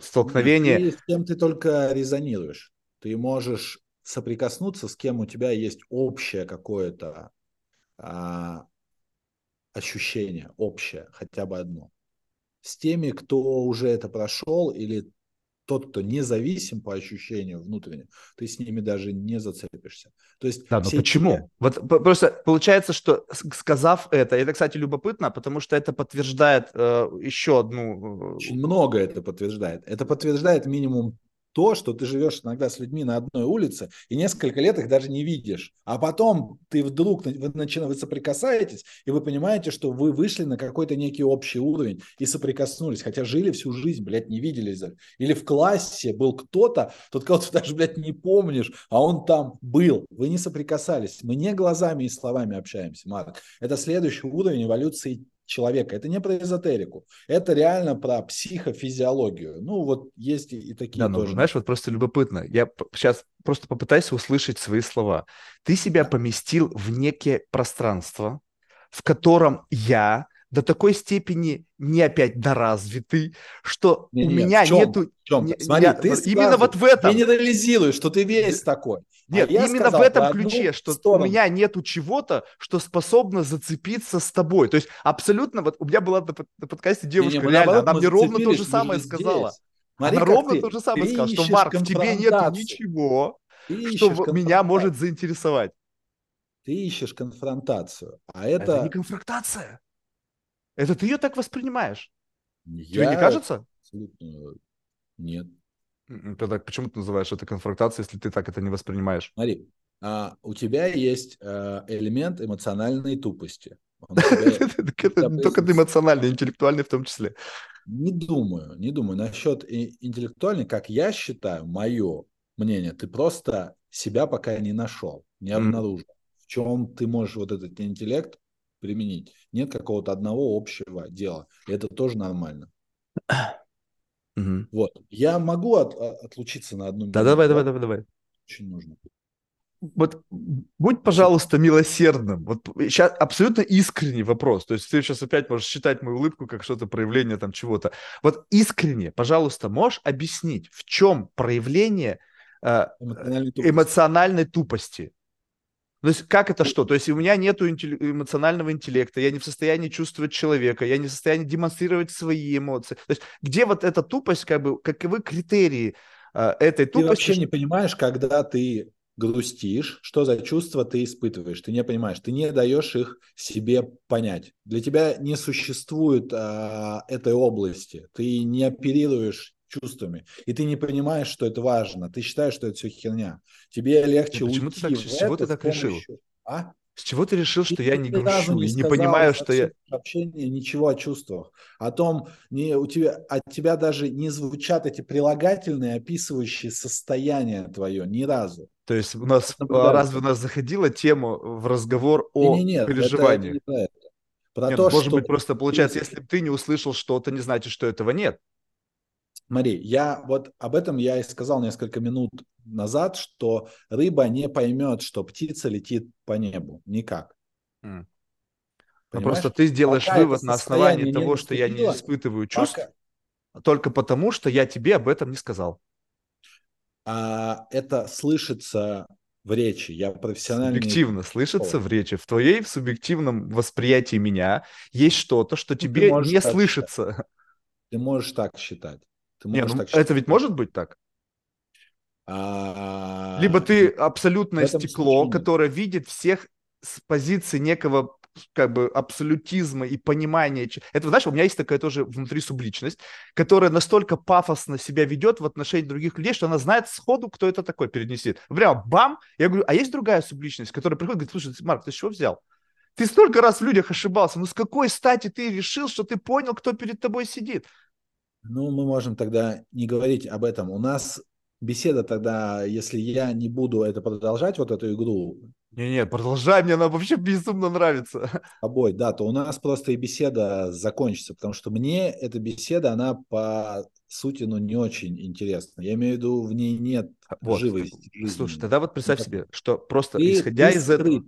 столкновение... Нет, ты, с кем ты только резонируешь. Ты можешь соприкоснуться с кем у тебя есть общее какое-то а, ощущение, общее, хотя бы одно. С теми, кто уже это прошел, или тот, кто независим по ощущению внутренне, ты с ними даже не зацепишься. То есть да, но почему? Те... Вот просто получается, что сказав это, это, кстати, любопытно, потому что это подтверждает э, еще одну... Э, Очень много это подтверждает. Это подтверждает минимум то, что ты живешь иногда с людьми на одной улице и несколько лет их даже не видишь. А потом ты вдруг вы, начинаете, соприкасаетесь, и вы понимаете, что вы вышли на какой-то некий общий уровень и соприкоснулись, хотя жили всю жизнь, блядь, не виделись. Или в классе был кто-то, тот кого-то даже, блядь, не помнишь, а он там был. Вы не соприкасались. Мы не глазами и словами общаемся, Марк. Это следующий уровень эволюции человека. Это не про эзотерику, это реально про психофизиологию. Ну, вот есть и такие да, ну, тоже. знаешь, вот просто любопытно. Я сейчас просто попытаюсь услышать свои слова. Ты себя поместил в некое пространство, в котором я до такой степени не опять доразвитый, что не, у меня в чем? нету... Чем? Не, Смотри, я, ты именно вот в этом. Генерализируешь, что ты весь такой. А Нет, а именно в этом ключе, что сторону. у меня нету чего-то, что способно зацепиться с тобой. То есть абсолютно, вот у меня была на, на подкасте девушка, не, не, реально, она мне ровно то же самое сказала. Смотри, она ровно ты, то же самое сказала, что, Марк, в тебе нету ничего, ты что меня может заинтересовать. Ты ищешь конфронтацию, а это... Это не конфронтация. Это ты ее так воспринимаешь? Я... Тебе не кажется? Абсолютно нет. Тогда почему ты называешь это конфронтацией, если ты так это не воспринимаешь? Смотри, а, у тебя есть а, элемент эмоциональной тупости. Только эмоциональный, интеллектуальный в том числе. Не думаю, не думаю. Насчет интеллектуальной, как я считаю, мое мнение, ты просто себя пока не нашел, не обнаружил. В чем ты можешь вот этот интеллект применить. Нет какого-то одного общего дела. Это тоже нормально. Угу. Вот. Я могу от, отлучиться на одну минуту. Да, давай, давай, давай, давай. Очень нужно. Вот будь, пожалуйста, милосердным. Вот сейчас абсолютно искренний вопрос. То есть ты сейчас опять можешь считать мою улыбку как что-то проявление там чего-то. Вот искренне, пожалуйста, можешь объяснить, в чем проявление э, эмоциональной, тупости. эмоциональной тупости? То есть как это что? То есть у меня нет эмоционального интеллекта, я не в состоянии чувствовать человека, я не в состоянии демонстрировать свои эмоции. То есть где вот эта тупость, как бы, каковы критерии э, этой тупости? Ты вообще не понимаешь, когда ты грустишь, что за чувства ты испытываешь, ты не понимаешь, ты не даешь их себе понять. Для тебя не существует а, этой области, ты не оперируешь чувствами. И ты не понимаешь, что это важно. Ты считаешь, что это все херня. Тебе легче почему уйти ты так, в с чего это ты так решил? А? С чего ты решил, что ты я не грущу не и не понимаю, что я... Общение ничего о чувствах. О том, не, у тебя, от тебя даже не звучат эти прилагательные, описывающие состояние твое, ни разу. То есть у нас, а, разве у нас заходила тема в разговор о не, не, нет, переживании? Это, это не про это. Про нет, то, может что... быть, просто получается, если ты не услышал что-то, не значит, что этого нет. Смотри, я вот об этом я и сказал несколько минут назад, что рыба не поймет, что птица летит по небу. Никак. Mm. Ну, просто ты сделаешь Пока вывод на основании того, что я не испытываю чувств, Пока... только потому, что я тебе об этом не сказал. А это слышится в речи. Я профессионально... Субъективно слышится в речи. В твоей в субъективном восприятии меня есть что-то, что ну, тебе не слышится. Считать. Ты можешь так считать. Ты Не, ну, так это ведь может быть так? А... Либо ты абсолютное стекло, которое видит всех с позиции некого как бы абсолютизма и понимания. Это, знаешь, у меня есть такая тоже внутри субличность, которая настолько пафосно себя ведет в отношении других людей, что она знает сходу, кто это такой сидит. Прямо бам! Я говорю, а есть другая субличность, которая приходит и говорит, слушай, Марк, ты с чего взял? Ты столько раз в людях ошибался, ну с какой стати ты решил, что ты понял, кто перед тобой сидит? Ну, мы можем тогда не говорить об этом. У нас беседа тогда, если я не буду это продолжать, вот эту игру. Не-не, продолжай, мне она вообще безумно нравится. С тобой, да, то у нас просто и беседа закончится, потому что мне эта беседа, она по сути, ну, не очень интересна. Я имею в виду, в ней нет вот. живости. Слушай, тогда вот представь ну, себе, что просто ты, исходя ты из скрыт. этого...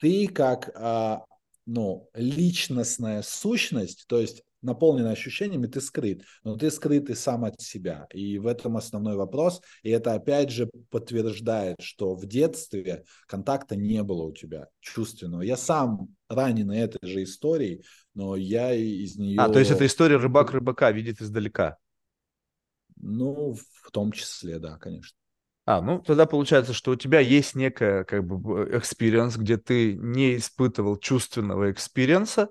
Ты как, а, ну, личностная сущность, то есть наполнен ощущениями, ты скрыт. Но ты скрыт и сам от себя. И в этом основной вопрос. И это опять же подтверждает, что в детстве контакта не было у тебя чувственного. Я сам раненый этой же историей, но я из нее... А, то есть это история рыбак рыбака видит издалека? Ну, в том числе, да, конечно. А, ну тогда получается, что у тебя есть некая как бы experience, где ты не испытывал чувственного experience а.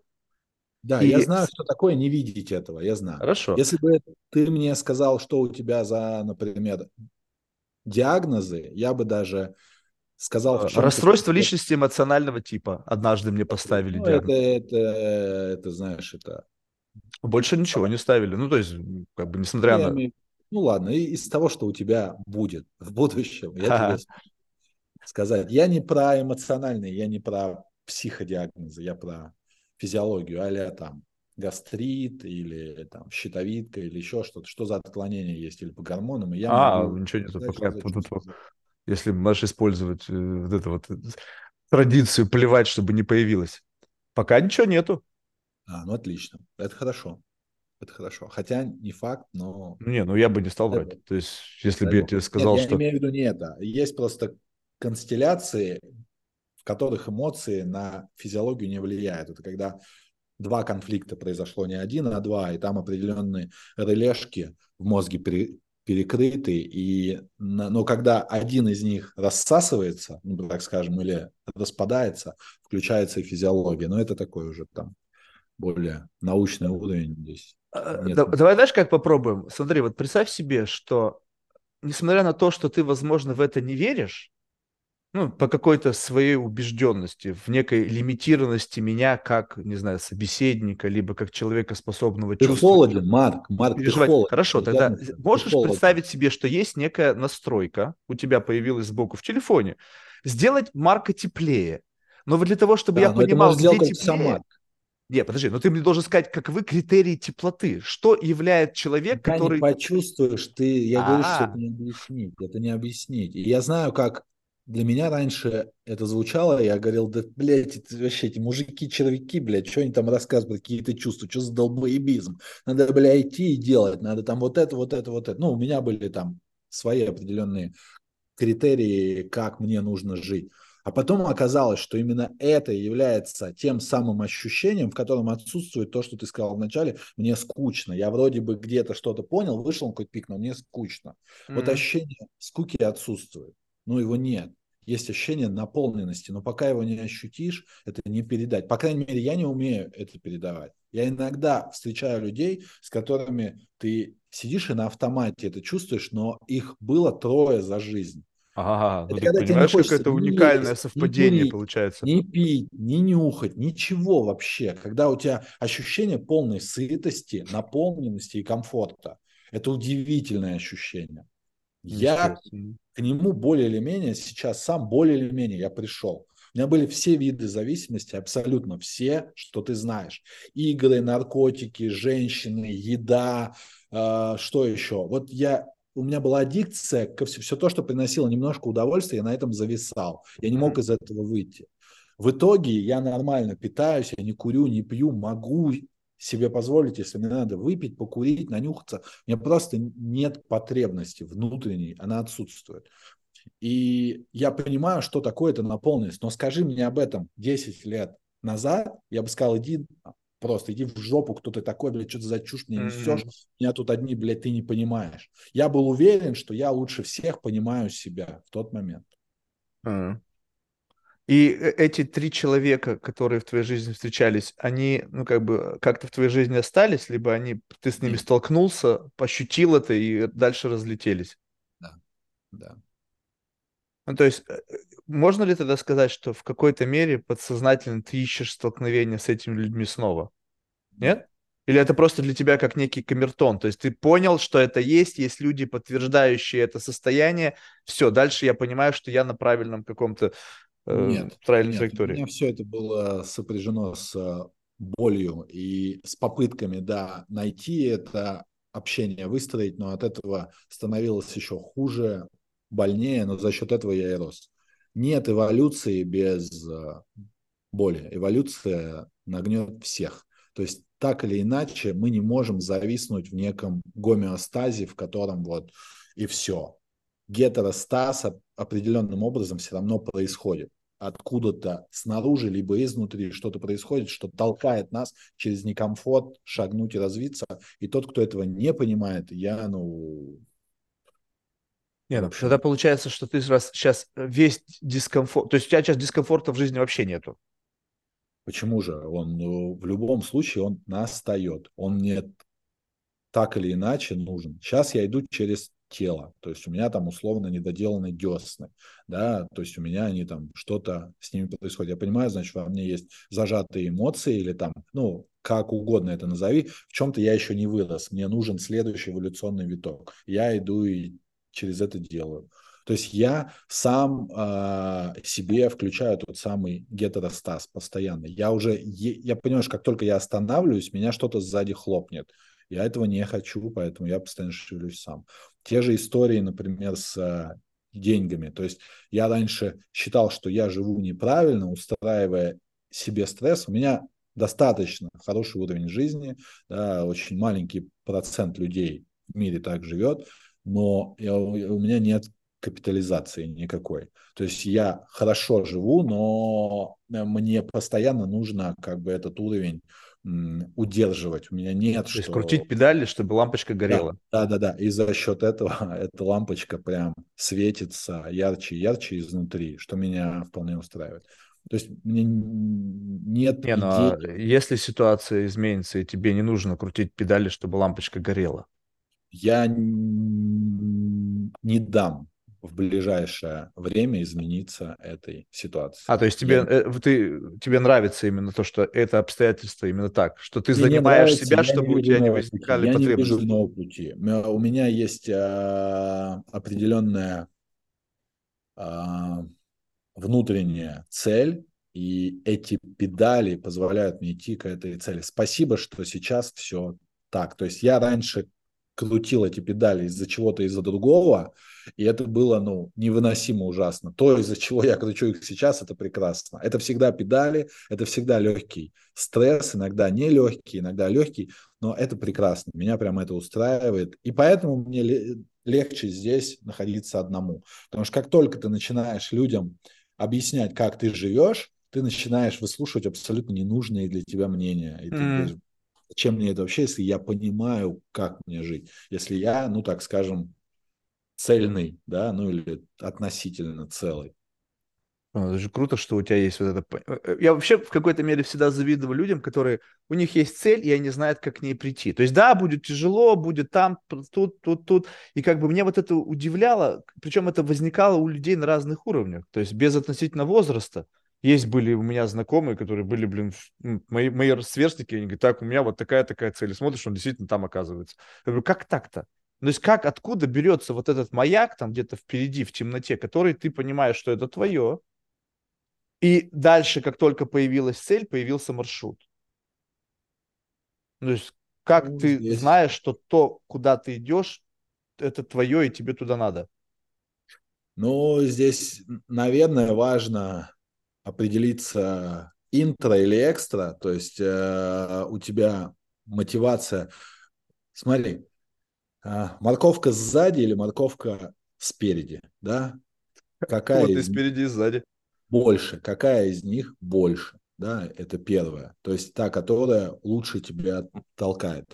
Да, и... я знаю, что такое не видеть этого, я знаю. Хорошо. Если бы ты мне сказал, что у тебя за, например, диагнозы, я бы даже сказал... В Расстройство ты... личности эмоционального типа. Однажды мне поставили ну, диагноз. Это, это, это, знаешь, это... Больше ничего не ставили. Ну, то есть, как бы, несмотря я на... Имею ну ладно, из того, что у тебя будет в будущем, я тебе сказать. Я не про эмоциональные, я не про психодиагнозы, я про физиологию, а там гастрит или там щитовидка или еще что-то, что за отклонение есть или по гормонам. И я а, могу ничего нет, пока, вот, вот, если можешь использовать э, вот эту вот традицию плевать, чтобы не появилось. Пока ничего нету. А, ну отлично, это хорошо это хорошо. Хотя не факт, но... Не, ну я бы не стал брать. То есть, если бы я тебе сказал, Нет, что... Я имею в виду не это. Есть просто констелляции, в которых эмоции на физиологию не влияют. Это когда два конфликта произошло, не один, а два, и там определенные релешки в мозге пере, перекрыты, и, но когда один из них рассасывается, ну, так скажем, или распадается, включается и физиология. Но это такой уже там более научный уровень здесь. Э, Нет. Давай, знаешь, как попробуем? Смотри, вот представь себе, что несмотря на то, что ты, возможно, в это не веришь, ну, по какой-то своей убежденности, в некой лимитированности меня как, не знаю, собеседника, либо как человека, способного ты чувствовать. холоден, Марк, Марк, переживать. ты холоден. Хорошо, ты тогда ты можешь холоден. представить себе, что есть некая настройка, у тебя появилась сбоку в телефоне, сделать Марка теплее. Но вот для того, чтобы да, я понимал, где теплее, сам нет, подожди, но ты мне должен сказать, каковы критерии теплоты? Что является человек, Пока который... не почувствуешь, ты... Я А-а-а. говорю, что это не объяснить. Это не объяснить. И я знаю, как для меня раньше это звучало, я говорил, да, блядь, это, вообще эти мужики-червяки, блядь, что они там рассказывают, какие-то чувства, что за долбоебизм? Надо, блядь, идти и делать, надо там вот это, вот это, вот это. Ну, у меня были там свои определенные критерии, как мне нужно жить. А потом оказалось, что именно это является тем самым ощущением, в котором отсутствует то, что ты сказал вначале, мне скучно. Я вроде бы где-то что-то понял, вышел на какой-то пик, но мне скучно. Mm-hmm. Вот ощущение скуки отсутствует, но его нет. Есть ощущение наполненности, но пока его не ощутишь, это не передать. По крайней мере, я не умею это передавать. Я иногда встречаю людей, с которыми ты сидишь и на автомате это чувствуешь, но их было трое за жизнь. Ага, ну ты понимаешь, как это уникальное есть, совпадение курить, получается. Не пить, не нюхать, ничего вообще. Когда у тебя ощущение полной сытости, наполненности и комфорта. Это удивительное ощущение. Я к нему более или менее сейчас сам более или менее я пришел. У меня были все виды зависимости, абсолютно все, что ты знаешь. Игры, наркотики, женщины, еда, э, что еще. Вот я у меня была аддикция, ко все, все то, что приносило немножко удовольствия, я на этом зависал. Я не мог из этого выйти. В итоге я нормально питаюсь, я не курю, не пью, могу себе позволить, если мне надо выпить, покурить, нанюхаться. У меня просто нет потребности внутренней, она отсутствует. И я понимаю, что такое это наполненность. Но скажи мне об этом 10 лет назад, я бы сказал, иди Просто иди в жопу, кто ты такой, блядь, что ты за чушь мне несешь. Mm-hmm. Меня тут одни, блядь, ты не понимаешь. Я был уверен, что я лучше всех понимаю себя в тот момент. Mm-hmm. И э, эти три человека, которые в твоей жизни встречались, они, ну, как бы, как-то в твоей жизни остались, либо они, ты с ними столкнулся, ощутил это и дальше разлетелись? Да, да. Ну, то есть, э, э, можно ли тогда сказать, что в какой-то мере подсознательно ты ищешь столкновение с этими людьми снова? Нет? Или это просто для тебя как некий камертон? То есть ты понял, что это есть, есть люди, подтверждающие это состояние. Все, дальше я понимаю, что я на правильном каком-то э, нет, правильной нет, траектории. У меня все это было сопряжено с болью и с попытками, да, найти это общение, выстроить, но от этого становилось еще хуже, больнее, но за счет этого я и рос. Нет эволюции без э, боли. Эволюция нагнет всех. То есть так или иначе мы не можем зависнуть в неком гомеостазе, в котором вот и все. Гетеростаз определенным образом все равно происходит. Откуда-то снаружи, либо изнутри что-то происходит, что толкает нас через некомфорт шагнуть и развиться. И тот, кто этого не понимает, я, ну, нет, ну, тогда получается, что ты раз сейчас весь дискомфорт, то есть у тебя сейчас дискомфорта в жизни вообще нету. Почему же? Он ну, в любом случае он настает. Он мне так или иначе нужен. Сейчас я иду через тело, то есть у меня там условно недоделаны десны, да, то есть у меня они там что-то с ними происходит. Я понимаю, значит, во мне есть зажатые эмоции или там, ну, как угодно это назови, в чем-то я еще не вырос, мне нужен следующий эволюционный виток. Я иду и через это делаю. То есть я сам э, себе включаю тот самый гетеростаз постоянно. Я уже, я понимаю, что как только я останавливаюсь, меня что-то сзади хлопнет. Я этого не хочу, поэтому я постоянно шевелюсь сам. Те же истории, например, с э, деньгами. То есть я раньше считал, что я живу неправильно, устраивая себе стресс. У меня достаточно хороший уровень жизни, да, очень маленький процент людей в мире так живет, но я, у меня нет капитализации никакой. То есть я хорошо живу, но мне постоянно нужно как бы этот уровень удерживать. У меня нет. То что... есть крутить педали, чтобы лампочка горела. Да, да, да. И за счет этого эта лампочка прям светится ярче и ярче изнутри, что меня вполне устраивает. То есть мне нет не, ну, идей... если ситуация изменится, и тебе не нужно крутить педали, чтобы лампочка горела. Я не дам в ближайшее время измениться этой ситуации. А, то есть тебе, я... э, ты, тебе нравится именно то, что это обстоятельство именно так, что ты Мне занимаешь нравится, себя, чтобы у тебя не возникали я потребности? Я не вижу нового пути. У меня есть а, определенная а, внутренняя цель, и эти педали позволяют мне идти к этой цели. Спасибо, что сейчас все так. То есть я раньше крутил эти педали из-за чего-то, из-за другого, и это было, ну, невыносимо ужасно. То, из-за чего я кручу их сейчас, это прекрасно. Это всегда педали, это всегда легкий стресс, иногда не легкий, иногда легкий, но это прекрасно. Меня прямо это устраивает. И поэтому мне легче здесь находиться одному. Потому что как только ты начинаешь людям объяснять, как ты живешь, ты начинаешь выслушивать абсолютно ненужные для тебя мнения. И ты mm. Зачем мне это вообще, если я понимаю, как мне жить? Если я, ну так скажем, цельный, да, ну или относительно целый. Это же круто, что у тебя есть вот это... Э, э, я вообще в какой-то мере всегда завидую людям, которые... У них есть цель, и они знают, как к ней прийти. То есть, да, будет тяжело, будет там, тут, тут, тут. И как бы мне вот это удивляло, причем это возникало у людей на разных уровнях. То есть, без относительно возраста. Есть были у меня знакомые, которые были, блин, мои, мои сверстники, они говорят, так, у меня вот такая-такая цель. И смотришь, он действительно там оказывается. Я говорю, как так-то? То есть как, откуда берется вот этот маяк там где-то впереди, в темноте, который ты понимаешь, что это твое, и дальше, как только появилась цель, появился маршрут. То есть как ну, ты здесь... знаешь, что то, куда ты идешь, это твое, и тебе туда надо? Ну, здесь, наверное, важно определиться интро или экстра, то есть э, у тебя мотивация. Смотри, э, морковка сзади или морковка спереди, да? Какая вот и спереди, и сзади. Больше. Какая из них больше? Да, это первое. То есть та, которая лучше тебя толкает.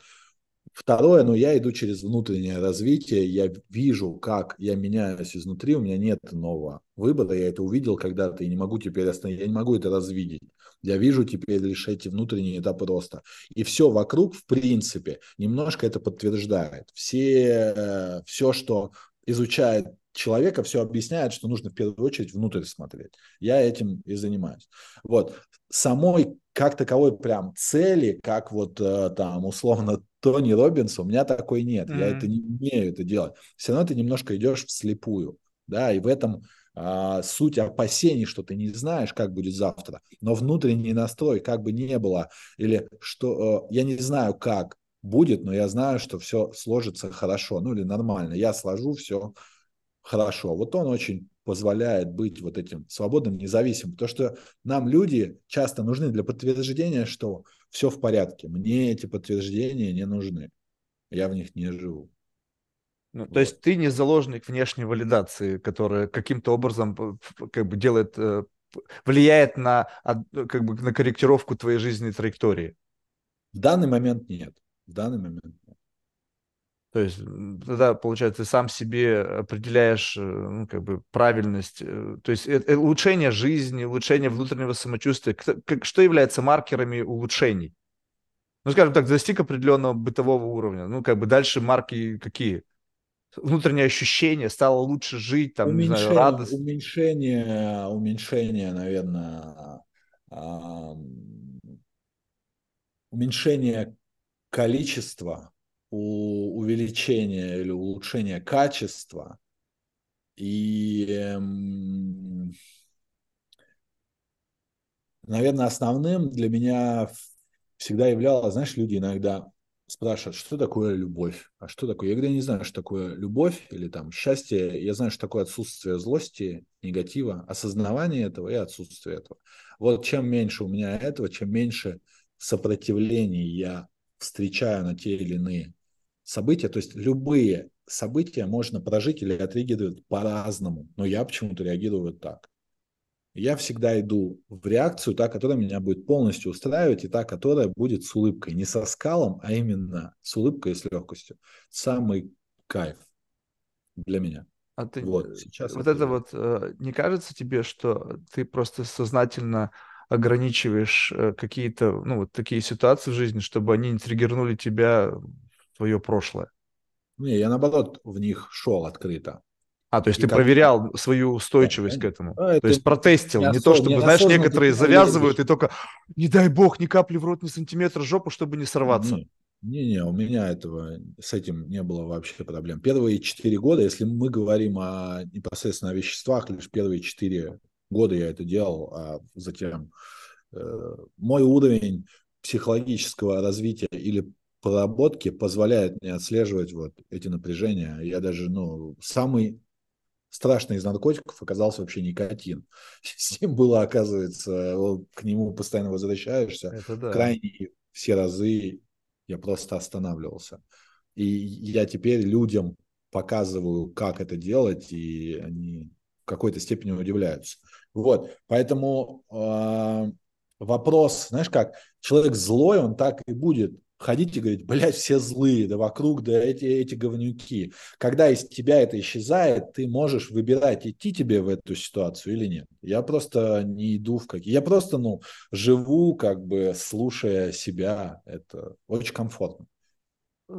Второе, ну, я иду через внутреннее развитие, я вижу, как я меняюсь изнутри, у меня нет нового выбора, я это увидел когда-то и не могу теперь остановить, я не могу это развидеть. Я вижу теперь лишь эти внутренние этапы роста. И все вокруг, в принципе, немножко это подтверждает. Все, э, все, что изучает человека, все объясняет, что нужно в первую очередь внутрь смотреть. Я этим и занимаюсь. Вот. Самой как таковой прям цели, как вот э, там условно Тони Робинс, у меня такой нет. Mm-hmm. Я это не умею это делать. Все равно ты немножко идешь вслепую. Да, и в этом а, суть опасений, что ты не знаешь, как будет завтра. Но внутренний настрой, как бы не было, или что а, я не знаю, как будет, но я знаю, что все сложится хорошо, ну или нормально. Я сложу все хорошо. Вот он очень позволяет быть вот этим свободным, независимым. Потому что нам люди часто нужны для подтверждения, что все в порядке. Мне эти подтверждения не нужны. Я в них не живу. Ну, вот. То есть ты не заложник внешней валидации, которая каким-то образом как бы делает, э, влияет на, как бы, на корректировку твоей жизненной траектории? В данный момент нет. В данный момент нет. То есть тогда, получается, ты сам себе определяешь э, ну, как бы правильность, э, то есть улучшение жизни, улучшение внутреннего самочувствия. Что является маркерами улучшений? Ну, скажем так, достиг определенного бытового уровня. Ну, как бы дальше марки какие? Внутреннее ощущение, стало лучше жить, там, уменьшение, не знаю, радость. Уменьшение, уменьшение, наверное, уменьшение количества у увеличения или улучшения качества и, эм, наверное, основным для меня всегда являлось, знаешь, люди иногда спрашивают, что такое любовь, а что такое? Я говорю, я не знаю, что такое любовь или там счастье, я знаю, что такое отсутствие злости, негатива, осознавание этого и отсутствие этого. Вот чем меньше у меня этого, чем меньше сопротивлений я встречаю на те или иные события, то есть любые события можно прожить или отрегировать по-разному, но я почему-то реагирую так. Я всегда иду в реакцию, та, которая меня будет полностью устраивать, и та, которая будет с улыбкой. Не со скалом, а именно с улыбкой и с легкостью. Самый кайф для меня. А ты вот, сейчас вот это вот э, не кажется тебе, что ты просто сознательно ограничиваешь э, какие-то ну вот такие ситуации в жизни, чтобы они не триггернули тебя твое прошлое? Не, я наоборот в них шел открыто. А, то есть и ты как... проверял свою устойчивость да, к этому. А, то есть протестил. Не, не то, чтобы, знаешь, некоторые завязывают и только, не дай бог, ни капли в рот, ни сантиметра жопу, чтобы не сорваться. Не-не, у меня этого, с этим не было вообще проблем. Первые четыре года, если мы говорим о непосредственно о веществах, лишь первые четыре года я это делал, а затем э, мой уровень психологического развития или проработки позволяет мне отслеживать вот эти напряжения. Я даже, ну, самый страшный из наркотиков оказался вообще никотин. С ним было, оказывается, к нему постоянно возвращаешься. Это да. Крайне все разы я просто останавливался. И я теперь людям показываю, как это делать, и они в какой-то степени удивляются. Вот, поэтому э, вопрос, знаешь как, человек злой, он так и будет ходить и говорить, блядь, все злые, да вокруг, да эти, эти говнюки. Когда из тебя это исчезает, ты можешь выбирать, идти тебе в эту ситуацию или нет. Я просто не иду в какие... Я просто, ну, живу, как бы, слушая себя. Это очень комфортно.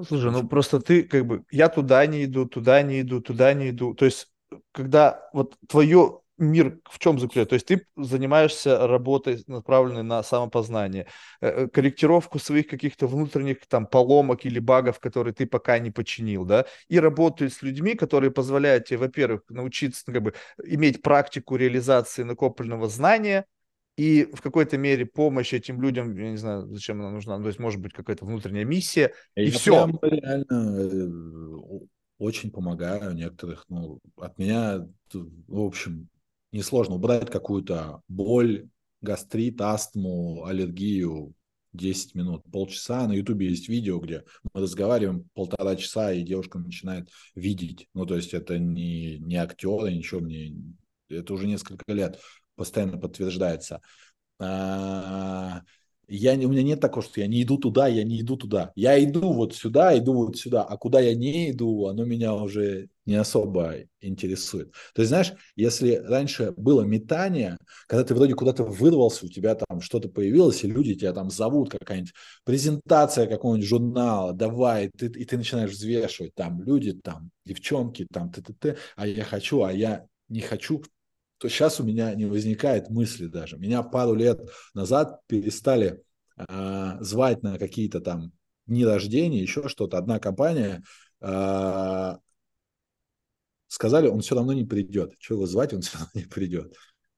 Слушай, ну просто ты, как бы, я туда не иду, туда не иду, туда не иду. То есть, когда вот твое мир в чем заключается? То есть ты занимаешься работой, направленной на самопознание, э, э, корректировку своих каких-то внутренних там поломок или багов, которые ты пока не починил, да, и работаешь с людьми, которые позволяют тебе, во-первых, научиться, ну, как бы, иметь практику реализации накопленного знания, и в какой-то мере помощь этим людям, я не знаю, зачем она нужна, то есть может быть какая-то внутренняя миссия, и я все. реально э, очень помогаю некоторых, ну, от меня, в общем, несложно убрать какую-то боль, гастрит, астму, аллергию 10 минут, полчаса. На Ютубе есть видео, где мы разговариваем полтора часа, и девушка начинает видеть. Ну, то есть это не, не актер, ничего мне... Это уже несколько лет постоянно подтверждается. А, я, у меня нет такого, что я не иду туда, я не иду туда. Я иду вот сюда, иду вот сюда, а куда я не иду, оно меня уже не особо интересует. То есть, знаешь, если раньше было метание, когда ты вроде куда-то вырвался, у тебя там что-то появилось, и люди тебя там зовут, какая-нибудь презентация какого-нибудь журнала, давай, ты, и ты начинаешь взвешивать, там люди, там девчонки, там ты-ты-ты, а я хочу, а я не хочу, то сейчас у меня не возникает мысли даже. Меня пару лет назад перестали э, звать на какие-то там дни рождения, еще что-то. Одна компания э, сказали, он все равно не придет. Что его звать, он все равно не придет.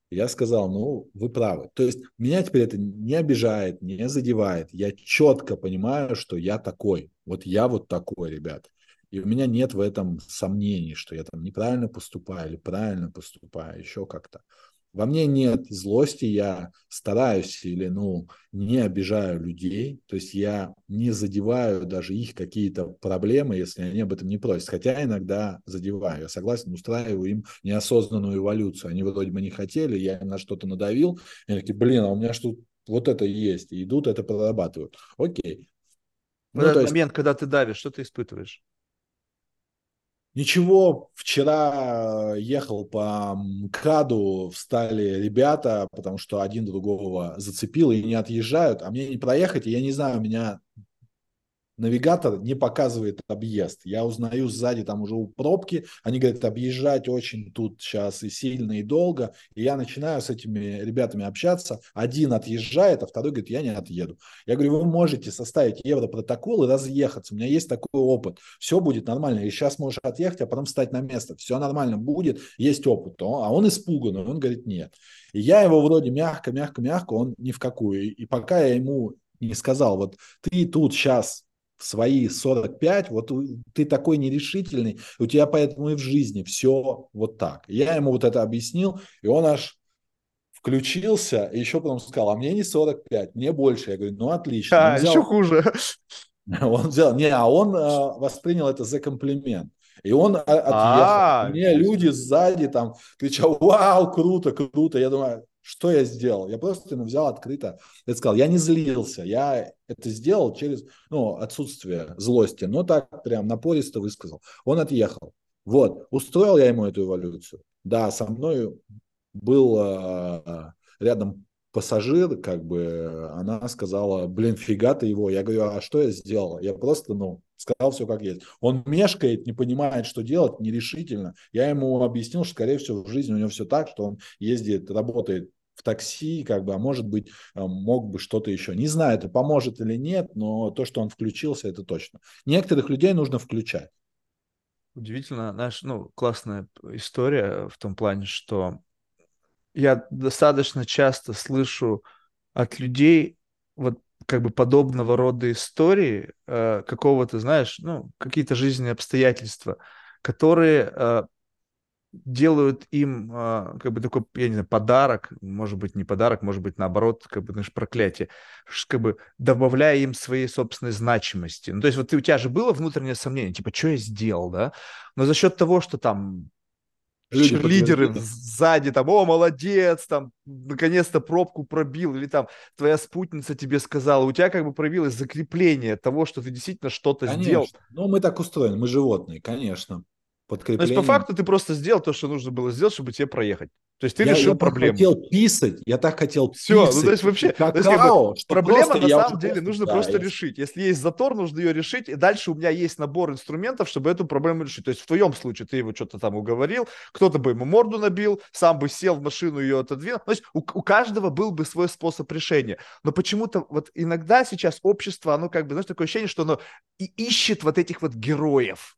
Я сказал, ну, вы правы. То есть меня теперь это не обижает, не задевает. Я четко понимаю, что я такой. Вот я вот такой, ребят. И у меня нет в этом сомнений, что я там неправильно поступаю или правильно поступаю, еще как-то. Во мне нет злости, я стараюсь или, ну, не обижаю людей, то есть я не задеваю даже их какие-то проблемы, если они об этом не просят, хотя иногда задеваю, я согласен, устраиваю им неосознанную эволюцию, они вроде бы не хотели, я им на что-то надавил, и они такие, блин, а у меня что вот это есть, и идут, это прорабатывают. Окей. Ну, этот есть... момент, когда ты давишь, что ты испытываешь? Ничего, вчера ехал по МКАДу, встали ребята, потому что один другого зацепил и не отъезжают, а мне не проехать, и я не знаю, меня навигатор не показывает объезд. Я узнаю сзади, там уже у пробки, они говорят, объезжать очень тут сейчас и сильно, и долго. И я начинаю с этими ребятами общаться. Один отъезжает, а второй говорит, я не отъеду. Я говорю, вы можете составить европротокол и разъехаться. У меня есть такой опыт. Все будет нормально. И сейчас можешь отъехать, а потом встать на место. Все нормально будет, есть опыт. А он испуган, он говорит, нет. И я его вроде мягко, мягко, мягко, он ни в какую. И пока я ему не сказал, вот ты тут сейчас свои 45, вот ты такой нерешительный, у тебя поэтому и в жизни все вот так. Я ему вот это объяснил, и он аж включился, и еще потом сказал, а мне не 45, мне больше. Я говорю, ну отлично. А, взял, еще хуже. Он взял, не, а он а, воспринял это за комплимент. И он отъехал. А, мне люди сзади там кричали, вау, круто, круто. Я думаю, что я сделал? Я просто ну, взял открыто и сказал, я не злился, я это сделал через ну, отсутствие злости, но так прям напористо высказал. Он отъехал. Вот, устроил я ему эту эволюцию. Да, со мной был э, рядом пассажир, как бы, она сказала, блин, фига ты его. Я говорю, а что я сделал? Я просто, ну, сказал все как есть. Он мешкает, не понимает, что делать, нерешительно. Я ему объяснил, что, скорее всего, в жизни у него все так, что он ездит, работает в такси, как бы, а может быть, э, мог бы что-то еще. Не знаю, это поможет или нет, но то, что он включился, это точно. Некоторых людей нужно включать. Удивительно, наш, ну, классная история в том плане, что я достаточно часто слышу от людей вот как бы подобного рода истории, э, какого-то, знаешь, ну, какие-то жизненные обстоятельства, которые э, делают им э, как бы такой, я не знаю, подарок, может быть, не подарок, может быть, наоборот, как бы, знаешь, проклятие, как бы добавляя им своей собственной значимости. Ну, то есть вот у тебя же было внутреннее сомнение, типа, что я сделал, да? Но за счет того, что там лидеры сзади, там, о, молодец, там, наконец-то пробку пробил, или там твоя спутница тебе сказала, у тебя как бы проявилось закрепление того, что ты действительно что-то сделал. Ну, мы так устроены, мы животные, конечно подкрепление. То есть, по факту, ты просто сделал то, что нужно было сделать, чтобы тебе проехать. То есть ты я, решил я проблему. Я хотел писать, я так хотел Все, писать. ну то есть вообще, какао, есть, как бы, проблема на самом деле нужно да, просто я... решить. Если есть затор, нужно ее решить, и дальше у меня есть набор инструментов, чтобы эту проблему решить. То есть в твоем случае ты его что-то там уговорил, кто-то бы ему морду набил, сам бы сел в машину и ее отодвинул. То есть у, у каждого был бы свой способ решения. Но почему-то вот иногда сейчас общество, оно как бы, знаешь, такое ощущение, что оно и ищет вот этих вот героев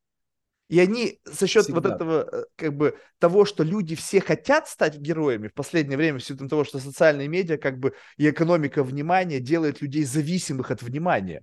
и они за счет Всегда. вот этого, э, как бы, того, что люди все хотят стать героями в последнее время, в силу того, что социальные медиа, как бы, и экономика внимания делает людей зависимых от внимания.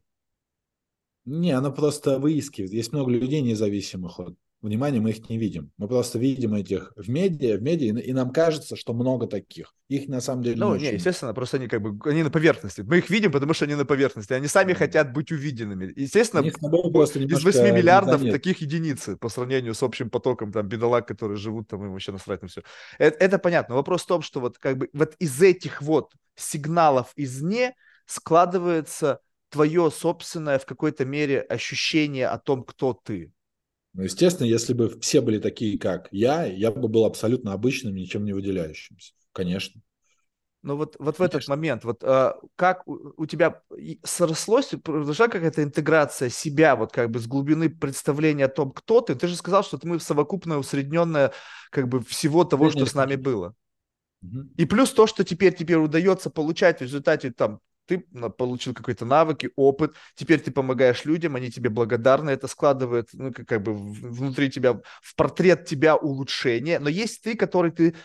Не, она просто выискивает. Есть много людей независимых от внимания мы их не видим. Мы просто видим этих в медиа, в медиа, и нам кажется, что много таких. Их на самом деле ну, не, не естественно, просто они как бы они на поверхности. Мы их видим, потому что они на поверхности. Они сами хотят быть увиденными. Естественно, из 8 миллиардов таких единиц по сравнению с общим потоком там бедолаг, которые живут там, им вообще насрать на все. Это, это понятно. Вопрос в том, что вот как бы вот из этих вот сигналов извне складывается твое собственное в какой-то мере ощущение о том, кто ты. Ну, естественно, если бы все были такие, как я, я бы был абсолютно обычным, ничем не выделяющимся. Конечно. Ну вот, вот в этот момент, вот э, как у, у тебя срослось, произошла какая-то интеграция себя, вот как бы с глубины представления о том, кто ты? Ты же сказал, что мы совокупное, усредненное как бы всего того, что с нами было. И плюс то, что теперь тебе удается получать в результате там ты получил какие-то навыки, опыт, теперь ты помогаешь людям, они тебе благодарны, это складывает, ну, как, как бы внутри тебя, в портрет тебя улучшение, но есть ты, который ты,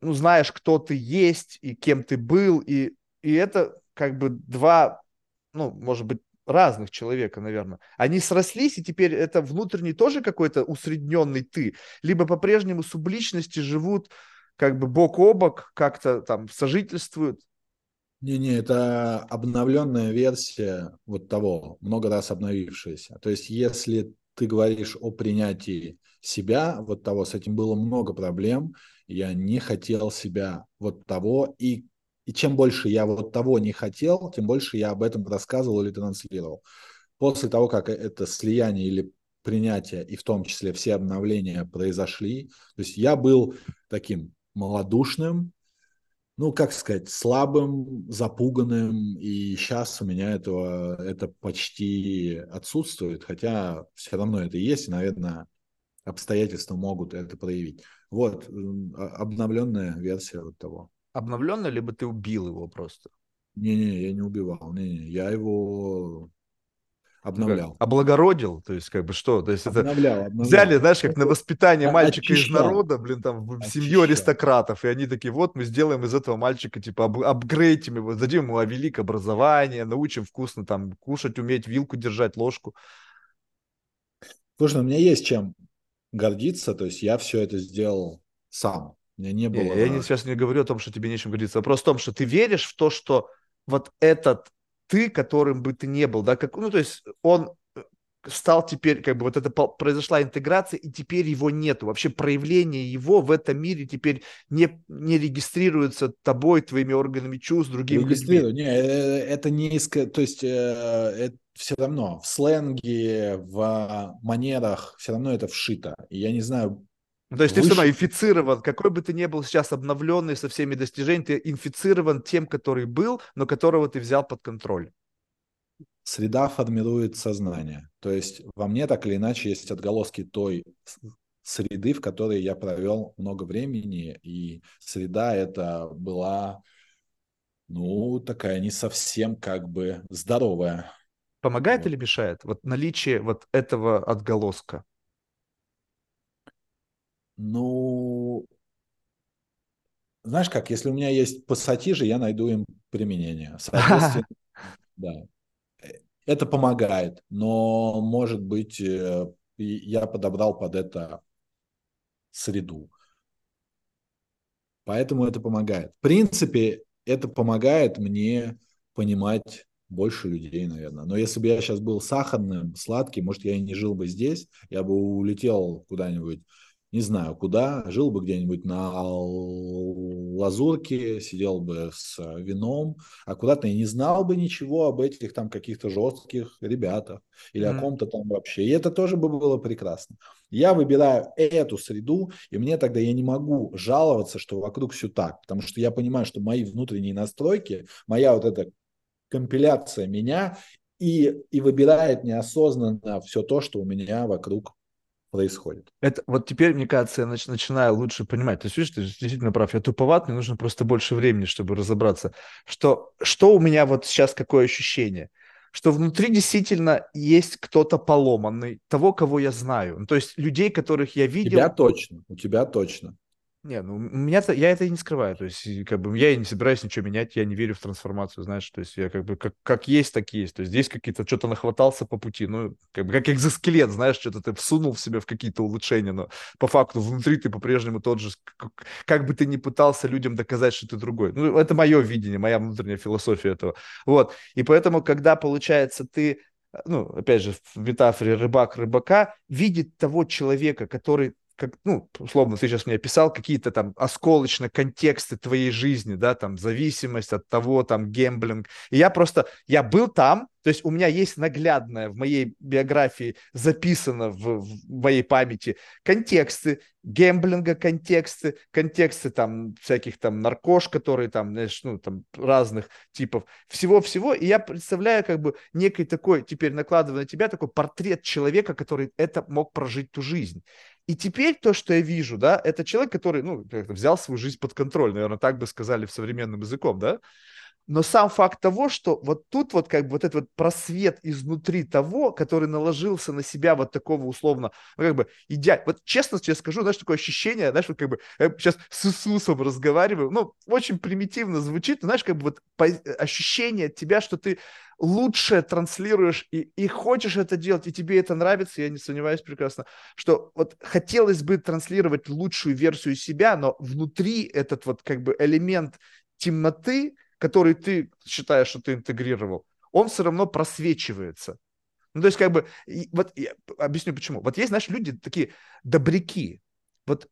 ну, знаешь, кто ты есть и кем ты был, и, и это как бы два, ну, может быть, разных человека, наверное. Они срослись, и теперь это внутренний тоже какой-то усредненный ты, либо по-прежнему субличности живут как бы бок о бок как-то там сожительствуют? Не-не, это обновленная версия вот того, много раз обновившаяся. То есть если ты говоришь о принятии себя, вот того, с этим было много проблем, я не хотел себя вот того, и, и чем больше я вот того не хотел, тем больше я об этом рассказывал или транслировал. После того, как это слияние или принятие, и в том числе все обновления произошли, то есть я был таким малодушным, ну, как сказать, слабым, запуганным, и сейчас у меня этого, это почти отсутствует, хотя все равно это есть, и, наверное, обстоятельства могут это проявить. Вот, а, обновленная версия вот того. Обновленная, либо ты убил его просто? Не-не, я не убивал, не-не, я его Обновлял. Облагородил, то есть как бы что? То есть обновлял, это обновлял. взяли, знаешь, как на воспитание мальчика Очищал. из народа, блин, там в Очищал. семью аристократов, и они такие, вот мы сделаем из этого мальчика, типа, ап апгрейдим его, дадим ему великое образование, научим вкусно там кушать, уметь вилку держать, ложку. Слушай, ну, у меня есть чем гордиться, то есть я все это сделал сам. У меня не было... Я не, сейчас не говорю о том, что тебе нечем гордиться. Вопрос в том, что ты веришь в то, что вот этот ты, которым бы ты не был, да, как, ну, то есть он э, стал теперь, как бы вот это произошла интеграция, и теперь его нету. Вообще проявление его в этом мире теперь не, не регистрируется тобой, твоими органами чувств, другими Регистрирую. Не, э, это не. То есть э, это все равно в сленге, в манерах все равно это вшито. И я не знаю, ну, то есть Выше... ты все равно инфицирован, какой бы ты ни был сейчас обновленный со всеми достижениями, ты инфицирован тем, который был, но которого ты взял под контроль. Среда формирует сознание. То есть во мне так или иначе есть отголоски той среды, в которой я провел много времени, и среда это была, ну, такая не совсем как бы здоровая. Помогает вот. или мешает? Вот наличие вот этого отголоска. Ну, знаешь как, если у меня есть пассатижи, я найду им применение. Соответственно, да. Это помогает, но, может быть, э, я подобрал под это среду. Поэтому это помогает. В принципе, это помогает мне понимать больше людей, наверное. Но если бы я сейчас был сахарным, сладким, может, я и не жил бы здесь, я бы улетел куда-нибудь не знаю куда, жил бы где-нибудь на лазурке, сидел бы с вином, аккуратно и не знал бы ничего об этих там каких-то жестких ребятах или mm-hmm. о ком-то там вообще. И это тоже бы было прекрасно. Я выбираю эту среду, и мне тогда я не могу жаловаться, что вокруг все так, потому что я понимаю, что мои внутренние настройки, моя вот эта компиляция меня и, и выбирает неосознанно все то, что у меня вокруг происходит. Это вот теперь, мне кажется, я нач, начинаю лучше понимать. То есть, видишь, ты действительно прав. Я туповат, мне нужно просто больше времени, чтобы разобраться. Что, что у меня вот сейчас какое ощущение? Что внутри действительно есть кто-то поломанный, того, кого я знаю. Ну, то есть людей, которых я видел. У тебя точно, у тебя точно. Не, ну меня я это и не скрываю, то есть как бы я и не собираюсь ничего менять, я не верю в трансформацию, знаешь, то есть я как бы как, как есть, так есть, то есть здесь какие-то что-то нахватался по пути, ну как бы как экзоскелет, знаешь, что-то ты всунул в себя в какие-то улучшения, но по факту внутри ты по-прежнему тот же, как, как бы ты ни пытался людям доказать, что ты другой, ну это мое видение, моя внутренняя философия этого, вот, и поэтому когда получается ты ну, опять же, в метафоре рыбак рыбака, видит того человека, который как, ну, условно, ты сейчас мне описал какие-то там осколочно контексты твоей жизни, да, там, зависимость от того, там, гемблинг. И я просто, я был там, то есть у меня есть наглядное в моей биографии записано в, в моей памяти контексты гемблинга, контексты, контексты там всяких там наркош, которые там, знаешь, ну там разных типов, всего-всего. И я представляю как бы некий такой, теперь накладывая на тебя такой портрет человека, который это мог прожить ту жизнь. И теперь то, что я вижу, да, это человек, который, ну, взял свою жизнь под контроль, наверное, так бы сказали в современным языком, да, но сам факт того, что вот тут вот как бы вот этот вот просвет изнутри того, который наложился на себя вот такого условно, ну, как бы идеально. Вот честно тебе скажу, знаешь, такое ощущение, знаешь, вот как бы сейчас с Иисусом разговариваю, ну, очень примитивно звучит, но, знаешь, как бы вот ощущение от тебя, что ты лучше транслируешь и, и хочешь это делать, и тебе это нравится, я не сомневаюсь прекрасно, что вот хотелось бы транслировать лучшую версию себя, но внутри этот вот как бы элемент темноты, который ты считаешь, что ты интегрировал, он все равно просвечивается. Ну, то есть, как бы, вот я объясню почему. Вот есть, знаешь, люди такие добряки. Вот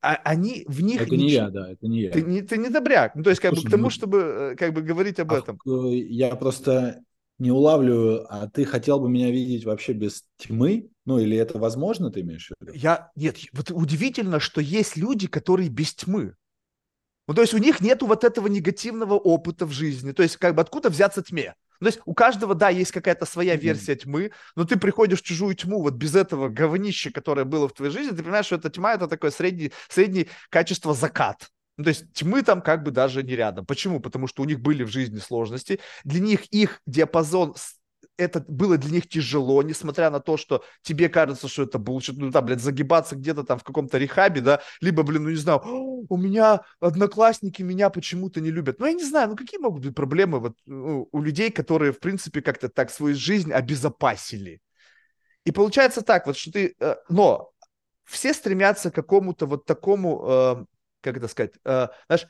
а, они в них... Это ничего... не я, да, это не я. Ты не, ты не добряк. Ну, то есть, как Слушай, бы, к тому, ну... чтобы, э, как бы, говорить об а, этом. Я просто не улавливаю, а ты хотел бы меня видеть вообще без тьмы? Ну, или это возможно, ты имеешь в виду? Я, нет, вот удивительно, что есть люди, которые без тьмы. Ну, то есть у них нету вот этого негативного опыта в жизни. То есть как бы откуда взяться тьме? Ну, то есть у каждого, да, есть какая-то своя версия тьмы, но ты приходишь в чужую тьму вот без этого говнища, которое было в твоей жизни, ты понимаешь, что эта тьма – это такое среднее, среднее качество закат. Ну, то есть тьмы там как бы даже не рядом. Почему? Потому что у них были в жизни сложности. Для них их диапазон это было для них тяжело, несмотря на то, что тебе кажется, что это булшит, ну да, блядь, загибаться где-то там в каком-то рехабе, да, либо, блин, ну не знаю, у меня одноклассники меня почему-то не любят. Ну я не знаю, ну какие могут быть проблемы вот ну, у людей, которые, в принципе, как-то так свою жизнь обезопасили. И получается так вот, что ты, э, но все стремятся к какому-то вот такому, э, как это сказать, э, знаешь,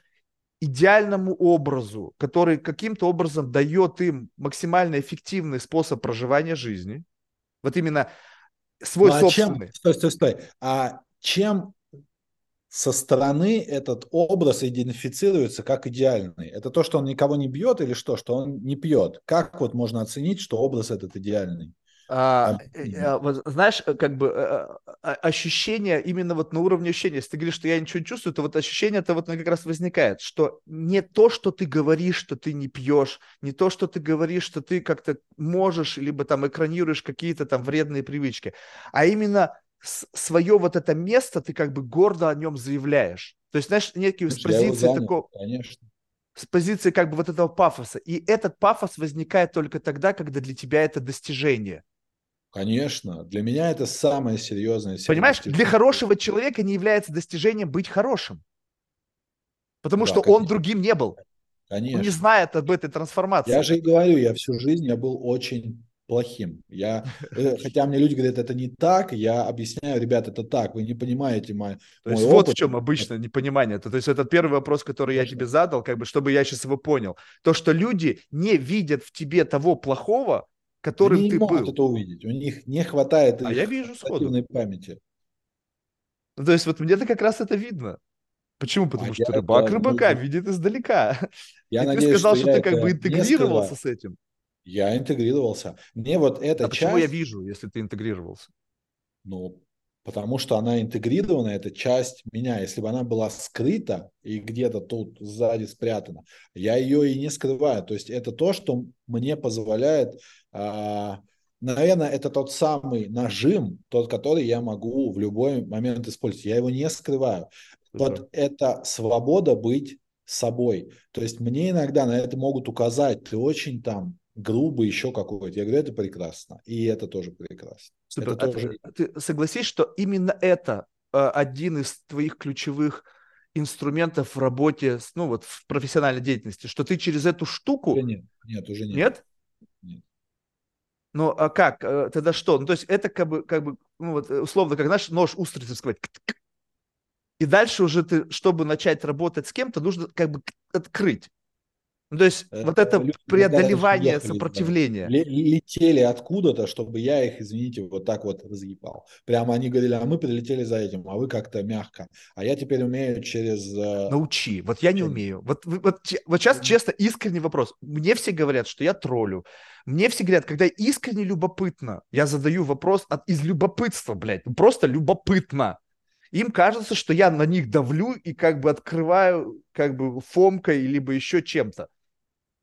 идеальному образу, который каким-то образом дает им максимально эффективный способ проживания жизни. Вот именно свой ну, а собственный. Чем, стой, стой, стой. А чем со стороны этот образ идентифицируется как идеальный? Это то, что он никого не бьет или что, что он не пьет? Как вот можно оценить, что образ этот идеальный? А, э, а, вот, знаешь, э, как бы э, ощущение именно вот на уровне ощущения. Если ты говоришь, что я ничего не чувствую, то вот ощущение это вот как раз возникает, что не то, что ты говоришь, что ты не пьешь, не то, что ты говоришь, что ты как-то можешь, либо там экранируешь какие-то там вредные привычки, а именно свое вот это место ты как бы гордо о нем заявляешь. То есть, знаешь, некие с позиции такого... Конечно с позиции как бы вот этого пафоса. И этот пафос возникает только тогда, когда для тебя это достижение. Конечно, для меня это самое серьезное. Понимаешь, для хорошего человека не является достижением быть хорошим. Потому да, что конечно. он другим не был. Конечно. Он не знает об этой трансформации. Я же и говорю, я всю жизнь я был очень плохим. Я, э, хотя мне люди говорят, это не так, я объясняю, ребят, это так, вы не понимаете мой, То есть мой вот опыт. в чем обычно непонимание. То есть это первый вопрос, который Конечно. я тебе задал, как бы, чтобы я сейчас его понял. То, что люди не видят в тебе того плохого, которым Они ты не могут был. это увидеть. У них не хватает а я вижу сходу. памяти. Ну, то есть вот мне-то как раз это видно. Почему? Потому а что рыбак это, рыбака видит издалека. Я И надеюсь, ты сказал, что, что ты как бы интегрировался с этим. Я интегрировался. Мне вот эта а часть... почему я вижу, если ты интегрировался? Ну, потому что она интегрирована, это часть меня. Если бы она была скрыта и где-то тут сзади спрятана, я ее и не скрываю. То есть это то, что мне позволяет, а, наверное, это тот самый нажим, тот, который я могу в любой момент использовать. Я его не скрываю. Вот это свобода быть собой. То есть мне иногда на это могут указать, ты очень там грубый, еще какой-то. Я говорю, это прекрасно. И это тоже прекрасно. Супер. Это а тоже... ты, ты согласись, что именно это э, один из твоих ключевых инструментов в работе, ну вот в профессиональной деятельности, что ты через эту штуку... Уже нет, нет, уже нет. Нет? Нет. Ну, а как? Э, тогда что? Ну, то есть это как бы, как бы ну, вот, условно, как наш нож устрицы сказать. И дальше уже ты, чтобы начать работать с кем-то, нужно как бы открыть. Ну, то есть вот это люди, преодолевание ехали, сопротивления. Летели откуда-то, чтобы я их, извините, вот так вот разъебал. Прямо они говорили, а мы прилетели за этим, а вы как-то мягко. А я теперь умею через... Э, Научи. Вот я не умею. Вот, вот, вот сейчас честно, искренний вопрос. Мне все говорят, что я троллю. Мне все говорят, когда искренне любопытно, я задаю вопрос от, из любопытства, блядь. Ну, просто любопытно. Им кажется, что я на них давлю и как бы открываю как бы фомкой либо еще чем-то.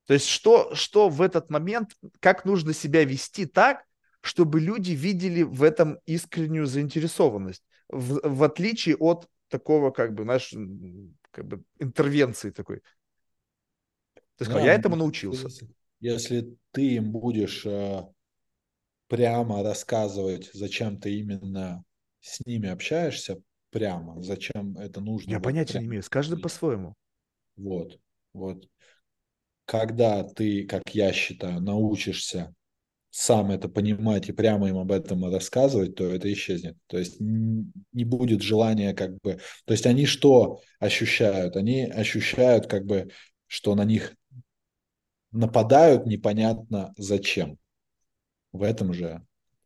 То есть что, что в этот момент, как нужно себя вести так, чтобы люди видели в этом искреннюю заинтересованность, в, в отличие от такого, как бы, знаешь, как бы интервенции такой. Ты сказал, да, я этому научился. Если, если ты им будешь э, прямо рассказывать, зачем ты именно с ними общаешься, прямо, зачем это нужно. Я вот понятия прямо. не имею, с каждым по-своему. Вот, вот. Когда ты, как я считаю, научишься сам это понимать и прямо им об этом рассказывать, то это исчезнет. То есть не будет желания как бы... То есть они что ощущают? Они ощущают как бы, что на них нападают непонятно зачем. В этом же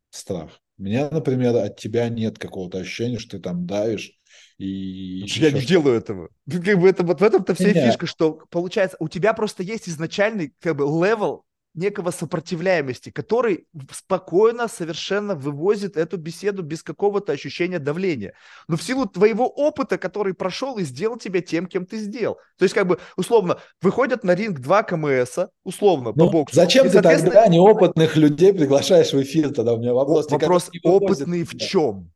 страх. У меня, например, от тебя нет какого-то ощущения, что ты там давишь и... Я не делаю этого. Как бы это, вот в этом-то вся Нет. фишка, что получается, у тебя просто есть изначальный как бы level некого сопротивляемости, который спокойно совершенно вывозит эту беседу без какого-то ощущения давления. Но в силу твоего опыта, который прошел и сделал тебя тем, кем ты сделал. То есть, как бы, условно, выходят на ринг два КМС, условно, ну, по боксу. Зачем и, ты тогда неопытных людей приглашаешь в эфир? Тогда у меня вопрос. Вопрос опытный в чем?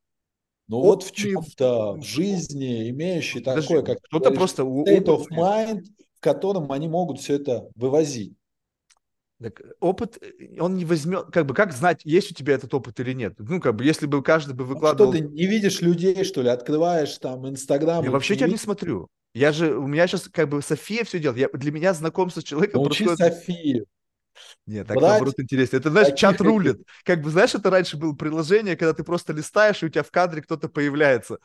Ну вот в чем-то, в жизни, имеющий Подожди, такое, как кто-то просто state of mind, в котором они могут все это вывозить. Так опыт, э, он не возьмет, как бы, как знать, есть у тебя этот опыт или нет? Ну, как бы, если бы каждый бы выкладывал... что, ты не видишь людей, что ли? Открываешь там Инстаграм... Я вообще тебя видишь? не смотрю. Я же, у меня сейчас, как бы, София все делает. Я, для меня знакомство с человеком... Научи происходит... Софию. Нет, так Брать наоборот интересно. Это, знаешь, чат рулит. Как бы, знаешь, это раньше было приложение, когда ты просто листаешь, и у тебя в кадре кто-то появляется.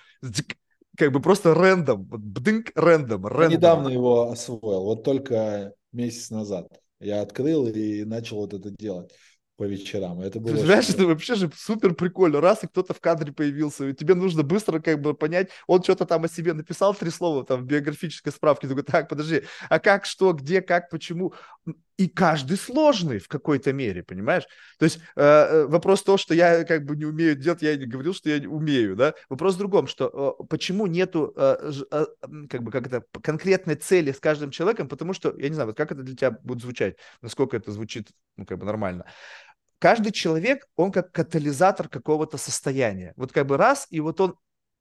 Как бы просто рэндом. Бдынк, рэндом, рэндом. Я недавно его освоил, вот только месяц назад. Я открыл и начал вот это делать по вечерам. Это было Ты знаешь, это вообще же супер прикольно. Раз и кто-то в кадре появился, и тебе нужно быстро как бы понять, он что-то там о себе написал три слова там в биографической справке, такой, так, подожди, а как, что, где, как, почему? И каждый сложный в какой-то мере, понимаешь? То есть э, э вопрос то, что я как бы не умею делать, я не говорил, что я умею, да? Вопрос в другом, что э, почему нету э, э, как бы как это конкретной цели с каждым человеком, потому что, я не знаю, вот как это для тебя будет звучать, насколько это звучит, ну, как бы нормально каждый человек, он как катализатор какого-то состояния. Вот как бы раз, и вот он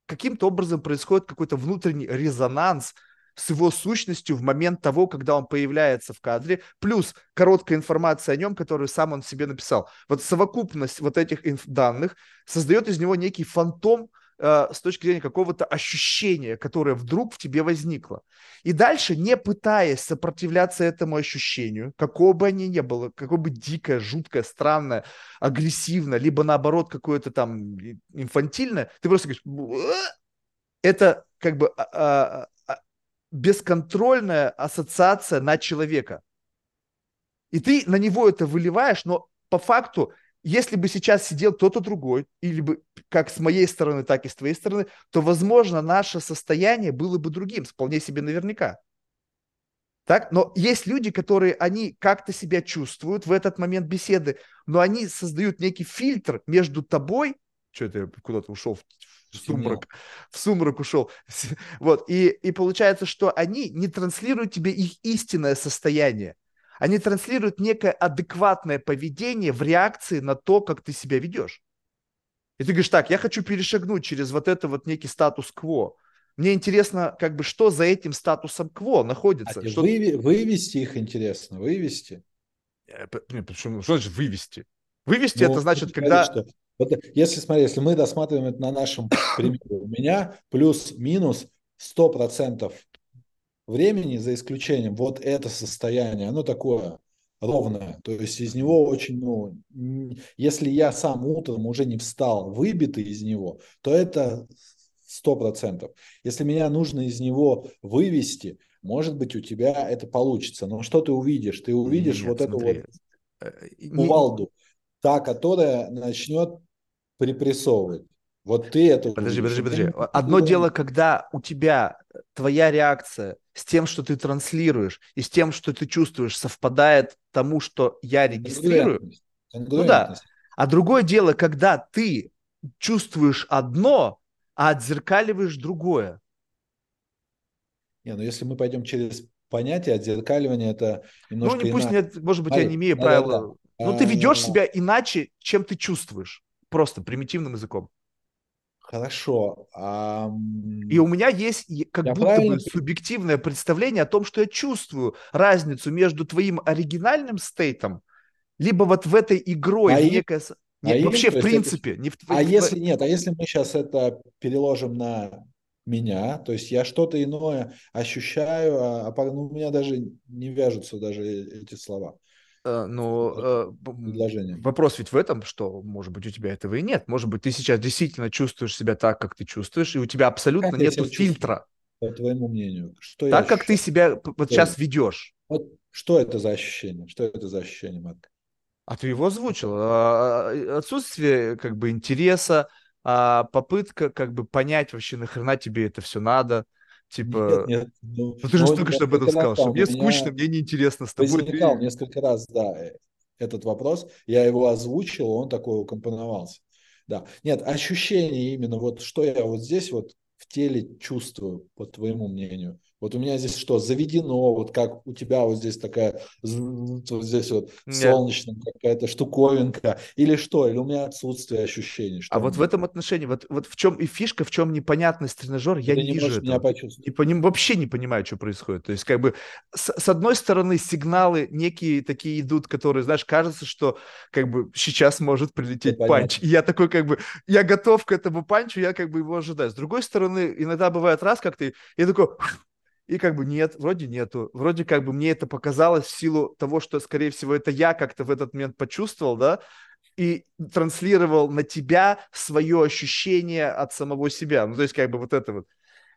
каким-то образом происходит какой-то внутренний резонанс с его сущностью в момент того, когда он появляется в кадре, плюс короткая информация о нем, которую сам он себе написал. Вот совокупность вот этих данных создает из него некий фантом, Э, с точки зрения какого-то ощущения, которое вдруг в тебе возникло. И дальше, не пытаясь сопротивляться этому ощущению, какого бы оно ни было, какое бы дикое, жуткое, странное, агрессивное, либо наоборот какое-то там инфантильное, ты просто говоришь, это как бы а, а, а, бесконтрольная ассоциация на человека. И ты на него это выливаешь, но по факту если бы сейчас сидел кто-то другой, или бы как с моей стороны, так и с твоей стороны, то, возможно, наше состояние было бы другим, вполне себе наверняка. Так? Но есть люди, которые, они как-то себя чувствуют в этот момент беседы, но они создают некий фильтр между тобой, что это я куда-то ушел в сумрак, в сумрак ушел. Вот, и, и получается, что они не транслируют тебе их истинное состояние. Они транслируют некое адекватное поведение в реакции на то, как ты себя ведешь. И ты говоришь, так, я хочу перешагнуть через вот это вот некий статус-кво. Мне интересно, как бы, что за этим статусом кво находится. А что... Выви- вывести их интересно, вывести. Э, нет, почему, что значит вывести? Вывести ну, это значит, когда... Что, вот, если, смотри, если мы досматриваем это на нашем примере, у меня плюс-минус 100% времени, за исключением вот это состояние, оно такое ровное. То есть из него очень, ну, если я сам утром уже не встал, выбитый из него, то это сто процентов. Если меня нужно из него вывести, может быть, у тебя это получится. Но что ты увидишь? Ты увидишь Нет, вот смотри. эту вот э, кувалду, та, которая начнет припрессовывать. Вот ты это... Подожди, подожди, подожди. Одно дело, когда у тебя твоя реакция с тем, что ты транслируешь, и с тем, что ты чувствуешь, совпадает тому, что я регистрирую. Ну да. А другое дело, когда ты чувствуешь одно, а отзеркаливаешь другое. Не, ну если мы пойдем через понятие отзеркаливания, это немножко Ну, не пусть, нет, может быть, Смотри, я не имею да, правила. Да, да. Но ты ведешь себя иначе, чем ты чувствуешь. Просто примитивным языком. Хорошо. А... И у меня есть как я будто правильно... бы субъективное представление о том, что я чувствую разницу между твоим оригинальным стейтом, либо вот в этой игрой а некое... Им... Нет, а вообще в принципе. Это... Не в... А в... если нет, а если мы сейчас это переложим на меня, то есть я что-то иное ощущаю, а, а ну, у меня даже не вяжутся даже эти слова. Uh, но uh, вопрос ведь в этом, что, может быть, у тебя этого и нет. Может быть, ты сейчас действительно чувствуешь себя так, как ты чувствуешь, и у тебя абсолютно нет фильтра. По твоему мнению, что так, как ты себя вот что сейчас это? ведешь. Вот что это за ощущение? Что это за ощущение, Марк? А ты его озвучил. А, отсутствие как бы интереса, а попытка как бы понять вообще, нахрена тебе это все надо. Типа, нет, нет, ну, ну ты же только что об этом сказал, что мне скучно, мне неинтересно с тобой. Возникал ты... несколько раз, да, э, этот вопрос. Я его озвучил, он такой укомпоновался. Да. Нет, ощущение именно, вот что я вот здесь вот в теле чувствую, по твоему мнению. Вот у меня здесь что, заведено, вот как у тебя вот здесь такая, вот здесь вот солнечная какая-то штуковинка, или что, или у меня отсутствие ощущений. Что а вот в этом отношении, вот, вот в чем и фишка, в чем непонятность тренажер, я Ты не, не вижу этого. Меня почувствовать. Не поним, вообще не понимаю, что происходит. То есть как бы с, с одной стороны сигналы некие такие идут, которые, знаешь, кажется, что как бы сейчас может прилететь Это панч. Понятно. И я такой как бы, я готов к этому панчу, я как бы его ожидаю. С другой стороны, иногда бывает раз как ты, я такой и как бы нет, вроде нету. Вроде как бы мне это показалось в силу того, что, скорее всего, это я как-то в этот момент почувствовал, да, и транслировал на тебя свое ощущение от самого себя. Ну, то есть как бы вот это вот.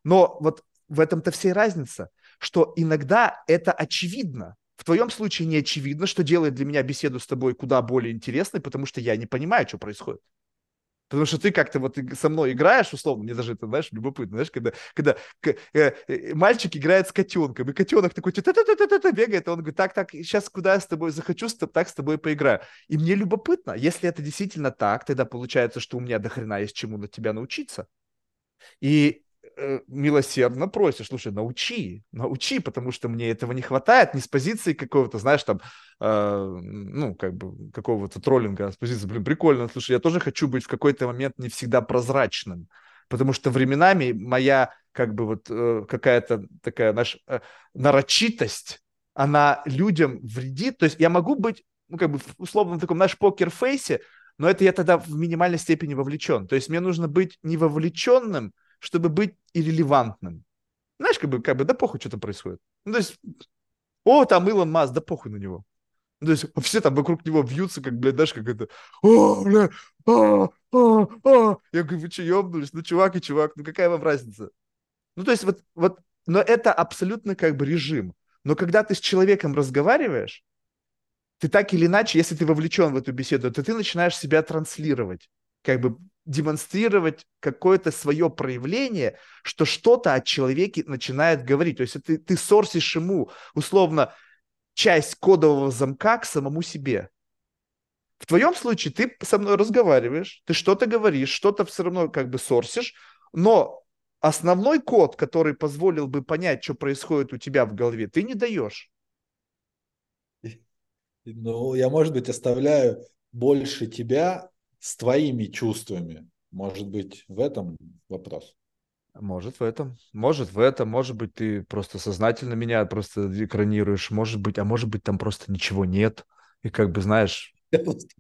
Но вот в этом-то вся разница, что иногда это очевидно. В твоем случае не очевидно, что делает для меня беседу с тобой куда более интересной, потому что я не понимаю, что происходит. Потому что ты как-то вот со мной играешь, условно, мне даже это, знаешь, любопытно, знаешь, когда, когда э, э, мальчик играет с котенком, и котенок такой та та та та та бегает, и он говорит, так, так, сейчас куда я с тобой захочу, так с тобой поиграю. И мне любопытно, если это действительно так, тогда получается, что у меня до хрена есть чему на тебя научиться. И Э, милосердно просишь, слушай, научи, научи, потому что мне этого не хватает, не с позиции какого-то, знаешь, там, э, ну, как бы, какого-то троллинга, а с позиции, блин, прикольно, слушай, я тоже хочу быть в какой-то момент не всегда прозрачным, потому что временами моя, как бы, вот э, какая-то такая, знаешь, э, нарочитость, она людям вредит, то есть я могу быть, ну, как бы, в условном таком, наш покер-фейсе, но это я тогда в минимальной степени вовлечен, то есть мне нужно быть не вовлеченным, чтобы быть иррелевантным. Знаешь, как бы, как бы, да похуй, что там происходит. Ну, то есть, о, там Илон Маск, да похуй на него. Ну, то есть, все там вокруг него вьются, как, блядь, знаешь, как это, о, бля, а, а, а. Я говорю, вы что, ебнулись? Ну, чувак и чувак, ну, какая вам разница? Ну, то есть, вот, вот, но это абсолютно как бы режим. Но когда ты с человеком разговариваешь, ты так или иначе, если ты вовлечен в эту беседу, то ты начинаешь себя транслировать как бы демонстрировать какое-то свое проявление, что что-то о человеке начинает говорить. То есть ты, ты сорсишь ему условно часть кодового замка к самому себе. В твоем случае ты со мной разговариваешь, ты что-то говоришь, что-то все равно как бы сорсишь, но основной код, который позволил бы понять, что происходит у тебя в голове, ты не даешь. Ну, я, может быть, оставляю больше тебя с твоими чувствами. Может быть, в этом вопрос? Может в этом, может в этом, может быть ты просто сознательно меня просто экранируешь, может быть, а может быть там просто ничего нет, и как бы знаешь,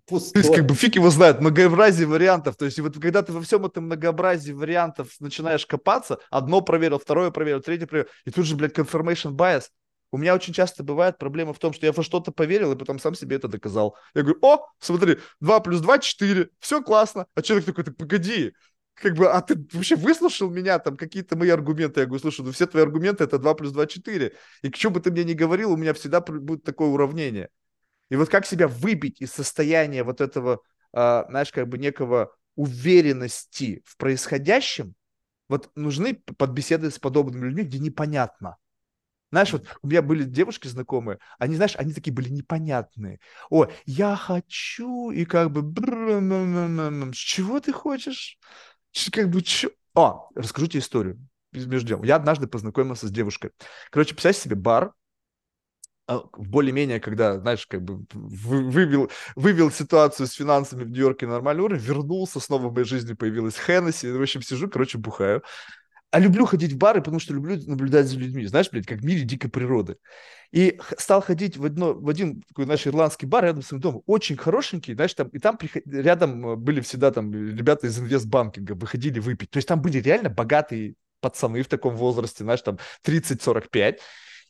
Пустой. То есть, как бы фиг его знает, многообразие вариантов. То есть, вот когда ты во всем этом многообразии вариантов начинаешь копаться, одно проверил, второе проверил, третье проверил, и тут же, блядь, confirmation bias. У меня очень часто бывает проблема в том, что я во что-то поверил и потом сам себе это доказал. Я говорю, о, смотри, 2 плюс 2 – 4, все классно. А человек такой, так погоди, как бы, а ты вообще выслушал меня, там, какие-то мои аргументы? Я говорю, слушай, ну все твои аргументы – это 2 плюс 2 – 4. И к чему бы ты мне ни говорил, у меня всегда будет такое уравнение. И вот как себя выбить из состояния вот этого, э, знаешь, как бы некого уверенности в происходящем, вот нужны подбеседы с подобными людьми, где непонятно. Знаешь, вот у меня были девушки знакомые, они, знаешь, они такие были непонятные. О, я хочу, и как бы, с чего ты хочешь? Как бы, чё? О, расскажу тебе историю между делом. Я однажды познакомился с девушкой. Короче, представь себе бар, более-менее, когда, знаешь, как бы вывел, вывел ситуацию с финансами в Нью-Йорке на нормальный уровень, вернулся, снова в моей жизни появилась Хеннесси, в общем, сижу, короче, бухаю. А люблю ходить в бары, потому что люблю наблюдать за людьми, знаешь, блядь, как в мире дикой природы. И стал ходить в, одно, в один такой наш ирландский бар рядом с своим домом, очень хорошенький, знаешь, там, и там приход... рядом э, были всегда там ребята из инвестбанкинга, выходили выпить. То есть там были реально богатые пацаны в таком возрасте, знаешь, там 30-45.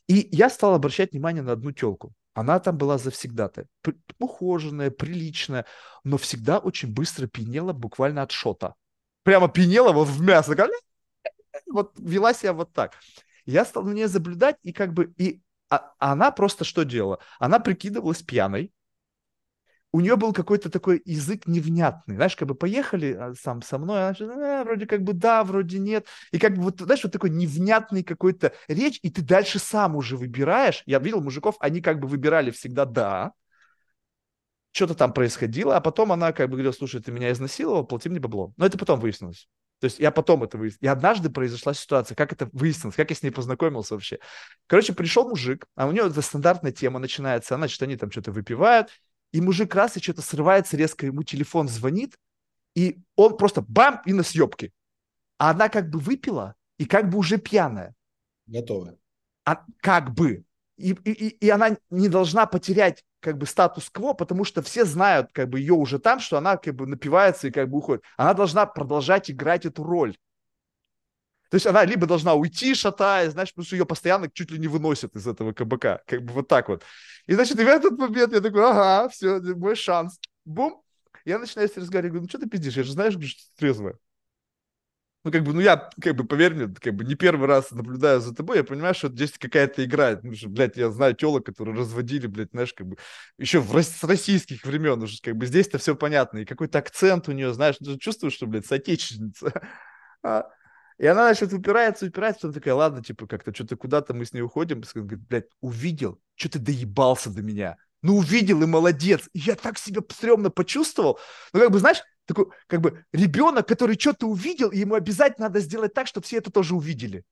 И я стал обращать внимание на одну телку. Она там была завсегдата. Ухоженная, приличная, но всегда очень быстро пьянела буквально от шота. Прямо пьянела вот в мясо. Вот вела себя вот так. Я стал на нее наблюдать, и как бы... И а, она просто что делала? Она прикидывалась пьяной, у нее был какой-то такой язык невнятный. Знаешь, как бы поехали а, сам со мной, она же, э, вроде как бы да, вроде нет. И как бы вот, знаешь, вот такой невнятный какой-то речь, и ты дальше сам уже выбираешь. Я видел мужиков, они как бы выбирали всегда да, что-то там происходило, а потом она как бы говорила, слушай, ты меня изнасиловал, плати мне бабло. Но это потом выяснилось. То есть я потом это выяснил. И однажды произошла ситуация, как это выяснилось, как я с ней познакомился вообще. Короче, пришел мужик, а у него это стандартная тема начинается, значит, они там что-то выпивают, и мужик раз и что-то срывается, резко ему телефон звонит, и он просто бам, и на съебке. А она как бы выпила, и как бы уже пьяная. Готовая. А, как бы. И, и, и она не должна потерять как бы статус-кво, потому что все знают как бы ее уже там, что она как бы напивается и как бы уходит. Она должна продолжать играть эту роль. То есть она либо должна уйти, шатаясь, знаешь, потому что ее постоянно чуть ли не выносят из этого КБК. Как бы вот так вот. И, значит, и в этот момент я такой, ага, все, мой шанс. Бум. Я начинаю с разговаривать, говорю, ну что ты пиздишь, я же знаешь, что ты трезвая. Ну, как бы, ну, я, как бы, поверь мне, как бы, не первый раз наблюдаю за тобой, я понимаю, что здесь какая-то игра. Ну, что, блядь, я знаю телок, которые разводили, блядь, знаешь, как бы, еще в, с российских времен уже, как бы, здесь-то все понятно. И какой-то акцент у нее, знаешь, ты чувствуешь, что, блядь, соотечественница. А, и она, значит, упирается, упирается, потом такая, ладно, типа, как-то что-то куда-то мы с ней уходим. Говорит, блядь, увидел, что ты доебался до меня. Ну, увидел и молодец. И я так себя стрёмно почувствовал. Ну, как бы, знаешь, такой, как бы, ребенок, который что-то увидел, и ему обязательно надо сделать так, чтобы все это тоже увидели.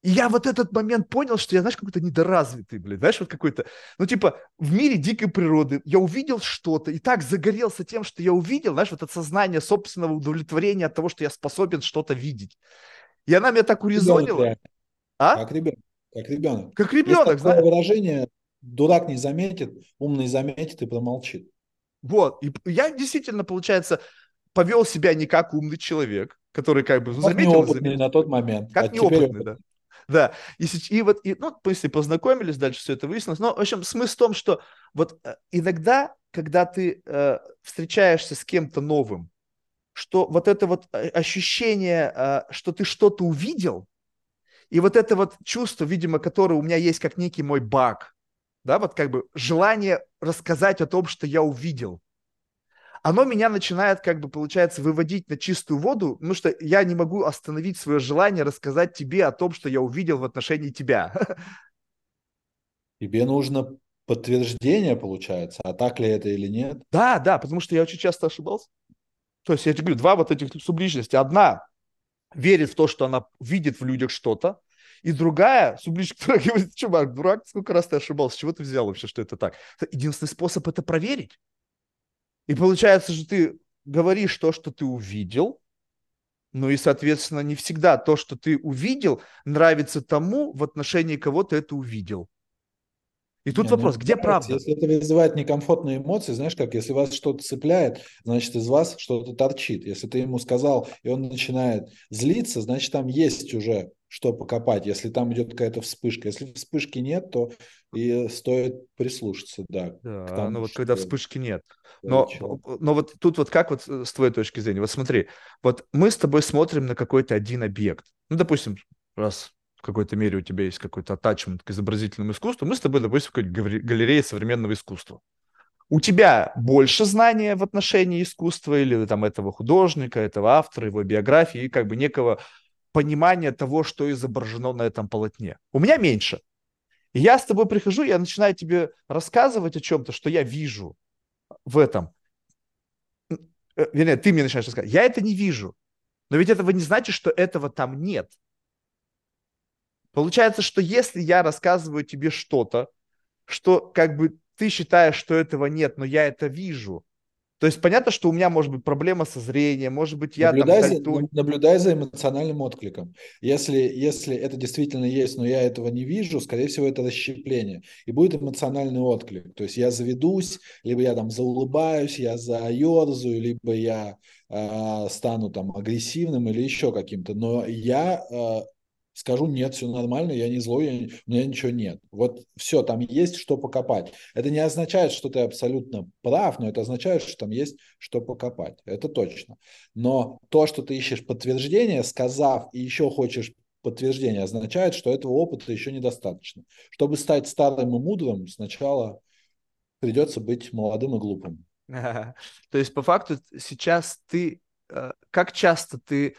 И я вот этот момент понял, что я, знаешь, какой-то недоразвитый, блин, знаешь, вот какой-то, ну, типа, в мире дикой природы я увидел что-то и так загорелся тем, что я увидел, знаешь, вот это сознание собственного удовлетворения от того, что я способен что-то видеть. И она меня так урезонила. А? Как ребенок. Как ребенок. Как ребенок, знаешь. выражение, дурак не заметит, умный заметит и промолчит. Вот, и я действительно, получается, повел себя не как умный человек, который как бы ну, как заметил, заметил. на тот момент. Как а неопытный, да. Да, и, и вот, и, ну, ней познакомились, дальше все это выяснилось. Но, в общем, смысл в том, что вот э, иногда, когда ты э, встречаешься с кем-то новым, что вот это вот э, ощущение, э, что ты что-то увидел, и вот это вот чувство, видимо, которое у меня есть как некий мой баг, да, вот как бы желание рассказать о том, что я увидел, оно меня начинает, как бы, получается, выводить на чистую воду, потому что я не могу остановить свое желание рассказать тебе о том, что я увидел в отношении тебя. Тебе нужно подтверждение, получается, а так ли это или нет? Да, да, потому что я очень часто ошибался. То есть я тебе говорю, два вот этих субличности. Одна верит в то, что она видит в людях что-то, и другая субличность, которая говорит, чувак, дурак, сколько раз ты ошибался, с чего ты взял вообще, что это так? Единственный способ это проверить. И получается, что ты говоришь то, что ты увидел, ну и, соответственно, не всегда то, что ты увидел, нравится тому, в отношении кого ты это увидел. И тут не, ну, вопрос, ну, где правда? Если это вызывает некомфортные эмоции, знаешь как, если вас что-то цепляет, значит из вас что-то торчит. Если ты ему сказал, и он начинает злиться, значит там есть уже что покопать, если там идет какая-то вспышка. Если вспышки нет, то и стоит прислушаться, да. Да, тому, но вот когда вспышки нет. Но, но вот тут вот как вот э, с твоей точки зрения, вот смотри, вот мы с тобой смотрим на какой-то один объект. Ну, допустим, раз в какой-то мере у тебя есть какой-то атачмент к изобразительному искусству, мы с тобой, допустим, в какой-то галерее современного искусства. У тебя больше знания в отношении искусства или там этого художника, этого автора, его биографии, и как бы некого понимания того, что изображено на этом полотне. У меня меньше. И я с тобой прихожу, я начинаю тебе рассказывать о чем-то, что я вижу в этом. Э, вернее, ты мне начинаешь рассказывать. Я это не вижу. Но ведь этого не значит, что этого там нет. Получается, что если я рассказываю тебе что-то, что как бы ты считаешь, что этого нет, но я это вижу. То есть понятно, что у меня может быть проблема со зрением, может быть я наблюдай там... За, наблюдай за эмоциональным откликом. Если, если это действительно есть, но я этого не вижу, скорее всего, это расщепление. И будет эмоциональный отклик. То есть я заведусь, либо я там заулыбаюсь, я заерзаю, либо я э, стану там агрессивным или еще каким-то. Но я э, скажу, нет, все нормально, я не злой, я, у меня ничего нет. Вот все, там есть что покопать. Это не означает, что ты абсолютно прав, но это означает, что там есть что покопать. Это точно. Но то, что ты ищешь подтверждение, сказав и еще хочешь подтверждение, означает, что этого опыта еще недостаточно. Чтобы стать старым и мудрым, сначала придется быть молодым и глупым. То есть, по факту, сейчас ты, э, как часто ты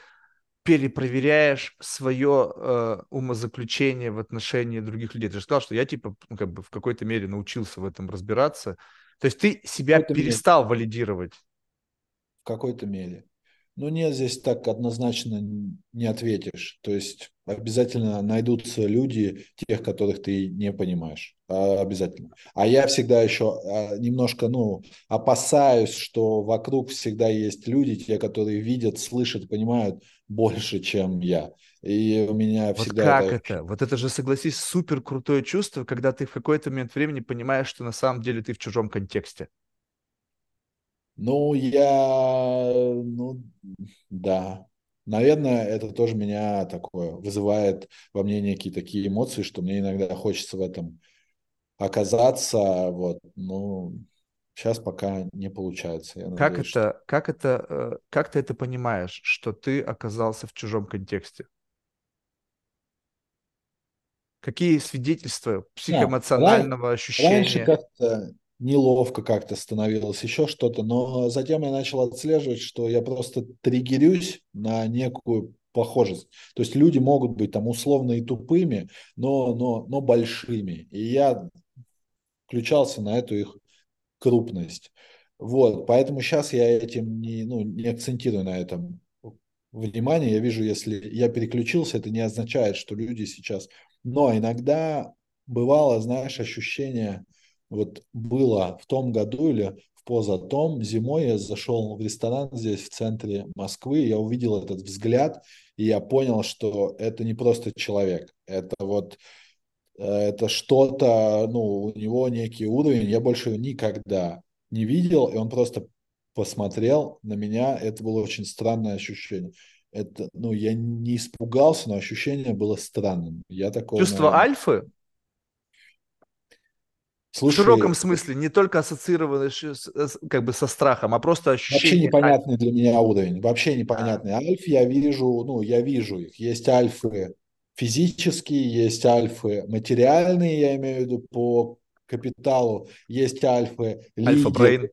перепроверяешь свое э, умозаключение в отношении других людей. Ты же сказал, что я типа ну, как бы в какой-то мере научился в этом разбираться. То есть ты себя перестал мере. валидировать. В какой-то мере. Ну нет, здесь так однозначно не ответишь. То есть обязательно найдутся люди, тех, которых ты не понимаешь. А, обязательно. А я всегда еще а, немножко, ну, опасаюсь, что вокруг всегда есть люди, те, которые видят, слышат, понимают больше, чем я. И у меня вот всегда... как это... это? Вот это же, согласись, супер крутое чувство, когда ты в какой-то момент времени понимаешь, что на самом деле ты в чужом контексте. Ну, я... Ну, да. Наверное, это тоже меня такое вызывает во мне некие такие эмоции, что мне иногда хочется в этом оказаться. Вот. Ну, Сейчас пока не получается. Я как, надеюсь, это, что... как, это, э, как ты это понимаешь, что ты оказался в чужом контексте? Какие свидетельства психоэмоционального а, ощущения? Раньше как-то неловко как-то становилось, еще что-то, но затем я начал отслеживать, что я просто триггерюсь на некую похожесть. То есть люди могут быть там условно и тупыми, но, но, но большими. И я включался на эту их крупность. Вот, поэтому сейчас я этим не, ну, не акцентирую на этом внимание. Я вижу, если я переключился, это не означает, что люди сейчас... Но иногда бывало, знаешь, ощущение, вот было в том году или в позатом, зимой я зашел в ресторан здесь в центре Москвы, я увидел этот взгляд, и я понял, что это не просто человек, это вот это что-то, ну, у него некий уровень, я больше никогда не видел, и он просто посмотрел на меня, это было очень странное ощущение. Это, ну, я не испугался, но ощущение было странным. Я такого, Чувство наверное... альфы? Слушай, в широком смысле, не только ассоциированное как бы со страхом, а просто ощущение. Вообще непонятный для меня уровень, вообще непонятный. Альф я вижу, ну, я вижу их. Есть альфы физические, есть альфы материальные, я имею в виду по капиталу, есть альфы Альфа-brain.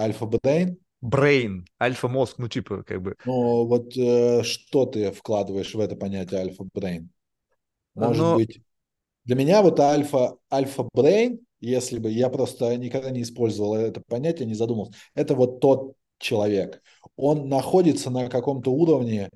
Альфа-brain? Brain, альфа-мозг, ну типа как бы. Ну вот э, что ты вкладываешь в это понятие альфа-brain? Может Но... быть, для меня вот альфа, альфа-brain, если бы я просто никогда не использовал это понятие, не задумался, это вот тот человек. Он находится на каком-то уровне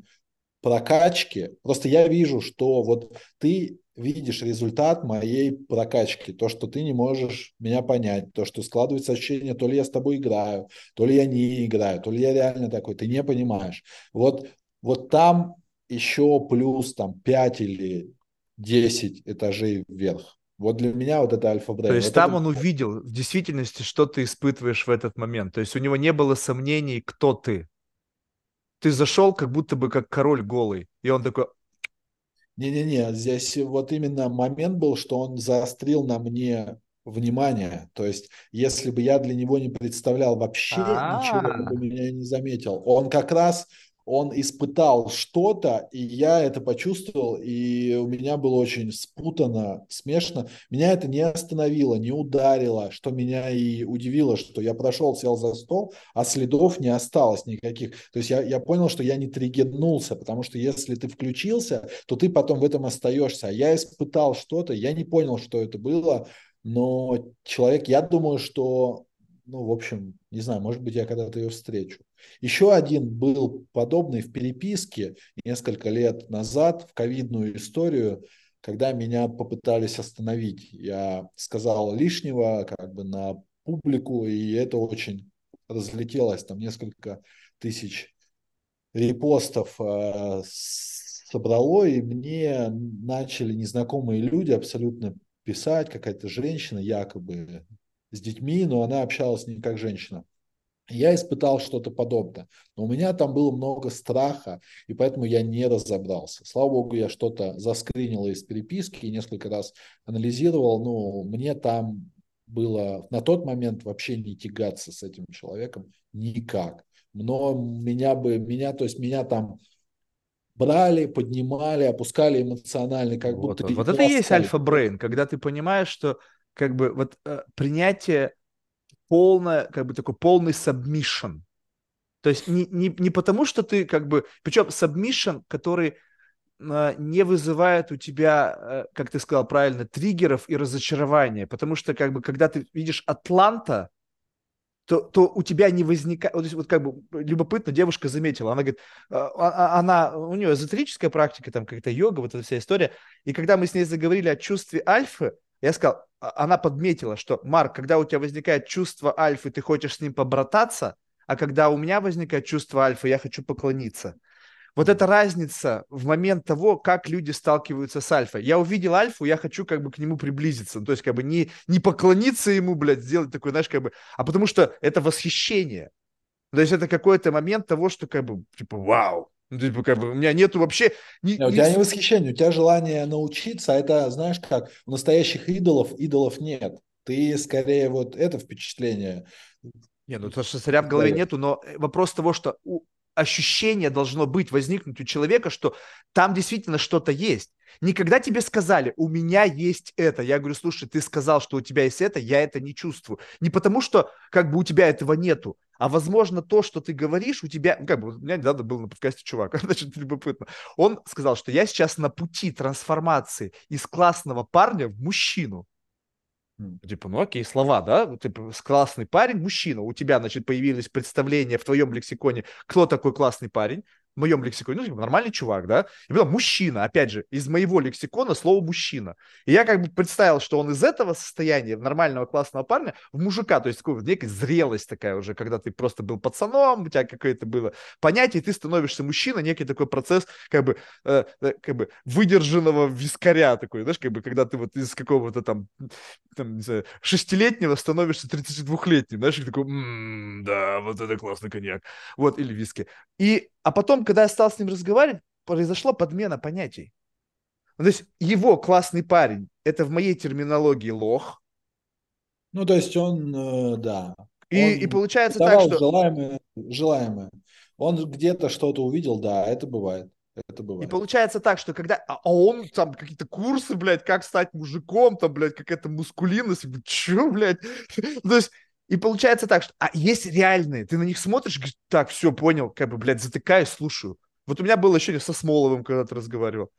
прокачки. Просто я вижу, что вот ты видишь результат моей прокачки, то, что ты не можешь меня понять, то, что складывается ощущение, то ли я с тобой играю, то ли я не играю, то ли я реально такой, ты не понимаешь. Вот, вот там еще плюс там 5 или 10 этажей вверх. Вот для меня вот это альфа-брейн. То есть вот там это... он увидел в действительности, что ты испытываешь в этот момент. То есть у него не было сомнений, кто ты ты зашел как будто бы как король голый. И он такой... Не-не-не, здесь вот именно момент был, что он заострил на мне внимание. То есть, если бы я для него не представлял вообще А-а-а. ничего, он бы меня не заметил. Он как раз он испытал что-то, и я это почувствовал, и у меня было очень спутано, смешно. Меня это не остановило, не ударило, что меня и удивило, что я прошел, сел за стол, а следов не осталось никаких. То есть я, я понял, что я не триггернулся, потому что если ты включился, то ты потом в этом остаешься. А я испытал что-то, я не понял, что это было, но человек, я думаю, что ну, в общем, не знаю, может быть, я когда-то ее встречу. Еще один был подобный в переписке несколько лет назад, в ковидную историю. когда меня попытались остановить. Я сказал лишнего как бы на публику, и это очень разлетелось, там несколько тысяч репостов э, собрало, и мне начали незнакомые люди абсолютно писать, какая-то женщина якобы с детьми, но она общалась не как женщина. Я испытал что-то подобное. Но у меня там было много страха, и поэтому я не разобрался. Слава богу, я что-то заскринил из переписки и несколько раз анализировал. Но мне там было на тот момент вообще не тягаться с этим человеком никак. Но меня бы, меня, то есть меня там брали, поднимали, опускали эмоционально, как вот, будто... Вот, вот это и есть альфа-брейн, когда ты понимаешь, что как бы вот э, принятие полное, как бы такой полный submission. То есть не, не, не потому, что ты как бы... Причем submission, который э, не вызывает у тебя, э, как ты сказал правильно, триггеров и разочарования. Потому что как бы когда ты видишь Атланта, то, то у тебя не возникает, вот, вот как бы любопытно, девушка заметила, она говорит, а, а, она, у нее эзотерическая практика, там какая-то йога, вот эта вся история, и когда мы с ней заговорили о чувстве альфы, я сказал, а, она подметила, что, Марк, когда у тебя возникает чувство альфы, ты хочешь с ним побрататься, а когда у меня возникает чувство альфы, я хочу поклониться. Вот эта разница в момент того, как люди сталкиваются с альфой. Я увидел альфу, я хочу как бы к нему приблизиться. Ну, то есть как бы не, не поклониться ему, блядь, сделать такой, знаешь, как бы, а потому что это восхищение. То есть это какой-то момент того, что как бы, типа, вау, ну, типа, как бы, у меня нету вообще... Ни, у тебя ни... не восхищение, у тебя желание научиться, а это, знаешь, как у настоящих идолов, идолов нет. Ты скорее вот это впечатление. Не, ну то, что царя в голове нету, но вопрос того, что у, ощущение должно быть, возникнуть у человека, что там действительно что-то есть. Никогда тебе сказали, у меня есть это. Я говорю, слушай, ты сказал, что у тебя есть это, я это не чувствую. Не потому, что как бы у тебя этого нету, а возможно то, что ты говоришь, у тебя, ну, как бы, у меня недавно был на подкасте чувак, значит, любопытно. Он сказал, что я сейчас на пути трансформации из классного парня в мужчину. Типа, ну окей, слова, да? Типа, классный парень, мужчина. У тебя, значит, появилось представление в твоем лексиконе, кто такой классный парень в моем лексиконе, ну, типа, нормальный чувак, да, и потом мужчина, опять же, из моего лексикона слово мужчина. И я как бы представил, что он из этого состояния, нормального классного парня, в мужика, то есть такой, некая зрелость такая уже, когда ты просто был пацаном, у тебя какое-то было понятие, и ты становишься мужчиной, некий такой процесс, как бы, э, э, как бы выдержанного вискаря такой, знаешь, как бы, когда ты вот из какого-то там, там не знаю, шестилетнего становишься 32-летним, знаешь, и такой, м-м, да, вот это классный коньяк, вот, или виски. И а потом, когда я стал с ним разговаривать, произошла подмена понятий. То есть его классный парень, это в моей терминологии лох. Ну, то есть он, э, да. И, он и получается так, что... Желаемое, желаемое. Он где-то что-то увидел, да, это бывает. Это бывает. И получается так, что когда... А, а он там какие-то курсы, блядь, как стать мужиком, там, блядь, какая-то мускулинность. Чё, блядь? То есть и получается так, что а есть реальные, ты на них смотришь, говоришь, так, все, понял, как бы, блядь, затыкаюсь, слушаю. Вот у меня было ощущение со Смоловым, когда ты разговаривал.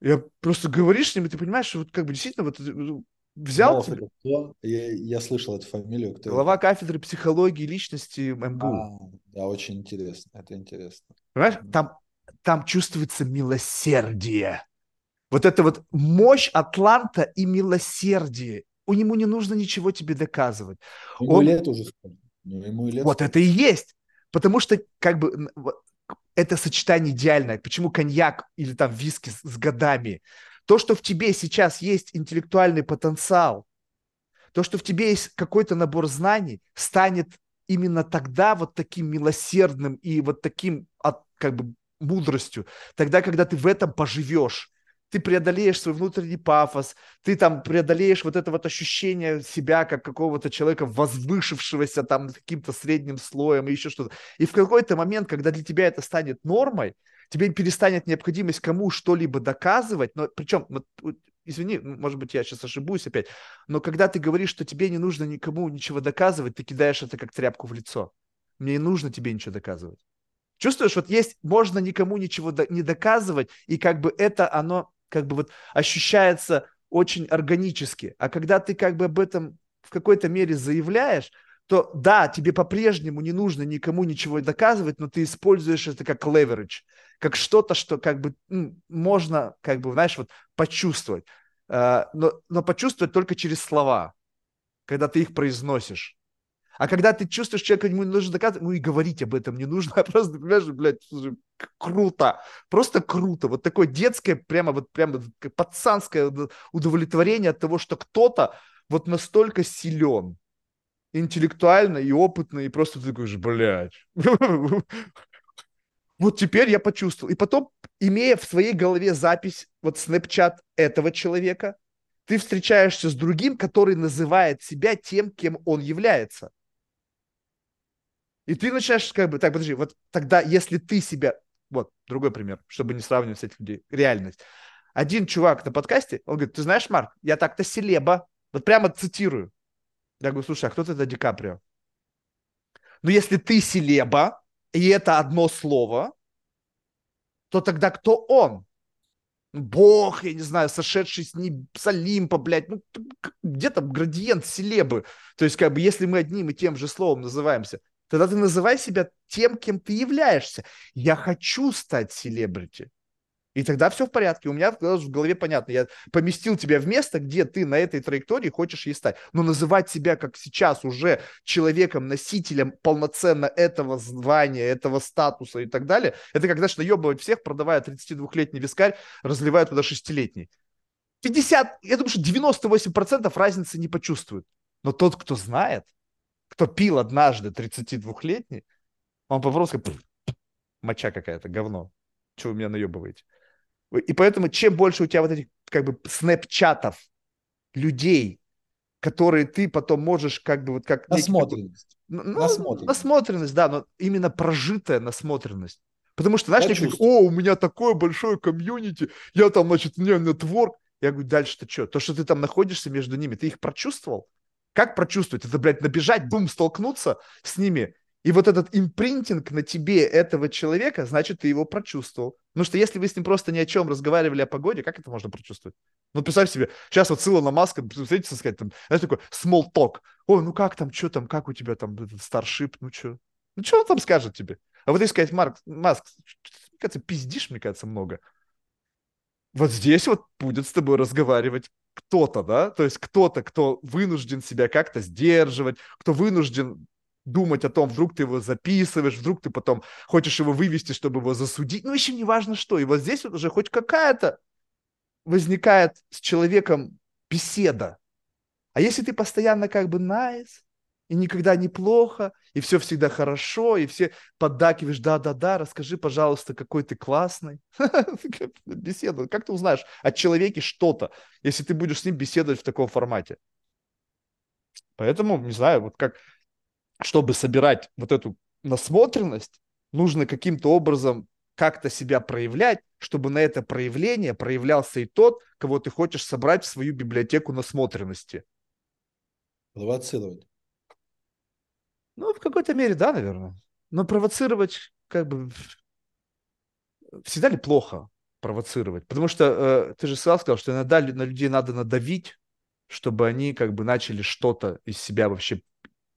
Я просто говоришь с ним, и ты понимаешь, что вот как бы действительно вот э, взял... Смолов, кто? Я, я слышал эту фамилию. Кто Глава это? кафедры психологии личности МГУ. А, да, очень интересно, это интересно. Понимаешь, там, там чувствуется милосердие. Вот это вот мощь Атланта и милосердие у нему не нужно ничего тебе доказывать. Ему Он... лет уже ну, ему лет вот это и есть. Потому что как бы это сочетание идеальное. Почему коньяк или там виски с, с годами? То, что в тебе сейчас есть интеллектуальный потенциал, то, что в тебе есть какой-то набор знаний, станет именно тогда вот таким милосердным и вот таким как бы мудростью, тогда, когда ты в этом поживешь ты преодолеешь свой внутренний пафос, ты там преодолеешь вот это вот ощущение себя как какого-то человека возвышившегося там каким-то средним слоем и еще что-то. И в какой-то момент, когда для тебя это станет нормой, тебе перестанет необходимость кому что-либо доказывать, но причем, извини, может быть, я сейчас ошибусь опять, но когда ты говоришь, что тебе не нужно никому ничего доказывать, ты кидаешь это как тряпку в лицо. Мне не нужно тебе ничего доказывать. Чувствуешь, вот есть, можно никому ничего не доказывать, и как бы это оно как бы вот ощущается очень органически. А когда ты как бы об этом в какой-то мере заявляешь, то да, тебе по-прежнему не нужно никому ничего доказывать, но ты используешь это как leverage, как что-то, что как бы можно, как бы, знаешь, вот почувствовать. Э, но, но почувствовать только через слова, когда ты их произносишь. А когда ты чувствуешь, человека ему не нужно доказывать, ну и говорить об этом не нужно, а просто, понимаешь, блядь, круто, просто круто. Вот такое детское, прямо вот прямо пацанское удовлетворение от того, что кто-то вот настолько силен, интеллектуально и опытно, и просто ты такой же, блядь. Вот теперь я почувствовал. И потом, имея в своей голове запись, вот снэпчат этого человека, ты встречаешься с другим, который называет себя тем, кем он является. И ты начинаешь как бы, так, подожди, вот тогда, если ты себя, вот, другой пример, чтобы не сравнивать с этих людей, реальность. Один чувак на подкасте, он говорит, ты знаешь, Марк, я так-то селеба, вот прямо цитирую. Я говорю, слушай, а кто это Ди Каприо? Ну, если ты селеба, и это одно слово, то тогда кто он? Бог, я не знаю, сошедший с, ним, с Олимпа, блядь, ну, где там градиент селебы? То есть, как бы, если мы одним и тем же словом называемся, тогда ты называй себя тем, кем ты являешься. Я хочу стать селебрити. И тогда все в порядке. У меня в голове понятно. Я поместил тебя в место, где ты на этой траектории хочешь ей стать. Но называть себя, как сейчас, уже человеком, носителем полноценно этого звания, этого статуса и так далее, это как, знаешь, наебывать всех, продавая 32-летний вискарь, разливая туда 6-летний. 50, я думаю, что 98% разницы не почувствуют. Но тот, кто знает, кто пил однажды 32-летний, он по-просто моча какая-то, говно. Чего вы меня наебываете? И поэтому чем больше у тебя вот этих как бы снэпчатов людей, которые ты потом можешь как бы вот как... Насмотренность. Ну, насмотренность. насмотренность, да, но именно прожитая насмотренность. Потому что, знаешь, некоторые о, у меня такое большое комьюнити, я там, значит, у меня нетворк. Я говорю, дальше-то что? То, что ты там находишься между ними, ты их прочувствовал? Как прочувствовать? Это, блядь, набежать, бум, столкнуться с ними и вот этот импринтинг на тебе этого человека, значит, ты его прочувствовал. Потому что если вы с ним просто ни о чем разговаривали о погоде, как это можно прочувствовать? Ну, представь себе, сейчас вот Сила на Маска, встретиться, сказать, там, знаешь, такой small talk. Ой, ну как там, что там, как у тебя там старшип, ну что? Ну, что он там скажет тебе? А вот если сказать, Марк, Маск, мне кажется, пиздишь, мне кажется, много. Вот здесь вот будет с тобой разговаривать кто-то, да, то есть кто-то, кто вынужден себя как-то сдерживать, кто вынужден думать о том, вдруг ты его записываешь, вдруг ты потом хочешь его вывести, чтобы его засудить, ну, еще не важно что. И вот здесь вот уже хоть какая-то возникает с человеком беседа. А если ты постоянно как бы nice, и никогда неплохо, и все всегда хорошо, и все поддакиваешь, да-да-да, расскажи, пожалуйста, какой ты классный. Беседа. Как ты узнаешь о человеке что-то, если ты будешь с ним беседовать в таком формате? Поэтому, не знаю, вот как чтобы собирать вот эту насмотренность, нужно каким-то образом как-то себя проявлять, чтобы на это проявление проявлялся и тот, кого ты хочешь собрать в свою библиотеку насмотренности. Провоцировать. Ну, в какой-то мере, да, наверное. Но провоцировать, как бы, всегда ли плохо провоцировать? Потому что э, ты же сразу сказал, что иногда на людей надо надавить, чтобы они как бы начали что-то из себя вообще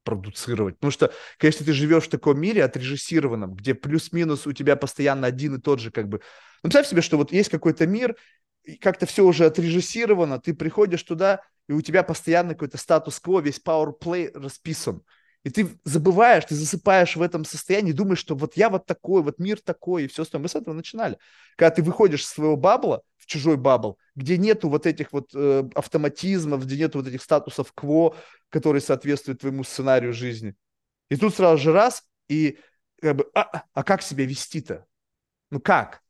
продуцировать. Потому что, конечно, ты живешь в таком мире отрежиссированном, где плюс-минус у тебя постоянно один и тот же как бы... Ну, представь себе, что вот есть какой-то мир, как-то все уже отрежиссировано, ты приходишь туда, и у тебя постоянно какой-то статус-кво, весь power play расписан. И ты забываешь, ты засыпаешь в этом состоянии, думаешь, что вот я вот такой, вот мир такой, и все остальное. Мы с этого начинали. Когда ты выходишь из своего бабла в чужой бабл, где нету вот этих вот э, автоматизмов, где нету вот этих статусов кво, которые соответствуют твоему сценарию жизни. И тут сразу же раз, и как бы, а, а как себя вести-то? Ну как?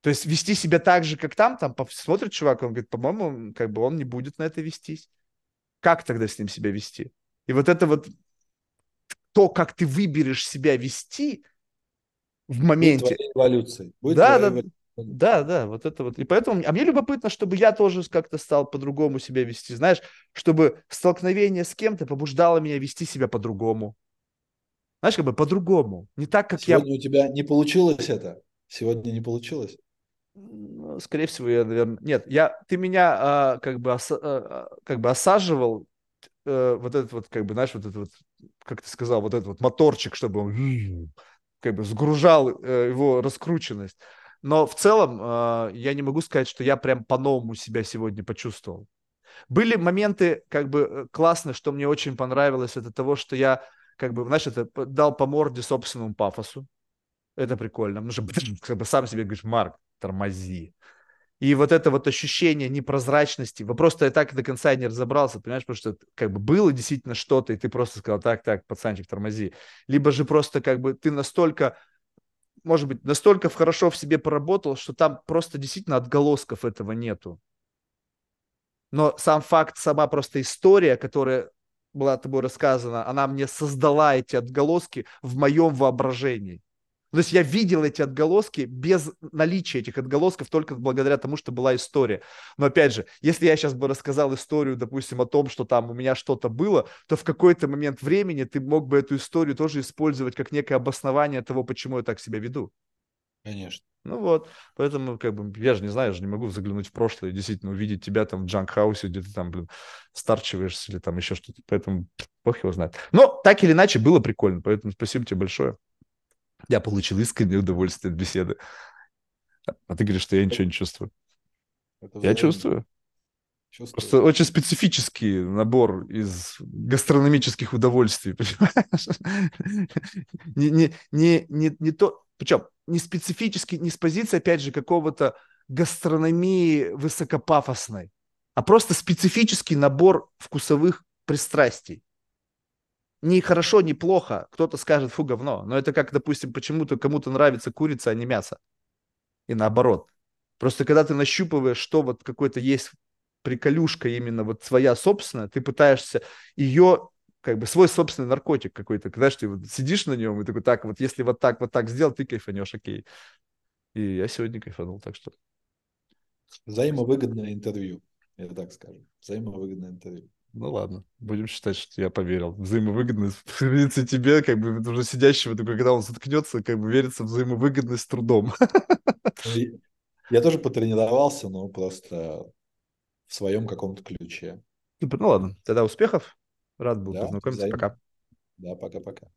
То есть вести себя так же, как там, там смотрит чувак, он говорит, по-моему, как бы он не будет на это вестись. Как тогда с ним себя вести? И вот это вот то, как ты выберешь себя вести в моменте. Будет эволюции. Будет да, да, да, да, вот это вот. И поэтому, а мне любопытно, чтобы я тоже как-то стал по-другому себя вести, знаешь, чтобы столкновение с кем-то побуждало меня вести себя по-другому. Знаешь, как бы по-другому. Не так, как Сегодня я... у тебя не получилось это? Сегодня не получилось? Ну, скорее всего, я, наверное... Нет, я... ты меня а, как, бы оса... а, как бы осаживал а, вот этот вот, как бы, знаешь, вот этот вот как ты сказал, вот этот вот моторчик, чтобы он как бы сгружал э, его раскрученность. Но в целом э, я не могу сказать, что я прям по-новому себя сегодня почувствовал. Были моменты как бы э, классные, что мне очень понравилось, это того, что я как бы, знаешь, это дал по морде собственному пафосу. Это прикольно. Потому что как бы сам себе говоришь, Марк, тормози. И вот это вот ощущение непрозрачности, вопрос-то я так до конца не разобрался, понимаешь, потому что как бы было действительно что-то, и ты просто сказал, так, так, пацанчик, тормози. Либо же просто как бы ты настолько, может быть, настолько хорошо в себе поработал, что там просто действительно отголосков этого нету. Но сам факт, сама просто история, которая была тобой рассказана, она мне создала эти отголоски в моем воображении. То есть я видел эти отголоски без наличия этих отголосков только благодаря тому, что была история. Но опять же, если я сейчас бы рассказал историю, допустим, о том, что там у меня что-то было, то в какой-то момент времени ты мог бы эту историю тоже использовать как некое обоснование того, почему я так себя веду. Конечно. Ну вот, поэтому, как бы, я же не знаю, я же не могу заглянуть в прошлое и действительно увидеть тебя там в джанк-хаусе, где ты там, блин, старчиваешься или там еще что-то. Поэтому бог его знает. Но так или иначе было прикольно, поэтому спасибо тебе большое. Я получил искреннее удовольствие от беседы. А ты говоришь, что я ничего не чувствую. Это я чувствую. Чувствую. Просто очень специфический набор из гастрономических удовольствий, понимаешь? Не, не, не, не, не то, причем не специфический, не с позиции, опять же, какого-то гастрономии высокопафосной, а просто специфический набор вкусовых пристрастий не хорошо, не плохо. Кто-то скажет, фу, говно. Но это как, допустим, почему-то кому-то нравится курица, а не мясо. И наоборот. Просто когда ты нащупываешь, что вот какой-то есть приколюшка именно вот своя собственная, ты пытаешься ее как бы свой собственный наркотик какой-то, когда ты вот сидишь на нем и такой, так, вот если вот так, вот так сделал, ты кайфанешь, окей. И я сегодня кайфанул, так что. Взаимовыгодное интервью, я так скажу. Взаимовыгодное интервью. Ну ладно, будем считать, что я поверил. Взаимовыгодность, в тебе, как бы уже сидящего, такой, когда он заткнется, как бы верится взаимовыгодность с трудом. Ну, я тоже потренировался, но просто в своем каком-то ключе. Ну ладно, тогда успехов. Рад был да, познакомиться. Пока. Да, пока-пока.